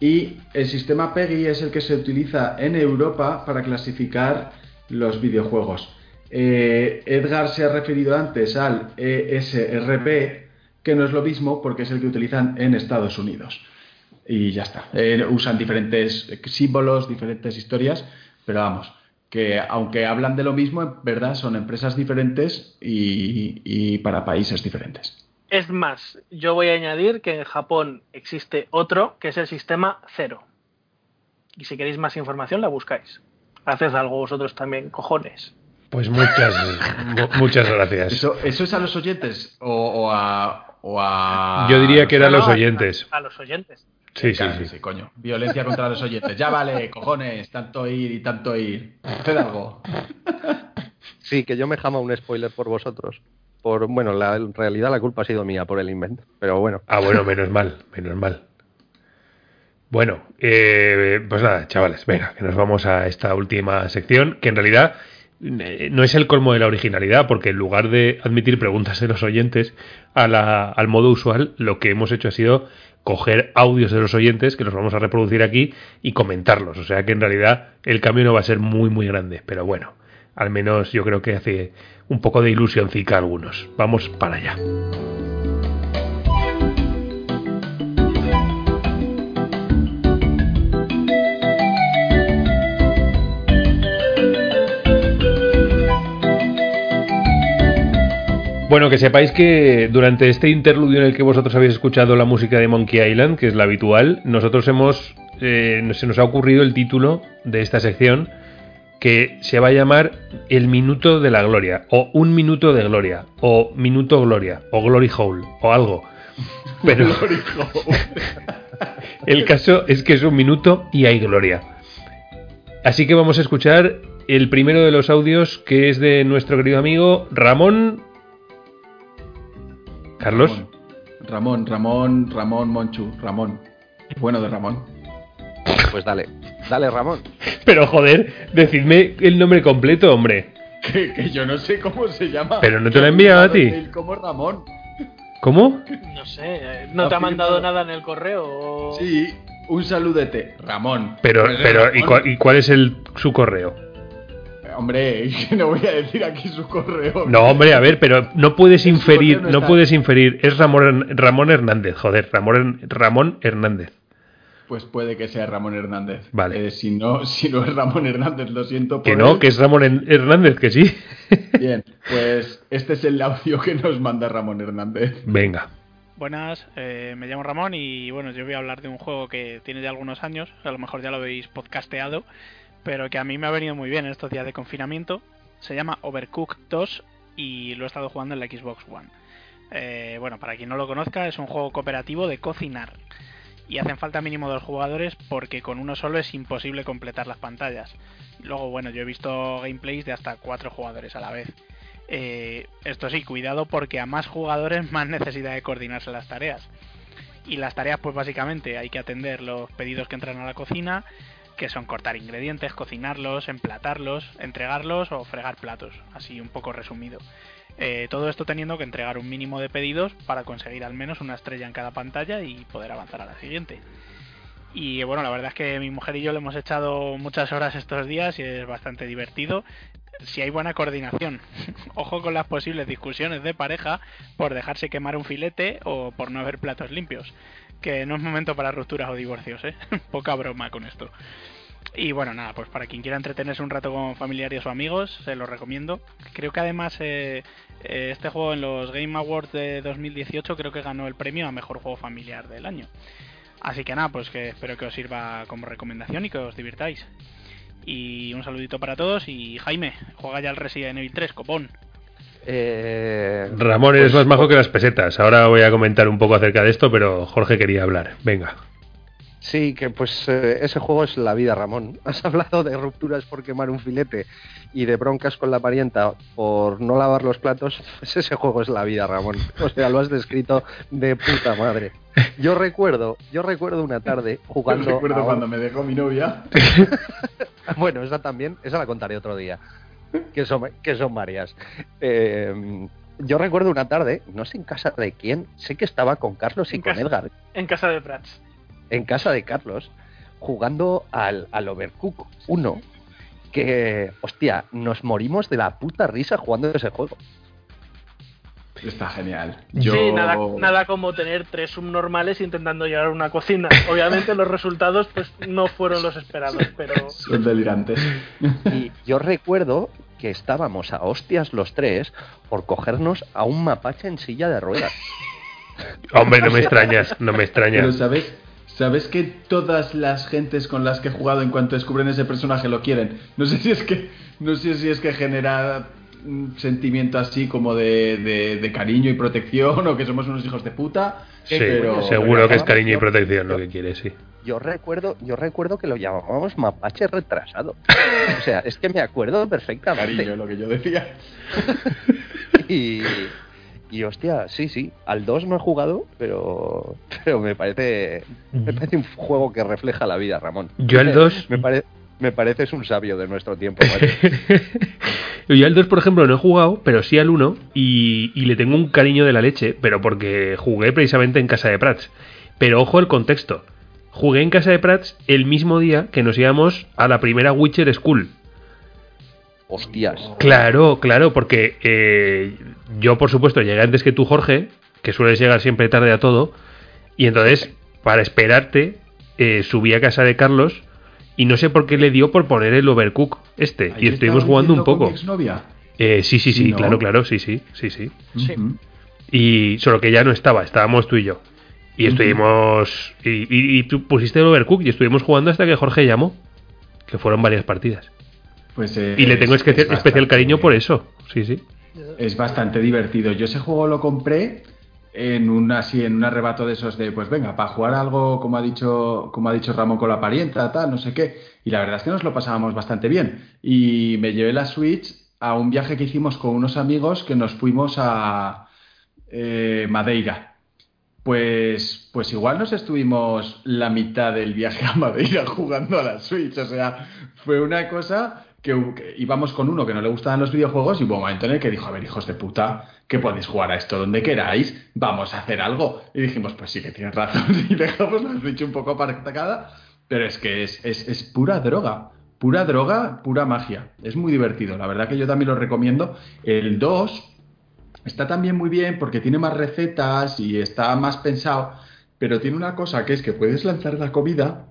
Y el sistema PEGI es el que se utiliza en Europa para clasificar los videojuegos. Eh, Edgar se ha referido antes al ESRB, que no es lo mismo porque es el que utilizan en Estados Unidos. Y ya está. Eh, usan diferentes símbolos, diferentes historias, pero vamos, que aunque hablan de lo mismo, en verdad son empresas diferentes y, y para países diferentes. Es más, yo voy a añadir que en Japón existe otro que es el sistema cero. Y si queréis más información la buscáis. Haced algo vosotros también, cojones. Pues muchas, mu- muchas gracias. ¿Eso, eso es a los oyentes o, o a, o a- Yo diría que eran No, los a- oyentes. A, los oyentes. Sí, sí, Claro, sí. coño. Violencia contra los oyentes. Ya vale, cojones, tanto ir y tanto ir. Haced algo. Sí, que yo me jama un spoiler por vosotros. Por, bueno, la, en realidad la culpa ha sido mía por el invento. Pero bueno, Ah, bueno, menos mal, menos mal. Bueno, eh, pues nada, chavales, venga, que nos vamos a esta última sección, que en realidad no es el colmo de la originalidad, porque en lugar de admitir preguntas de los oyentes al modo usual, lo que hemos hecho ha sido coger audios de los oyentes, que los vamos a reproducir aquí, y comentarlos. O sea que en realidad el cambio no va a ser muy, muy grande, pero bueno, al menos yo creo que hace un poco de ilusioncica a algunos. Vamos para allá. Bueno, que sepáis que durante este interludio en el que vosotros habéis escuchado la música de Monkey Island, que es la habitual, nosotros hemos. eh, se nos ha ocurrido el título de esta sección que se va a llamar El Minuto de la Gloria, o Un Minuto de Gloria, o Minuto Gloria, o Glory Hole, o algo. Pero el caso es que es un minuto y hay gloria. Así que vamos a escuchar el primero de los audios que es de nuestro querido amigo Ramón. Carlos. Ramón, Ramón, Ramón Monchu, Ramón. Bueno de Ramón. Pues dale, dale Ramón. Pero joder, decidme el nombre completo, hombre. Que, que yo no sé cómo se llama. Pero no te lo he enviado a ti. Como Ramón. ¿Cómo? No sé, eh, ¿no te ha mandado nada en el correo? o- Sí, un saludete. Ramón. Pero, Pues es pero ¿y, cuál, y cuál es el, su correo? Hombre, que no voy a decir aquí su correo. No, hombre, a ver, pero no puedes inferir, no no está. puedes inferir. Es Ramón, Ramón Hernández, joder, Ramón, Ramón Hernández. Pues puede que sea Ramón Hernández. Vale. Eh, si, no, si no es Ramón Hernández, lo siento por Que no, él. que es Ramón Hernández, que sí. Bien, pues este es el audio que nos manda Ramón Hernández. Venga. Buenas, eh, me llamo Ramón y bueno, yo voy a hablar de un juego que tiene ya algunos años, a lo mejor ya lo habéis podcasteado, pero que a mí me ha venido muy bien en estos días de confinamiento. Se llama Overcooked 2 y lo he estado jugando en la Xbox One. Eh, bueno, para quien no lo conozca, es un juego cooperativo de cocinar. Y hacen falta mínimo dos jugadores porque con uno solo es imposible completar las pantallas. Luego, bueno, yo he visto gameplays de hasta cuatro jugadores a la vez. Eh, esto sí, cuidado porque a más jugadores más necesidad de coordinarse las tareas. Y las tareas pues básicamente hay que atender los pedidos que entran a la cocina, que son cortar ingredientes, cocinarlos, emplatarlos, entregarlos o fregar platos, así un poco resumido. Eh, todo esto teniendo que entregar un mínimo de pedidos para conseguir al menos una estrella en cada pantalla y poder avanzar a la siguiente. Y bueno, la verdad es que mi mujer y yo le hemos echado muchas horas estos días y es bastante divertido. Si hay buena coordinación, ojo con las posibles discusiones de pareja por dejarse quemar un filete o por no haber platos limpios. Que no es momento para rupturas o divorcios, ¿eh? Poca broma con esto. Y bueno, nada, pues para quien quiera entretenerse un rato con familiares o amigos, se lo recomiendo. Creo que además eh, eh, este juego en los Game Awards de 2018 creo que ganó el premio a Mejor Juego Familiar del año. Así que nada, pues que espero que os sirva como recomendación y que os divirtáis. Y un saludito para todos y Jaime, juega ya el Resident Evil 3, copón. Eh, Ramón, eres pues- más majo que las pesetas. Ahora voy a comentar un poco acerca de esto, pero Jorge quería hablar. Venga. Sí, que pues eh, ese juego es la vida, Ramón. Has hablado de rupturas por quemar un filete y de broncas con la parienta por no lavar los platos. Pues ese juego es la vida, Ramón. O sea, lo has descrito de puta madre. Yo recuerdo, yo recuerdo una tarde jugando. Recuerdo a un- cuando me dejó mi novia. Bueno, esa también, esa la contaré otro día. Que son, que son varias. Eh, yo recuerdo una tarde, no sé en casa de quién, sé que estaba con Carlos y En con casa. Edgar, En casa de Prats. en casa de Carlos, jugando al, al Overcook 1. Que, hostia, nos morimos de la puta risa jugando ese juego. Está genial. Sí, Yo... nada, nada como tener tres subnormales intentando llegar a una cocina. Obviamente los resultados pues no fueron los esperados, pero Son delirantes. Y yo recuerdo que estábamos a hostias los tres por cogernos a un mapache en silla de ruedas. Hombre, no me extrañas, no me extrañas. Pero sabes, sabes que todas las gentes con las que he jugado en cuanto descubren ese personaje lo quieren. No sé si es que, no sé si es que genera un sentimiento así como de, de- de cariño y protección o que somos unos hijos de puta. Sí, pero- seguro que es cariño y yo- protección lo que quiere, sí. Yo recuerdo, yo recuerdo que lo llamábamos mapache retrasado. O sea, es que me acuerdo perfectamente. Cariño, lo que yo decía. Y, Y hostia, sí, sí, al 2 no he jugado, pero, pero me parece me parece un juego que refleja la vida, Ramón. Yo al 2 Me, pare- me pareces un sabio de nuestro tiempo, macho. Yo al 2, por ejemplo, no he jugado, pero sí al 1 y, y le tengo un cariño de la leche, pero porque jugué precisamente en casa de Prats. Pero ojo el contexto. Jugué en casa de Prats el mismo día que nos íbamos a la primera Witcher School. Hostias. Claro, claro, porque eh, yo, por supuesto, llegué antes que tú, Jorge, que sueles llegar siempre tarde a todo, y entonces, para esperarte, eh, subí a casa de Carlos y no sé por qué le dio por poner el Overcook este, y estuvimos jugando un viviendo con poco. mi exnovia. Eh, sí, sí, sí, Sí, ¿no? claro, claro, sí, sí, sí, sí. Y solo que ya no estaba, estábamos tú y yo. Y estuvimos. Y, y- y tú pusiste el Overcook y estuvimos jugando hasta que Jorge llamó. Que fueron varias partidas. Pues, eh, Y le tengo es- espe- es especial cariño por eso. Sí, sí. Es bastante divertido. Yo ese juego lo compré en un así en un arrebato de esos de pues venga, para jugar algo como ha dicho como ha dicho Ramón con la parienta, tal, no sé qué. Y la verdad es que nos lo pasábamos bastante bien. Y me llevé la Switch a un viaje que hicimos con unos amigos que nos fuimos a eh, Madeira. Pues, pues igual nos estuvimos la mitad del viaje a Madeira jugando a la Switch. O sea, fue una cosa que, íbamos con uno que no le gustaban los videojuegos y hubo un momento en el que dijo, a ver, hijos de puta, que podéis jugar a esto donde queráis, vamos a hacer algo. Y dijimos, pues sí que tienes razón y dejamos la Switch un poco apartada, pero es que es, es, es pura droga. Pura droga, pura magia. Es muy divertido. La verdad que yo también lo recomiendo. El 2 está también muy bien porque tiene más recetas y está más pensado, pero tiene una cosa que es que puedes lanzar la comida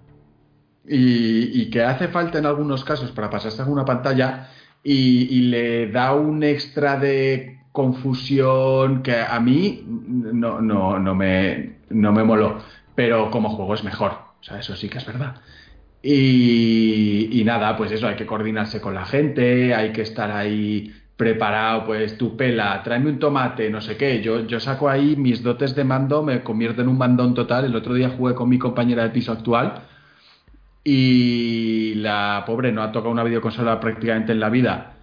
y, que hace falta en algunos casos para pasarse a una pantalla y, le da un extra de confusión que a mí no, no, no, me, no me moló, pero como juego es mejor, o sea, eso sí que es verdad. Y, y nada, pues eso, hay que coordinarse con la gente, hay que estar ahí preparado, pues tu pela, tráeme un tomate, no sé qué. Yo, yo saco ahí mis dotes de mando, me convierto en un mandón total. El otro día jugué con mi compañera de piso actual y la pobre no ha tocado una videoconsola prácticamente en la vida.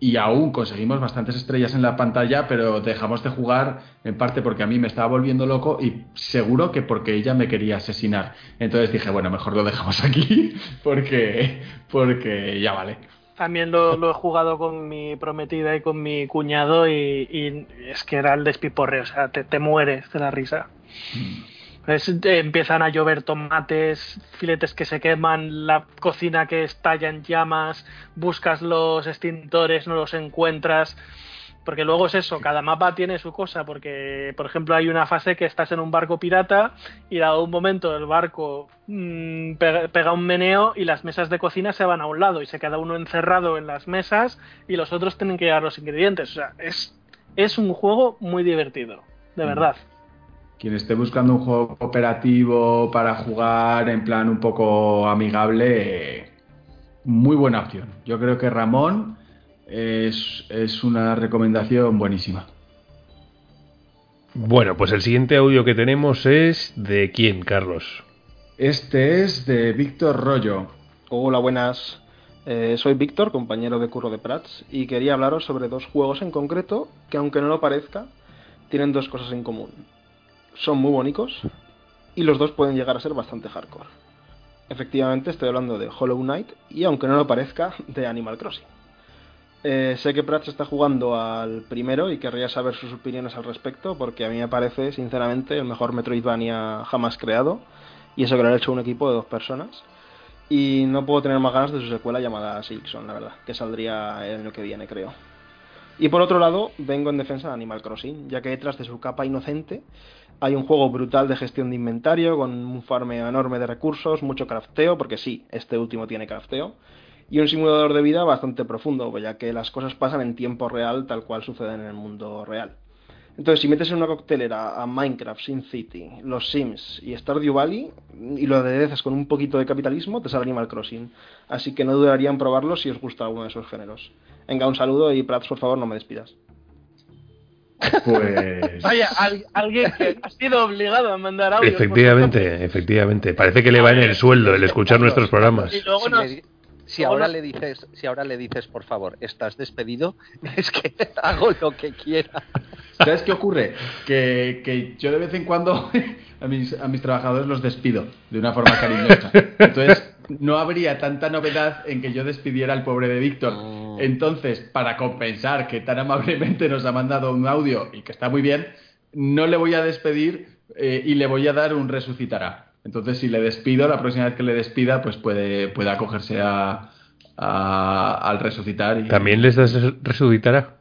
Y aún conseguimos bastantes estrellas en la pantalla, pero dejamos de jugar en parte porque a mí me estaba volviendo loco y seguro que porque ella me quería asesinar. Entonces dije, bueno, mejor lo dejamos aquí porque, porque ya vale. También lo, lo he jugado con mi prometida y con mi cuñado y, y es que era el despiporre, o sea, te, te mueres de la risa. Es- eh, empiezan a llover tomates, filetes que se queman, la cocina que estalla en llamas, buscas los extintores, no los encuentras. Porque luego es eso, cada mapa tiene su cosa, porque por ejemplo hay una fase que estás en un barco pirata y dado un momento el barco mm, pega, pega un meneo y las mesas de cocina se van a un lado y se queda uno encerrado en las mesas y los otros tienen que llevar los ingredientes. O sea, es, es un juego muy divertido, de Mm. verdad. Quien esté buscando un juego cooperativo para jugar en plan un poco amigable, muy buena opción. Yo creo que Ramón es, es una recomendación buenísima. Bueno, pues el siguiente audio que tenemos es de quién, Carlos. Este es de Víctor Rollo. Hola, buenas. Eh, soy Víctor, compañero de curro de Prats, y quería hablaros sobre dos juegos en concreto que, aunque no lo parezca, tienen dos cosas en común. Son muy bonitos y los dos pueden llegar a ser bastante hardcore. Efectivamente, estoy hablando de Hollow Knight y, aunque no lo parezca, de Animal Crossing. Eh, sé que Prats está jugando al primero y querría saber sus opiniones al respecto, porque a mí me parece, sinceramente, el mejor Metroidvania jamás creado, y eso que lo ha hecho un equipo de dos personas. Y no puedo tener más ganas de su secuela llamada Silkson, la verdad, que saldría el año que viene, creo. Y por otro lado, vengo en defensa de Animal Crossing, ya que detrás de su capa inocente hay un juego brutal de gestión de inventario, con un farmeo enorme de recursos, mucho crafteo, porque sí, este último tiene crafteo, y un simulador de vida bastante profundo, ya que las cosas pasan en tiempo real tal cual suceden en el mundo real. Entonces, si metes en una coctelera a Minecraft, Sin City, los Sims y Stardew Valley y lo aderezas con un poquito de capitalismo, te sale Animal Crossing. Así que no dudaría en probarlo si os gusta alguno de esos géneros. Venga, un saludo y Prats, por favor, no me despidas. Pues. Vaya, al- alguien que ha sido obligado a mandar audio. Efectivamente, efectivamente. Parece que le va en el sueldo el escuchar nuestros programas. Y luego nos, si ahora no- le dices, si ahora le dices, por favor, estás despedido, es que hago lo que quiera. ¿Sabes qué ocurre? Que, que yo de vez en cuando a mis, a mis trabajadores los despido de una forma cariñosa. Entonces, no habría tanta novedad en que yo despidiera al pobre de Víctor. Mm. Entonces, para compensar que tan amablemente nos ha mandado un audio y que está muy bien, no le voy a despedir eh, y le voy a dar un resucitará. Entonces, si le despido, la próxima vez que le despida, pues puede, puede acogerse a, a- al resucitar. Y... ¿También les das resucitará?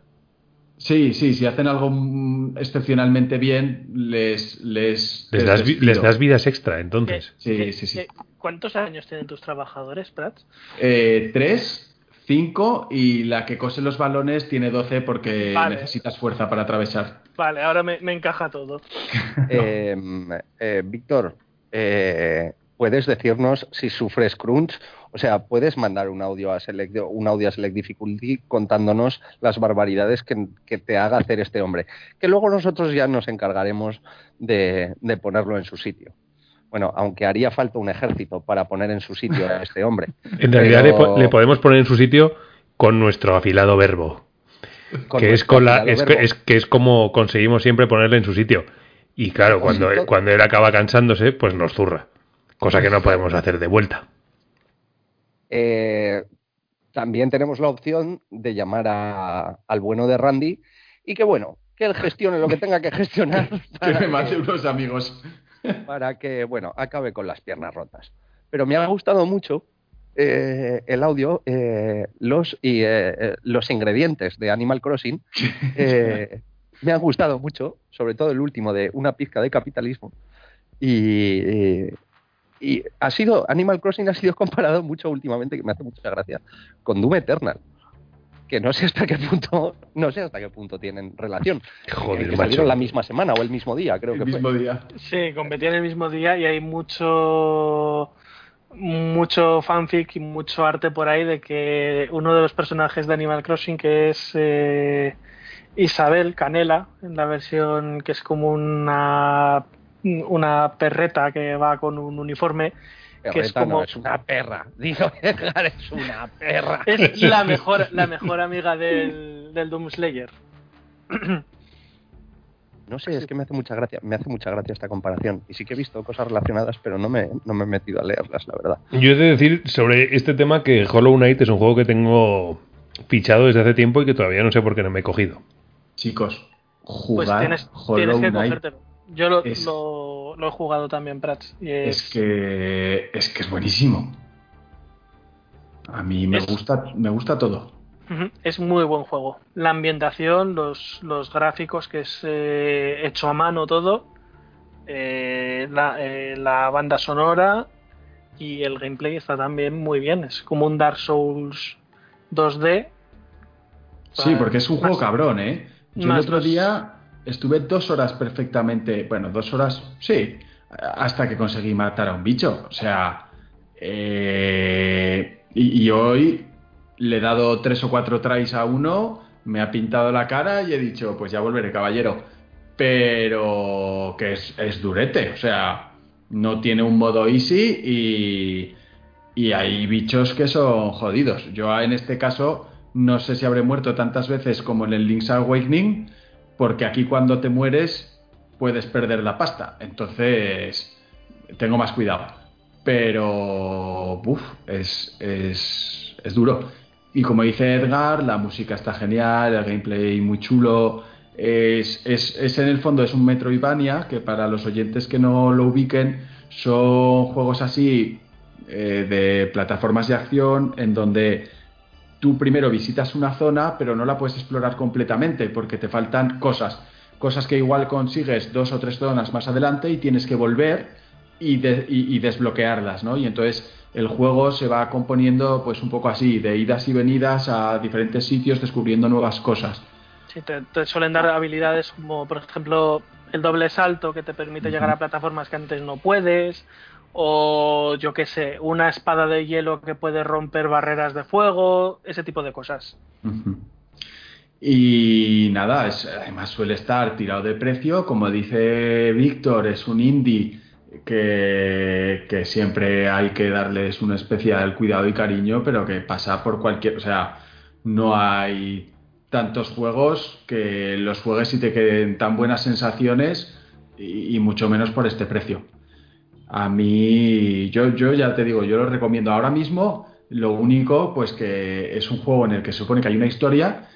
Sí, sí, si hacen algo mm, excepcionalmente bien, les les, Les das, les das vidas extra, entonces. Sí, ¿Qué- sí, sí. qué- ¿Cuántos años tienen tus trabajadores, Prats? Eh, tres, cinco y la que cose los balones tiene doce porque Vale. necesitas fuerza para atravesar. Vale, ahora me, me encaja todo. Eh, eh, Víctor, eh, ¿puedes decirnos si sufres crunch? O sea, ¿puedes mandar un audio a Select, un audio a Select Difficulty contándonos las barbaridades que, que te haga hacer este hombre? Que luego nosotros ya nos encargaremos de, de ponerlo en su sitio. Bueno, aunque haría falta un ejército para poner en su sitio a este hombre. En realidad le, Pero- po- le podemos poner en su sitio con nuestro afilado verbo. con que es, nuestro con la, afilado es, verbo. que- es que es como conseguimos siempre ponerle en su sitio. Y claro, cuando, Ojito. cuando él acaba cansándose, pues nos zurra. Cosa que no podemos hacer de vuelta. Eh, también tenemos la opción de llamar a- al bueno de Randy y que bueno, que él gestione lo que tenga que gestionar Que para me mate que, unos amigos. para que, bueno, acabe con las piernas rotas. Pero me ha gustado mucho eh, el audio, eh, los, y, eh, eh, los ingredientes de Animal Crossing. eh, me han gustado mucho, sobre todo el último de una pizca de capitalismo. Y, y- y ha sido, Animal Crossing ha sido comparado mucho últimamente, que me hace mucha gracia, con Doom Eternal. Que no sé hasta qué punto, no sé hasta qué punto tienen relación. Joder, que salieron la misma semana o el mismo día, creo El que fue. mismo día. Sí, competían el mismo día y hay mucho mucho fanfic y mucho arte por ahí de que uno de los personajes de Animal Crossing que es eh, Isabel Canela en la versión que es como una una perreta que va con un uniforme que es no, como- es una perra. Digo, Edgar, es una perra. es la mejor la mejor amiga del, del Doomslayer No sé, es que me hace mucha gracia, me hace mucha gracia esta comparación. Y sí que he visto cosas relacionadas, pero no me, no me he metido a leerlas, la verdad. Yo he de decir sobre este tema que Hollow Knight es un juego que tengo fichado desde hace tiempo y que todavía no sé por qué no me he cogido. Chicos, pues jugar tienes, Hollow tienes que Knight yo lo, es- lo, lo he jugado también Prats y es que es que es buenísimo. A mí me Es- gusta me gusta todo. Es muy buen juego. La ambientación, los, los gráficos, que es eh, hecho a mano todo, eh, la, eh, la banda sonora y el gameplay está también muy bien. Es como un Dark Souls 2D. Sí, porque es un juego cabrón, ¿eh? Yo el otro día estuve dos horas perfectamente, bueno, dos horas, sí, hasta que conseguí matar a un bicho. O sea, eh, y, y hoy le he dado tres o cuatro tries a uno, me ha pintado la cara y he dicho, pues ya volveré, caballero. Pero que es, es durete, o sea, no tiene un modo easy y, y hay bichos que son jodidos. Yo en este caso no sé si habré muerto tantas veces como en el Link's Awakening, porque aquí cuando te mueres puedes perder la pasta. Entonces tengo más cuidado. Pero uf, es, es, es duro. Y como dice Edgar, la música está genial, el gameplay muy chulo. Es, es, es en el fondo es un Metroidvania, que para los oyentes que no lo ubiquen, son juegos así eh, de plataformas de acción en donde tú primero visitas una zona, pero no la puedes explorar completamente porque te faltan cosas. Cosas que igual consigues dos o tres zonas más adelante y tienes que volver y, de- y- y desbloquearlas, ¿no? Y entonces el juego se va componiendo pues un poco así, de idas y venidas a diferentes sitios descubriendo nuevas cosas. Sí, te, te suelen dar habilidades como, por ejemplo, el doble salto que te permite llegar a plataformas que antes no puedes. O yo qué sé, una espada de hielo que puede romper barreras de fuego, ese tipo de cosas. Y nada, es, además suele estar tirado de precio, como dice Víctor, es un indie que, siempre hay que darles un especial cuidado y cariño, pero que pasa por cualquier, o sea, no hay tantos juegos que los juegues y te queden tan buenas sensaciones y mucho menos por este precio. A mí, yo, yo ya te digo, yo lo recomiendo ahora mismo. Lo único, pues que es un juego en el que se supone que hay una historia,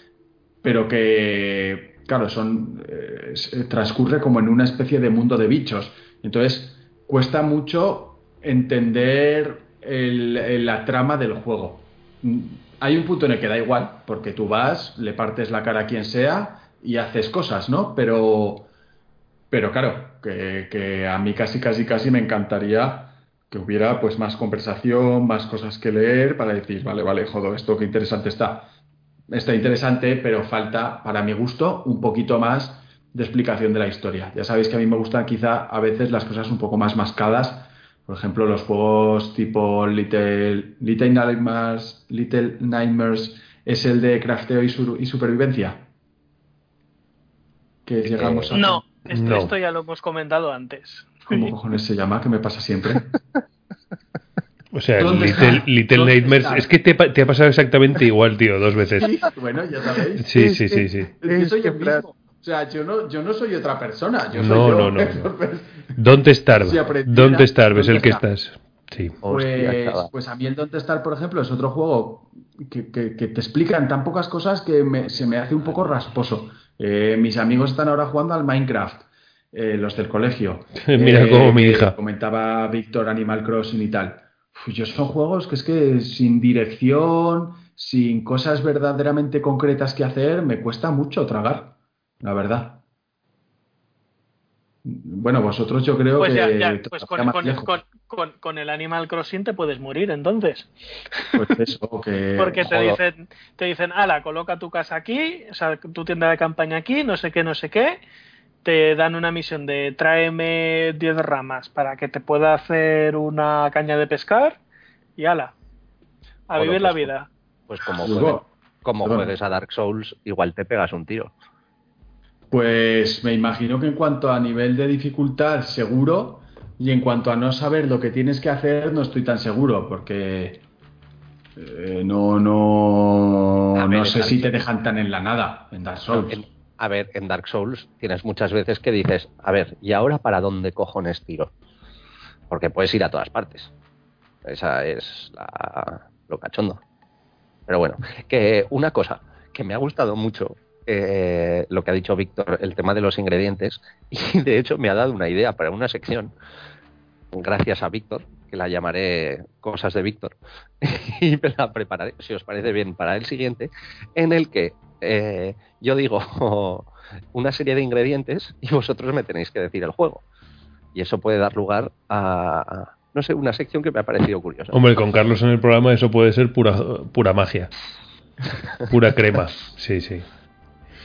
pero que, claro, son eh, se transcurre como en una especie de mundo de bichos. Entonces, cuesta mucho entender la trama del juego. Mm, Hay un punto en el que da igual, porque tú vas, le partes la cara a quien sea y haces cosas, ¿no? Pero, pero claro, que, a mí casi, casi, casi me encantaría que hubiera pues más conversación, más cosas que leer para decir, vale, vale, jodo, esto qué interesante está. Está interesante, pero falta, para mi gusto, un poquito más de explicación de la historia. Ya sabéis que a mí me gustan quizá a veces las cosas un poco más mascadas. Por ejemplo, los juegos tipo Little, Little, Nightmares, Little Nightmares es el de crafteo y, su- y supervivencia. Que llegamos a... No, esto, No. esto ya lo hemos comentado antes. ¿Cómo cojones se llama? Que me pasa siempre. O sea, ¿Dónde Little, ¿Dónde Nightmares. está? Es que te, te ha pasado exactamente igual, tío, dos veces. Sí, bueno, ya sabéis. Sí, sí, sí, sí. Es que soy yo Es que, Brad, mismo. O sea, yo no, yo no soy otra persona. Yo soy No, yo. no, no, ¿Dónde estar? Si ¿Dónde estar? ¿Ves ¿dónde el que está? estás? Sí. Pues, pues a mí el Don't Star, por ejemplo, es otro juego que, que- que te explican tan pocas cosas que me- se me hace un poco rasposo. Eh, mis amigos están ahora jugando al Minecraft, eh, los del colegio. Mira Eh, como mi hija. Comentaba Víctor Animal Crossing y tal. Uf, yo son juegos que es que sin dirección, sin cosas verdaderamente concretas que hacer, me cuesta mucho tragar, la verdad. Bueno, vosotros yo creo Pues que ya, ya, pues con, el Animal Crossing te puedes morir entonces. Pues eso, que Porque te joder. dicen, te dicen, ala, coloca tu casa aquí, o sea, tu tienda de campaña aquí, no sé qué, no sé qué. Te dan una misión de tráeme 10 ramas para que te pueda hacer una caña de pescar y ala. A vivir la pues, vida. Pues como, juegues, como juegues a Dark Souls, igual te pegas un tiro. Pues me imagino que en cuanto a nivel de dificultad, seguro, y en cuanto a no saber lo que tienes que hacer, no estoy tan seguro, porque eh, no, no, A ver, no sé Dark si te dejan tan en la nada en Dark Souls. En- a ver, en Dark Souls tienes muchas veces que dices, a ver, ¿y ahora para dónde cojones tiro? Porque puedes ir a todas partes. Esa es la- lo cachondo. Pero bueno, que una cosa que me ha gustado mucho, eh, lo que ha dicho Víctor, el tema de los ingredientes, y de hecho me ha dado una idea para una sección, gracias a Víctor, que la llamaré Cosas de Víctor, y me la prepararé, si os parece bien, para el siguiente, en el que eh, yo digo una serie de ingredientes y vosotros me tenéis que decir el juego. Y eso puede dar lugar a, no sé, una sección que me ha parecido curiosa. Hombre, con Carlos en el programa eso puede ser pura, pura magia. Pura crema. Sí, sí.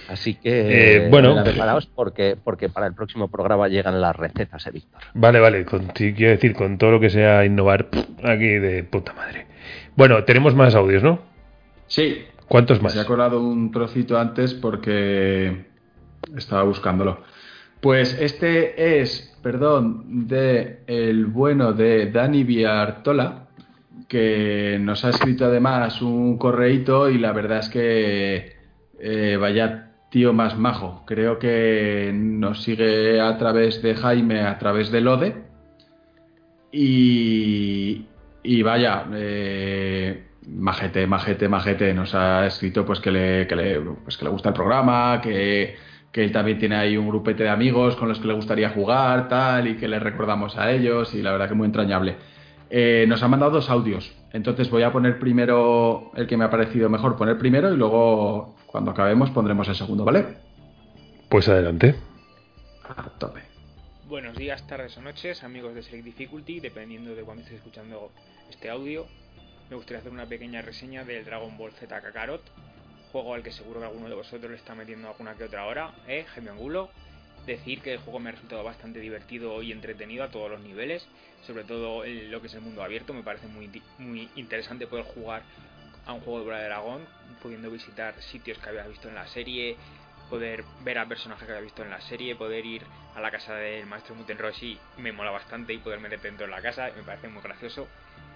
Así que Eh, bueno. preparaos porque, porque para el próximo programa llegan las recetas, eh, Víctor. Vale, vale. Con, quiero decir, con todo lo que sea innovar, aquí de puta madre. Bueno, tenemos más audios, ¿no? Sí, ¿Cuántos más? se ha colado un trocito antes porque estaba buscándolo. Pues este es, perdón, de el bueno de Dani Viartola, que nos ha escrito además un correíto y la verdad es que eh, vaya tío más majo. Creo que nos sigue a través de Jaime, a través de Lode. Y, y vaya, eh, majete, majete, majete, nos ha escrito pues que le, que le, pues que le gusta el programa, que, que él también tiene ahí un grupete de amigos con los que le gustaría jugar, tal, y que le recordamos a ellos, y la verdad que muy entrañable. Eh, nos ha mandado dos audios, entonces voy a poner primero el que me ha parecido mejor poner primero y luego cuando acabemos pondremos el segundo, ¿vale? Pues adelante. A tope. Buenos días, tardes o noches, amigos de Select Difficulty, dependiendo de cuándo estéis escuchando este audio. Me gustaría hacer una pequeña reseña del Dragon Ball Z Kakarot, juego al que seguro que alguno de vosotros le está metiendo alguna que otra hora, ¿eh? Jaime Angulo. Decir que el juego me ha resultado bastante divertido y entretenido a todos los niveles, sobre todo en lo que es el mundo abierto, me parece muy, muy interesante poder jugar a un juego de Bola de Dragón, pudiendo visitar sitios que había visto en la serie, poder ver a personajes que había visto en la serie, poder ir a la casa del maestro Muten Roshi me mola bastante y poder meter dentro de la casa, me parece muy gracioso.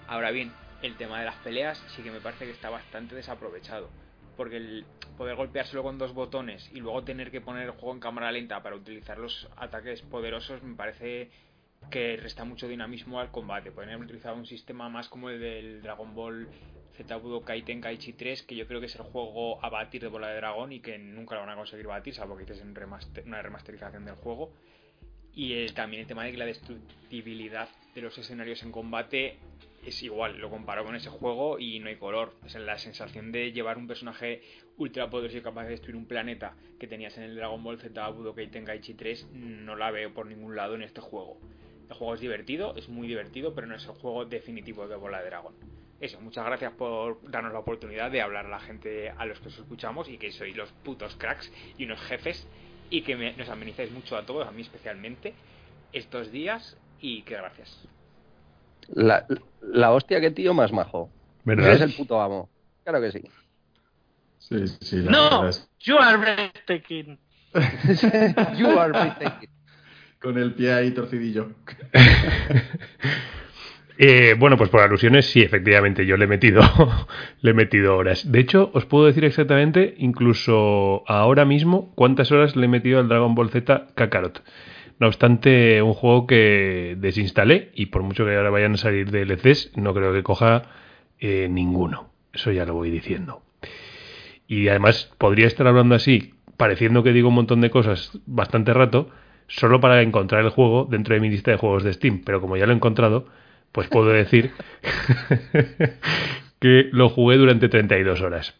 Ahora bien, el tema de las peleas sí que me parece que está bastante desaprovechado. Porque el poder golpear solo con dos botones y luego tener que poner el juego en cámara lenta para utilizar los ataques poderosos me parece que resta mucho dinamismo al combate. Pueden haber utilizado un sistema más como el del Dragon Ball Z Budokai Tenkaichi 3, que yo creo que es el juego a batir de bola de dragón y que nunca lo van a conseguir batir, salvo que hiciesen una remasterización del juego. Y el- también el tema de que la destructibilidad de los escenarios en combate es igual, lo comparo con ese juego y no hay color. O sea, la sensación de llevar un personaje ultra poderoso capaz de destruir un planeta que tenías en el Dragon Ball Z Budokai Tenkaichi 3 no la veo por ningún lado en este juego. El juego es divertido, es muy divertido, pero no es el juego definitivo de Bola de Dragón. Eso, muchas gracias por darnos la oportunidad de hablar a la gente a los que os escuchamos y que sois los putos cracks y unos jefes y que me- nos amenizáis mucho a todos, a mí especialmente, estos días y que gracias. La, la hostia que tío más majo. ¿Verdad? Eres el puto amo. Claro que sí. Sí, sí, la No, es- you are breathtaking. you are breathtaking. Con el pie ahí torcidillo. Eh, bueno, pues por alusiones, sí, efectivamente, yo le he metido, le he metido horas. De hecho, os puedo decir exactamente, incluso ahora mismo, cuántas horas le he metido al Dragon Ball Z Kakarot. No obstante, un juego que desinstalé y por mucho que ahora vayan a salir DLCs, no creo que coja eh, ninguno. Eso ya lo voy diciendo. Y además podría estar hablando así, pareciendo que digo un montón de cosas bastante rato, solo para encontrar el juego dentro de mi lista de juegos de Steam. Pero como ya lo he encontrado, pues puedo decir que lo jugué durante 32 horas.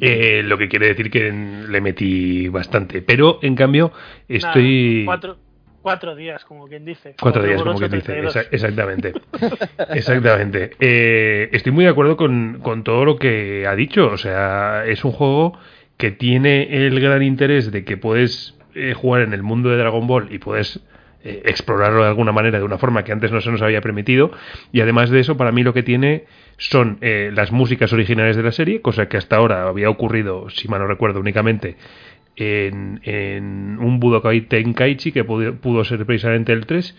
Eh, lo que quiere decir que le metí bastante. Pero en cambio, estoy. Cuatro, cuatro días, como quien dice. Cuatro días, como quien dice. 32. Exa- exactamente. exactamente. Eh, estoy muy de acuerdo con, con todo lo que ha dicho. O sea, es un juego que tiene el gran interés de que puedes eh, jugar en el mundo de Dragon Ball y puedes eh, explorarlo de alguna manera, de una forma que antes no se nos había permitido. Y además de eso, para mí lo que tiene son eh, las músicas originales de la serie, cosa que hasta ahora había ocurrido, si mal no recuerdo, únicamente en, un Budokai Tenkaichi, que pudo, ser precisamente el 3,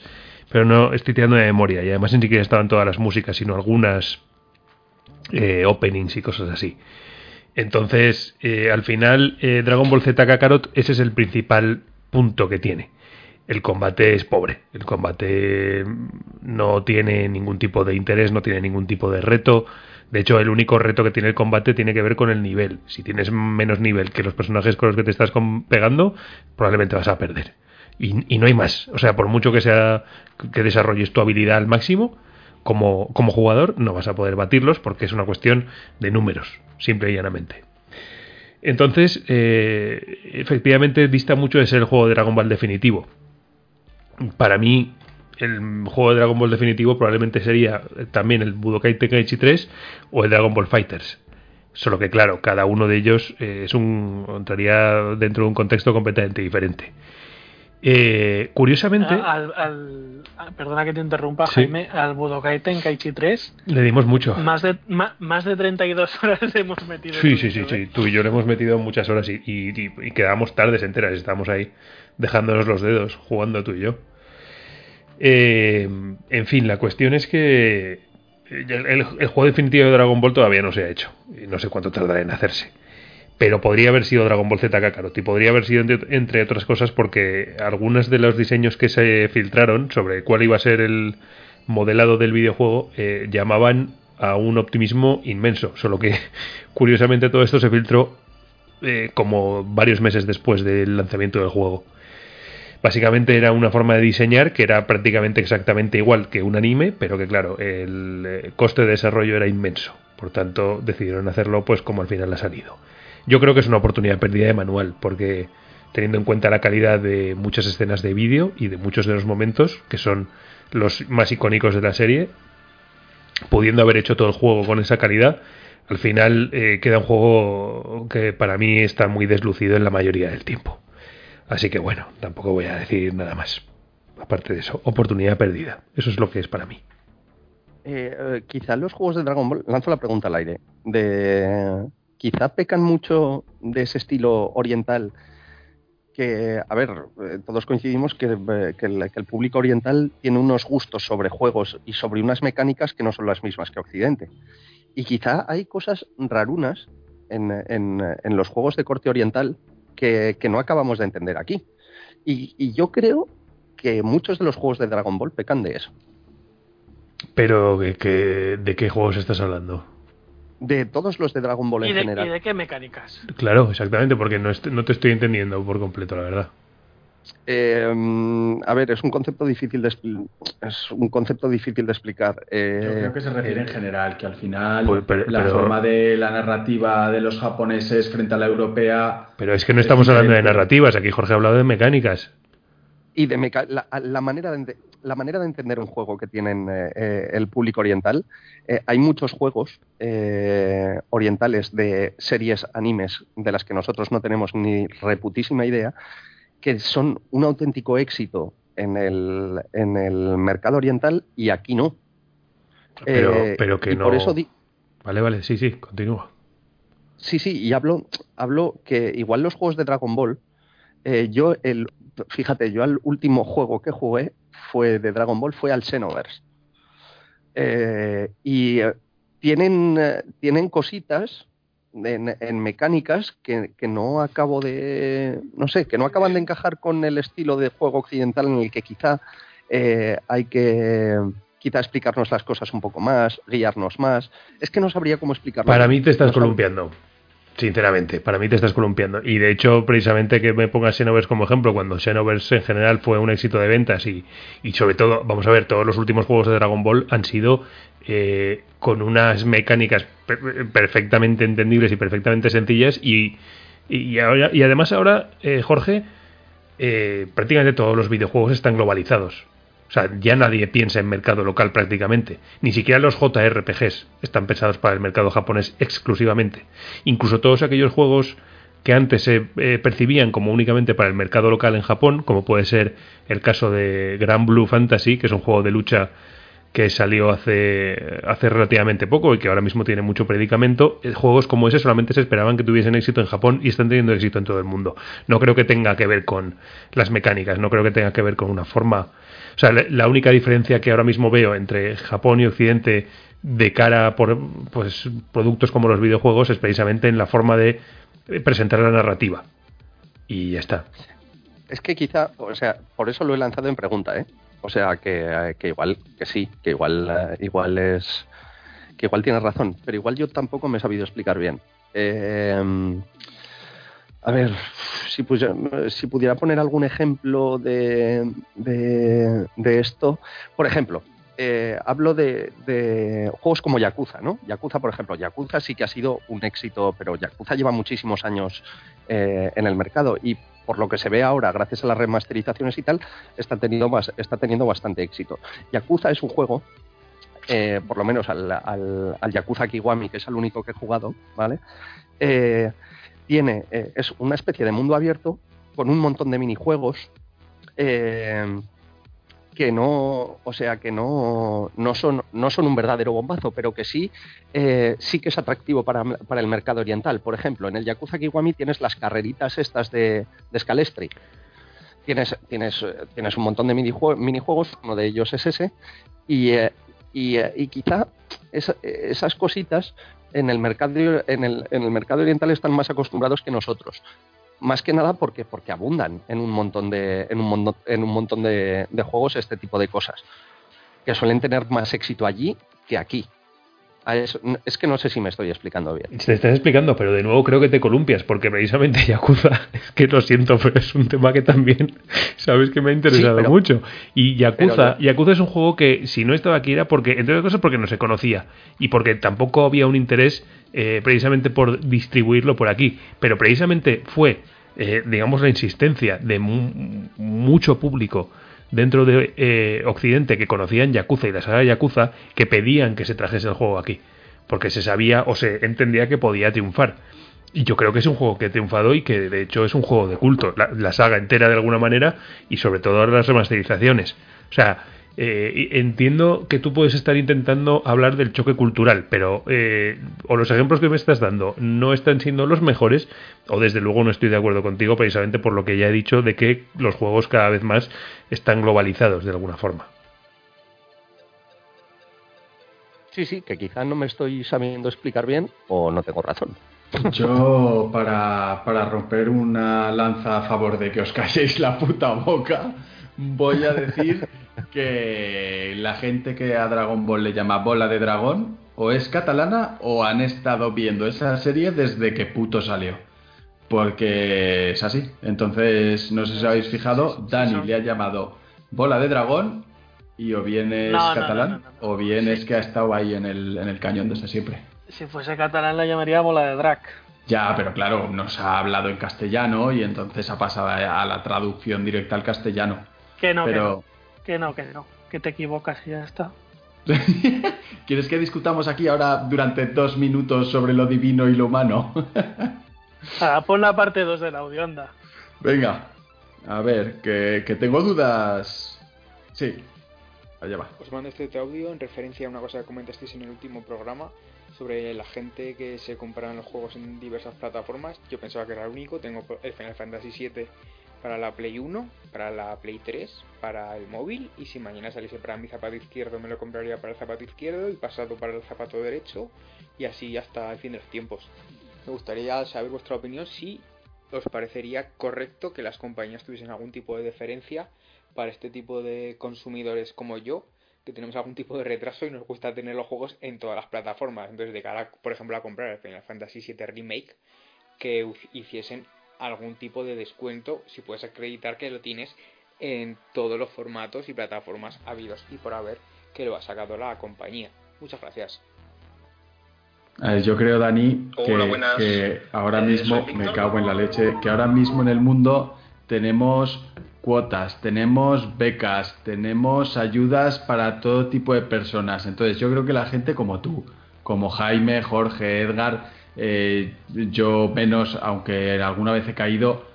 pero no estoy tirando de memoria. Y además ni siquiera estaban todas las músicas, sino algunas eh, openings y cosas así. Entonces, al final, Dragon Ball Z Kakarot, ese es el principal punto que tiene. El combate es pobre. El combate no tiene ningún tipo de interés, no tiene ningún tipo de reto. De hecho, el único reto que tiene el combate tiene que ver con el nivel. Si tienes menos nivel que los personajes con los que te estás pegando, probablemente vas a perder. Y, no hay más. O sea, por mucho que sea que desarrolles tu habilidad al máximo, como, como jugador no vas a poder batirlos porque es una cuestión de números, simple y llanamente. Entonces, eh, efectivamente, dista mucho de ser el juego de Dragon Ball definitivo. Para mí, el juego de Dragon Ball definitivo probablemente sería también el Budokai Tenkaichi 3 o el Dragon Ball Fighters. Solo que, claro, cada uno de ellos eh, es un, entraría dentro de un contexto completamente diferente. Eh, curiosamente, Ah, al, al- ah, perdona que te interrumpa, Sí. Jaime. Al Budokai Tenkaichi 3, le dimos mucho. más de, ma- más de 32 horas le hemos metido. Sí, sí, sí, sí. ¿eh? Tú y yo le hemos metido muchas horas y, y, y- y quedábamos tardes enteras. Estábamos ahí dejándonos los dedos, jugando tú y yo. Eh, en fin, la cuestión es que el, juego definitivo de Dragon Ball todavía no se ha hecho. Y no sé cuánto tardará en hacerse. Pero podría haber sido Dragon Ball Z Kakarot. Y podría haber sido, entre, entre otras cosas, porque algunos de los diseños que se filtraron sobre cuál iba a ser el modelado del videojuego eh, llamaban a un optimismo inmenso. Solo que, curiosamente, todo esto se filtró eh, como varios meses después del lanzamiento del juego. Básicamente era una forma de diseñar que era prácticamente exactamente igual que un anime, pero que claro, el eh, coste de desarrollo era inmenso. Por tanto, decidieron hacerlo pues como al final ha salido. Yo creo que es una oportunidad perdida de manual, porque teniendo en cuenta la calidad de muchas escenas de vídeo y de muchos de los momentos, que son los más icónicos de la serie, pudiendo haber hecho todo el juego con esa calidad, al final eh, queda un juego que para mí está muy deslucido en la mayoría del tiempo. Así que bueno, tampoco voy a decir nada más. Aparte de eso, oportunidad perdida. Eso es lo que es para mí. Eh, eh, quizá los juegos de Dragon Ball, lanzo la pregunta al aire, de quizá pecan mucho de ese estilo oriental que, a ver, eh, todos coincidimos que, eh, que el, público oriental tiene unos gustos sobre juegos y sobre unas mecánicas que no son las mismas que Occidente. Y quizá hay cosas rarunas en los juegos de corte oriental que, que no acabamos de entender aquí. Y, y yo creo que muchos de los juegos de Dragon Ball pecan de eso. Pero, ¿de qué, ¿de qué juegos estás hablando? De todos los de Dragon Ball ¿Y en de, general. y de qué mecánicas? Claro, exactamente, porque no, est- no te estoy entendiendo por completo, la verdad. Eh, a ver, es un concepto difícil de es un concepto difícil de explicar. Eh, Yo creo que se refiere en eh, general, que al final Pues, pero- la pero- forma de la narrativa de los japoneses frente a la europea Pero es que no Es estamos hablando de narrativas, aquí Jorge ha hablado de mecánicas. y de meca- la, la manera de, la manera de entender un juego que tienen eh, el público oriental. eh, hay muchos juegos eh, orientales de series animes de las que nosotros no tenemos ni reputísima idea, que son un auténtico éxito en el, en el mercado oriental y aquí no. Pero, Eh, pero que y no. Por eso di- Vale, vale, sí, sí, continúa. Sí, sí, y hablo, hablo que igual los juegos de Dragon Ball, eh, yo el, fíjate, yo el último juego que jugué fue de Dragon Ball fue al Xenoverse. Eh, y tienen, tienen cositas en, en mecánicas que, que no acabo de, no sé, que no acaban de encajar con el estilo de juego occidental en el que quizá eh, hay que quizá explicarnos las cosas un poco más, guiarnos más. Es que no sabría cómo explicarlo. Para mí te estás No columpiando. Sinceramente, para mí te estás columpiando. Y de hecho, precisamente que me pongas Xenoverse como ejemplo, cuando Xenoverse en general fue un éxito de ventas y, y sobre todo, vamos a ver, todos los últimos juegos de Dragon Ball han sido eh, con unas mecánicas per- perfectamente entendibles y perfectamente sencillas y, y, ahora- y además ahora, eh, Jorge, eh, prácticamente todos los videojuegos están globalizados. Sea, ya nadie piensa en mercado local prácticamente. Ni siquiera los JRPGs están pensados para el mercado japonés exclusivamente. Incluso todos aquellos juegos que antes se eh, percibían como únicamente para el mercado local en Japón, como puede ser el caso de Grand Blue Fantasy, que es un juego de lucha que salió hace, hace relativamente poco y que ahora mismo tiene mucho predicamento, eh, juegos como ese solamente se esperaban que tuviesen éxito en Japón y están teniendo éxito en todo el mundo. No creo que tenga que ver con las mecánicas, no creo que tenga que ver con una forma... O sea, la, única diferencia que ahora mismo veo entre Japón y Occidente de cara por pues, productos como los videojuegos es precisamente en la forma de eh, presentar la narrativa. Y ya está. Es que quizá, o sea, por eso lo he lanzado en pregunta, ¿eh? O sea, que, eh, que igual, que sí, que igual, eh, igual es, que igual tienes razón, pero igual yo tampoco me he sabido explicar bien. Eh, a ver, si, pudiera poner algún ejemplo de, de, de esto, por ejemplo, eh, hablo de, de juegos como Yakuza, ¿no? Yakuza, por ejemplo, Yakuza sí que ha sido un éxito, pero Yakuza lleva muchísimos años eh, en el mercado y por lo que se ve ahora, gracias a las remasterizaciones y tal, está teniendo, bastante éxito. Yakuza es un juego, eh, por lo menos al, al, al Yakuza Kiwami, que es el único que he jugado, ¿vale? Eh, tiene, eh, es una especie de mundo abierto con un montón de minijuegos eh, que no, o sea, que no, no, son, no son un verdadero bombazo, pero que sí, eh, sí que es atractivo para, para el mercado oriental. Por ejemplo, en el Yakuza Kiwami tienes las carreritas estas de, de Scalestri. Tienes, tienes, tienes un montón de minijue- minijuegos, uno de ellos es ese, y, eh, eh, y quizá esa- esas cositas en el mercado en el, en el mercado oriental están más acostumbrados que nosotros más que nada porque porque abundan en un montón de en un, en un montón de, juegos este tipo de cosas que suelen tener más éxito allí que aquí eso- es que no sé si me estoy explicando bien Te estás explicando, pero de nuevo creo que te columpias, porque precisamente Yakuza, es que lo siento, pero es un tema que también sabes que me ha interesado Sí, pero- mucho. Y Yakuza, pero- Yakuza es un juego que si no estaba aquí era porque, entre otras cosas, porque no se conocía y porque tampoco había un interés eh, precisamente por distribuirlo por aquí. Pero precisamente fue, eh, digamos, la insistencia de mu- mucho público dentro de eh, Occidente que conocían Yakuza y la saga Yakuza que pedían que se trajese el juego aquí. Porque se sabía o se entendía que podía triunfar. Y yo creo que es un juego que ha triunfado y que de hecho es un juego de culto. La, la saga entera de alguna manera y sobre todo ahora las remasterizaciones. O sea, Eh, entiendo que tú puedes estar intentando hablar del choque cultural, pero eh, o los ejemplos que me estás dando no están siendo los mejores, o desde luego no estoy de acuerdo contigo precisamente por lo que ya he dicho de que los juegos cada vez más están globalizados de alguna forma. Sí, sí, que quizá no me estoy sabiendo explicar bien o no tengo razón. Yo, para, para romper una lanza a favor de que os calléis la puta boca, voy a decir que la gente que a Dragon Ball le llama bola de dragón o es catalana o han estado viendo esa serie desde que puto salió. Porque es así. Entonces, no sé si habéis fijado, Dani le ha llamado bola de dragón y o bien es No, catalán no, no, no. o bien es que ha estado ahí en el, en el cañón desde siempre. Si fuese catalán la llamaría bola de drag. Ya, pero claro, nos ha hablado en castellano y entonces ha pasado a la traducción directa al castellano. Que no, pero, que que no, que no. Que te equivocas y ya está. ¿quieres que discutamos aquí ahora durante dos minutos sobre lo divino y lo humano? Ah, pon la parte 2 del audio, anda. Venga, a ver, que, que tengo dudas. Sí, allá va. Os mando este audio en referencia a una cosa que comentasteis en el último programa sobre la gente que se compran los juegos en diversas plataformas. Yo pensaba que era el único. Tengo el Final Fantasy VII para la Play 1, para la Play 3, para el móvil. Y si mañana saliese para mi zapato izquierdo, me lo compraría para el zapato izquierdo y pasado para el zapato derecho. Y así hasta el fin de los tiempos. Me gustaría saber vuestra opinión si os parecería correcto que las compañías tuviesen algún tipo de deferencia para este tipo de consumidores como yo, que tenemos algún tipo de retraso y nos gusta tener los juegos en todas las plataformas. Entonces, de cara, por ejemplo, a comprar el Final Fantasy VII Remake, que hiciesen algún tipo de descuento si puedes acreditar que lo tienes en todos los formatos y plataformas habidos y por haber que lo ha sacado la compañía. Muchas gracias. Yo creo, Dani, que, Hola, buenas. que ahora Eh, mismo, me cago en la leche, que ahora mismo en el mundo tenemos cuotas, tenemos becas, tenemos ayudas para todo tipo de personas. Entonces yo creo que la gente como tú, como Jaime, Jorge, Edgar, eh, yo menos, aunque alguna vez he caído,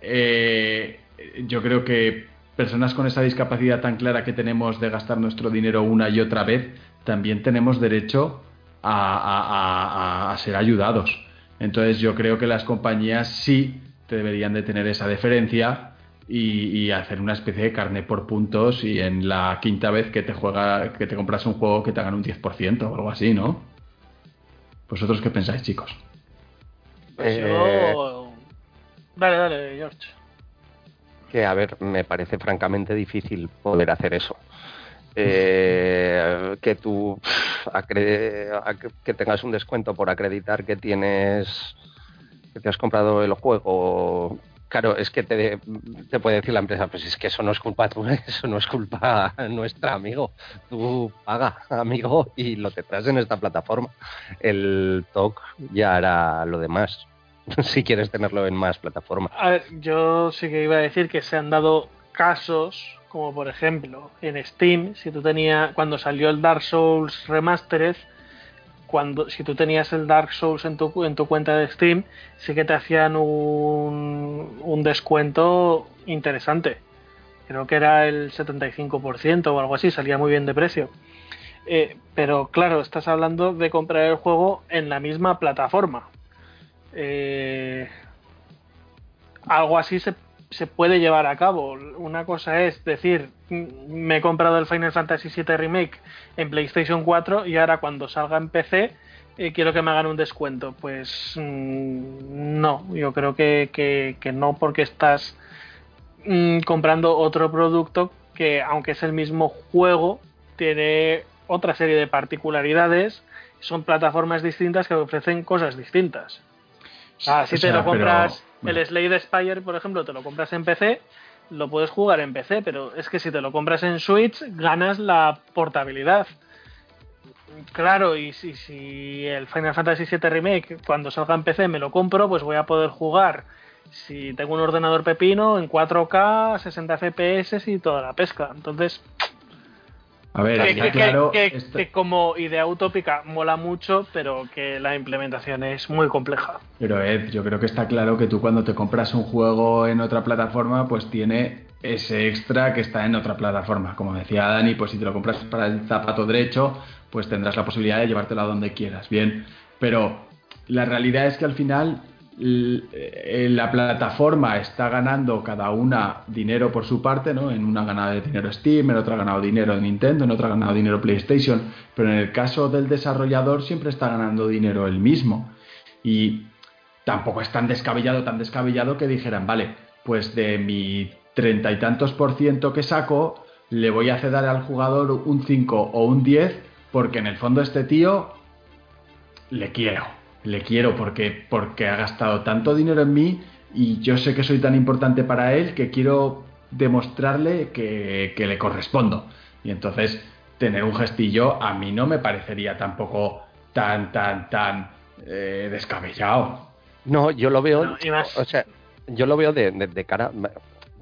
eh, yo creo que personas con esa discapacidad tan clara que tenemos de gastar nuestro dinero una y otra vez, también tenemos derecho a, ser ayudados. Entonces yo creo que las compañías sí deberían de tener esa deferencia y, y hacer una especie de carne por puntos y en la quinta vez que te juega, que te compras un juego que te hagan un 10% o algo así, ¿no? ¿Vosotros qué pensáis, chicos? Pues Eh, yo... Dale, dale, George. que, a ver, me parece francamente difícil poder hacer eso. Eh, que tú que tengas un descuento por acreditar que tienes que te has comprado el juego claro es que te, te puede decir la empresa pues es que eso no es culpa tuya eso no es culpa nuestra amigo. Tú paga amigo y lo tendrás en esta plataforma. El TOC ya hará lo demás si quieres tenerlo en más plataformas A ver, yo sí que iba a decir que se han dado casos, como por ejemplo en Steam, si tú tenías, cuando salió el Dark Souls Remastered, cuando si tú tenías el Dark Souls en tu, en tu cuenta de Steam, sí que te hacían un, un descuento interesante. Creo que era el 75% o algo así, salía muy bien de precio. Eh, pero claro, estás hablando de comprar el juego en la misma plataforma. Eh, algo así se, se puede llevar a cabo. Una cosa es decir, "Mm, me he comprado el Final Fantasy VII Remake en PlayStation 4 y ahora cuando salga en PC eh, quiero que me hagan un descuento. Pues mm, no, yo creo que, que- que no porque estás mm, comprando otro producto que aunque es el mismo juego tiene otra serie de particularidades. Son plataformas distintas que ofrecen cosas distintas. Ah, si O te lo compras, pero- el Slade Spire, por ejemplo, te lo compras en PC, lo puedes jugar en PC, pero es que si te lo compras en Switch, ganas la portabilidad. Claro, y si, si el Final Fantasy VII Remake, cuando salga en PC, me lo compro, pues voy a poder jugar, si tengo un ordenador pepino, en 4K, 60 FPS y toda la pesca. Entonces, A ver, que, que- claro. que- como idea utópica mola mucho, pero que la implementación es muy compleja. Pero Ed, yo creo que está claro que tú cuando te compras un juego en otra plataforma, pues tiene ese extra que está en otra plataforma. Como decía Dani, pues si te lo compras para el zapato derecho, pues tendrás la posibilidad de llevártelo a donde quieras. Bien, pero la realidad es que al final la plataforma está ganando cada una dinero por su parte, ¿no? En una ha ganado dinero Steam, en otra ha ganado dinero Nintendo, en otra ha ganado dinero PlayStation, pero en el caso del desarrollador siempre está ganando dinero el mismo. Y tampoco es tan descabellado, tan descabellado que dijeran, vale, pues de mi treinta y tantos por ciento que saco, le voy a hacer al jugador un 5 o un 10, porque en el fondo este tío le quiero, le quiero porque, porque ha gastado tanto dinero en mí y yo sé que soy tan importante para él que quiero demostrarle que, que le correspondo. Y entonces tener un gestillo a mí no me parecería tampoco tan, tan, tan eh, descabellado. No, yo lo veo, No, o sea, yo lo veo de, de- de cara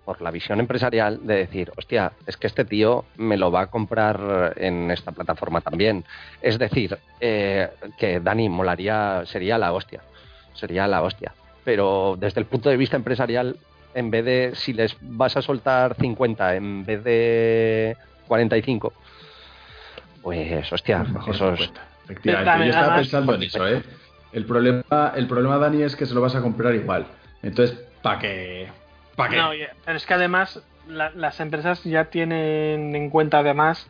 por la visión empresarial de decir, hostia, es que este tío me lo va a comprar en esta plataforma también. Es decir, eh, que Dani molaría, sería la hostia, sería la hostia. Pero desde el punto de vista empresarial, en vez de, si les vas a soltar 50 en vez de 45, pues hostia, Mejor esos... 50, efectivamente. Yo estaba pensando en eso, ¿eh? El problema, el problema, Dani, es que se lo vas a comprar igual. Entonces, ¿para qué? ¿Para qué? No, pero es que además la- las empresas ya tienen en cuenta además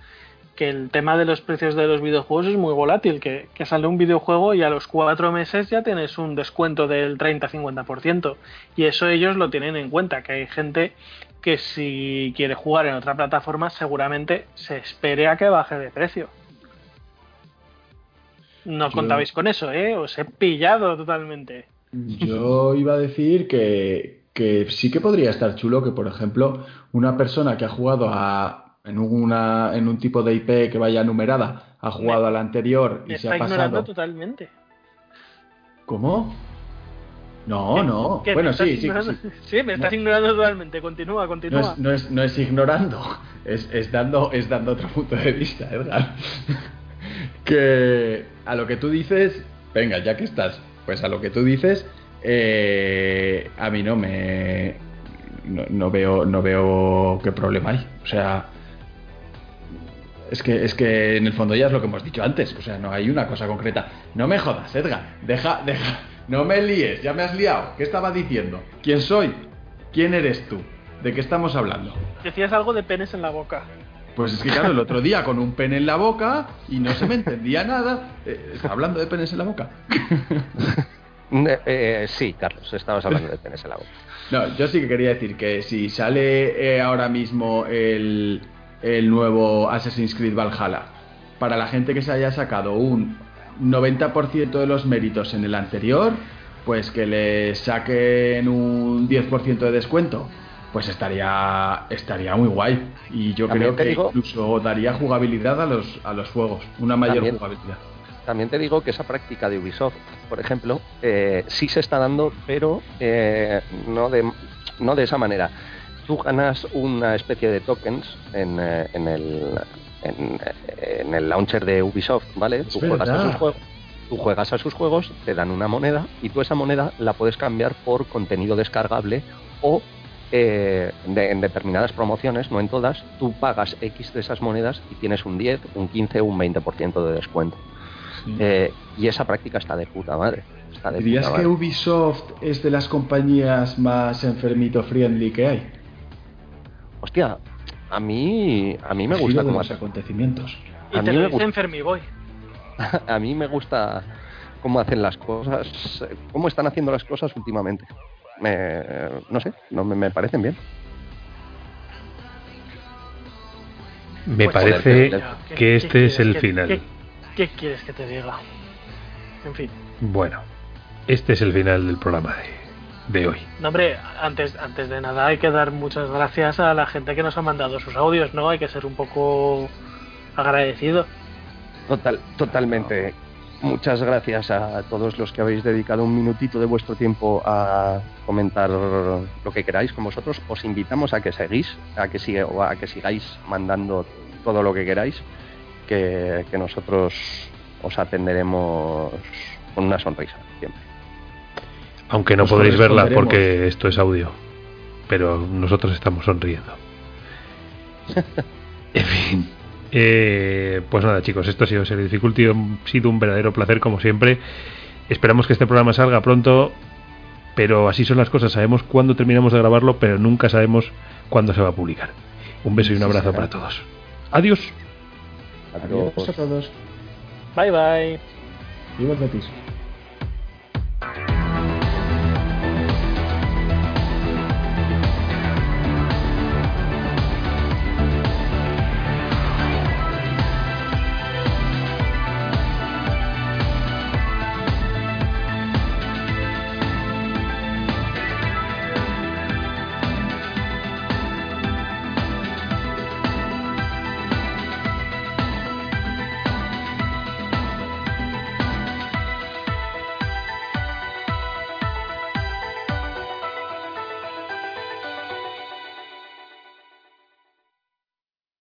que el tema de los precios de los videojuegos es muy volátil, que, que sale un videojuego y a los cuatro meses ya tienes un descuento del 30-50%. Y eso ellos lo tienen en cuenta, que hay gente que si quiere jugar en otra plataforma seguramente se espere a que baje de precio. No Yo- contabais con eso, ¿eh? Os he pillado totalmente. Yo iba a decir que, que sí que podría estar chulo que, por ejemplo, una persona que ha jugado a, en, una, en un tipo de IP que vaya numerada, ha jugado a la anterior y Me se está ha ignorando pasado. totalmente. ¿Cómo? No, ¿Qué- no. qué, Bueno, sí, sí, ignorando? sí. Sí, me estás No. ignorando totalmente. Continúa, No continúa. es, no, es, no es ignorando, es, es dando, es dando otro punto de vista, Edgar. que a lo que tú dices, venga, ya que estás, pues a lo que tú dices, eh, a mí no me. No, no veo, no veo qué problema hay. O sea. Es que, es que en el fondo ya es lo que hemos dicho antes. O sea, no hay una cosa concreta. No me jodas, Edgar. Deja, deja. No me líes, ya me has liado. ¿Qué estaba diciendo? ¿Quién soy? ¿Quién eres tú? ¿De qué estamos hablando? Decías algo de penes en la boca. Pues es que claro, el otro día con un pene en la boca y no se me entendía nada. Eh, ¿Está hablando de penes en la boca? Eh, eh, sí, Carlos, estabas hablando de penes en la boca. No, yo sí que quería decir que si sale eh, ahora mismo el, el nuevo Assassin's Creed Valhalla, para la gente que se haya sacado un 90% de los méritos en el anterior, pues que le saquen un 10% de descuento, pues estaría estaría muy guay. Y yo También creo que digo- incluso daría jugabilidad a los, a los juegos, una mayor También- jugabilidad. También te digo que esa práctica de Ubisoft, por ejemplo, eh, sí se está dando, pero eh, no, de, no de esa manera. Tú ganas una especie de tokens en, eh, en el, en, en el launcher de Ubisoft, ¿vale? Es Tú juegas, a sus juegos, tú juegas a sus juegos, te dan una moneda y tú esa moneda la puedes cambiar por contenido descargable o eh, de- en determinadas promociones, no en todas, tú pagas X de esas monedas y tienes un 10, un 15 o un 20% de descuento. Eh, y esa práctica está de puta madre. Está de ¿Dirías puta que madre. Ubisoft es de las compañías más enfermito friendly que hay? Hostia, a mí, a mí me Al gusta cómo los hace- Y acontecimientos. A te mí lo dice Enfermiboy. a mí me gusta cómo hacen las cosas, cómo están haciendo las cosas últimamente. Me, no sé, no me, me parecen bien. Me Pues, parece joder, ¿qué- que este es el que- final. ¿Qué, quieres que te diga? En fin. Bueno, este es el final del programa de, de hoy. No, hombre, antes, antes de nada hay que dar muchas gracias a la gente que nos ha mandado sus audios, ¿no? Hay que ser un poco agradecido. Total, totalmente. Muchas gracias a todos los que habéis dedicado un minutito de vuestro tiempo a comentar lo que queráis con vosotros. Os invitamos a que seguís, a que, sigue, o a que sigáis mandando todo lo que queráis, que, que nosotros os atenderemos con una sonrisa siempre. Aunque no Os podréis verla porque esto es audio. pero nosotros estamos sonriendo. en fin. Eh, pues nada, chicos, esto ha sido Serie Difficulty. Ha sido un verdadero placer, como siempre. Esperamos que este programa salga pronto, pero así son las cosas. Sabemos cuándo terminamos de grabarlo, pero nunca sabemos cuándo se va a publicar. Un beso y un abrazo para todos. Adiós. Adiós a todos. Bye bye. El Betis.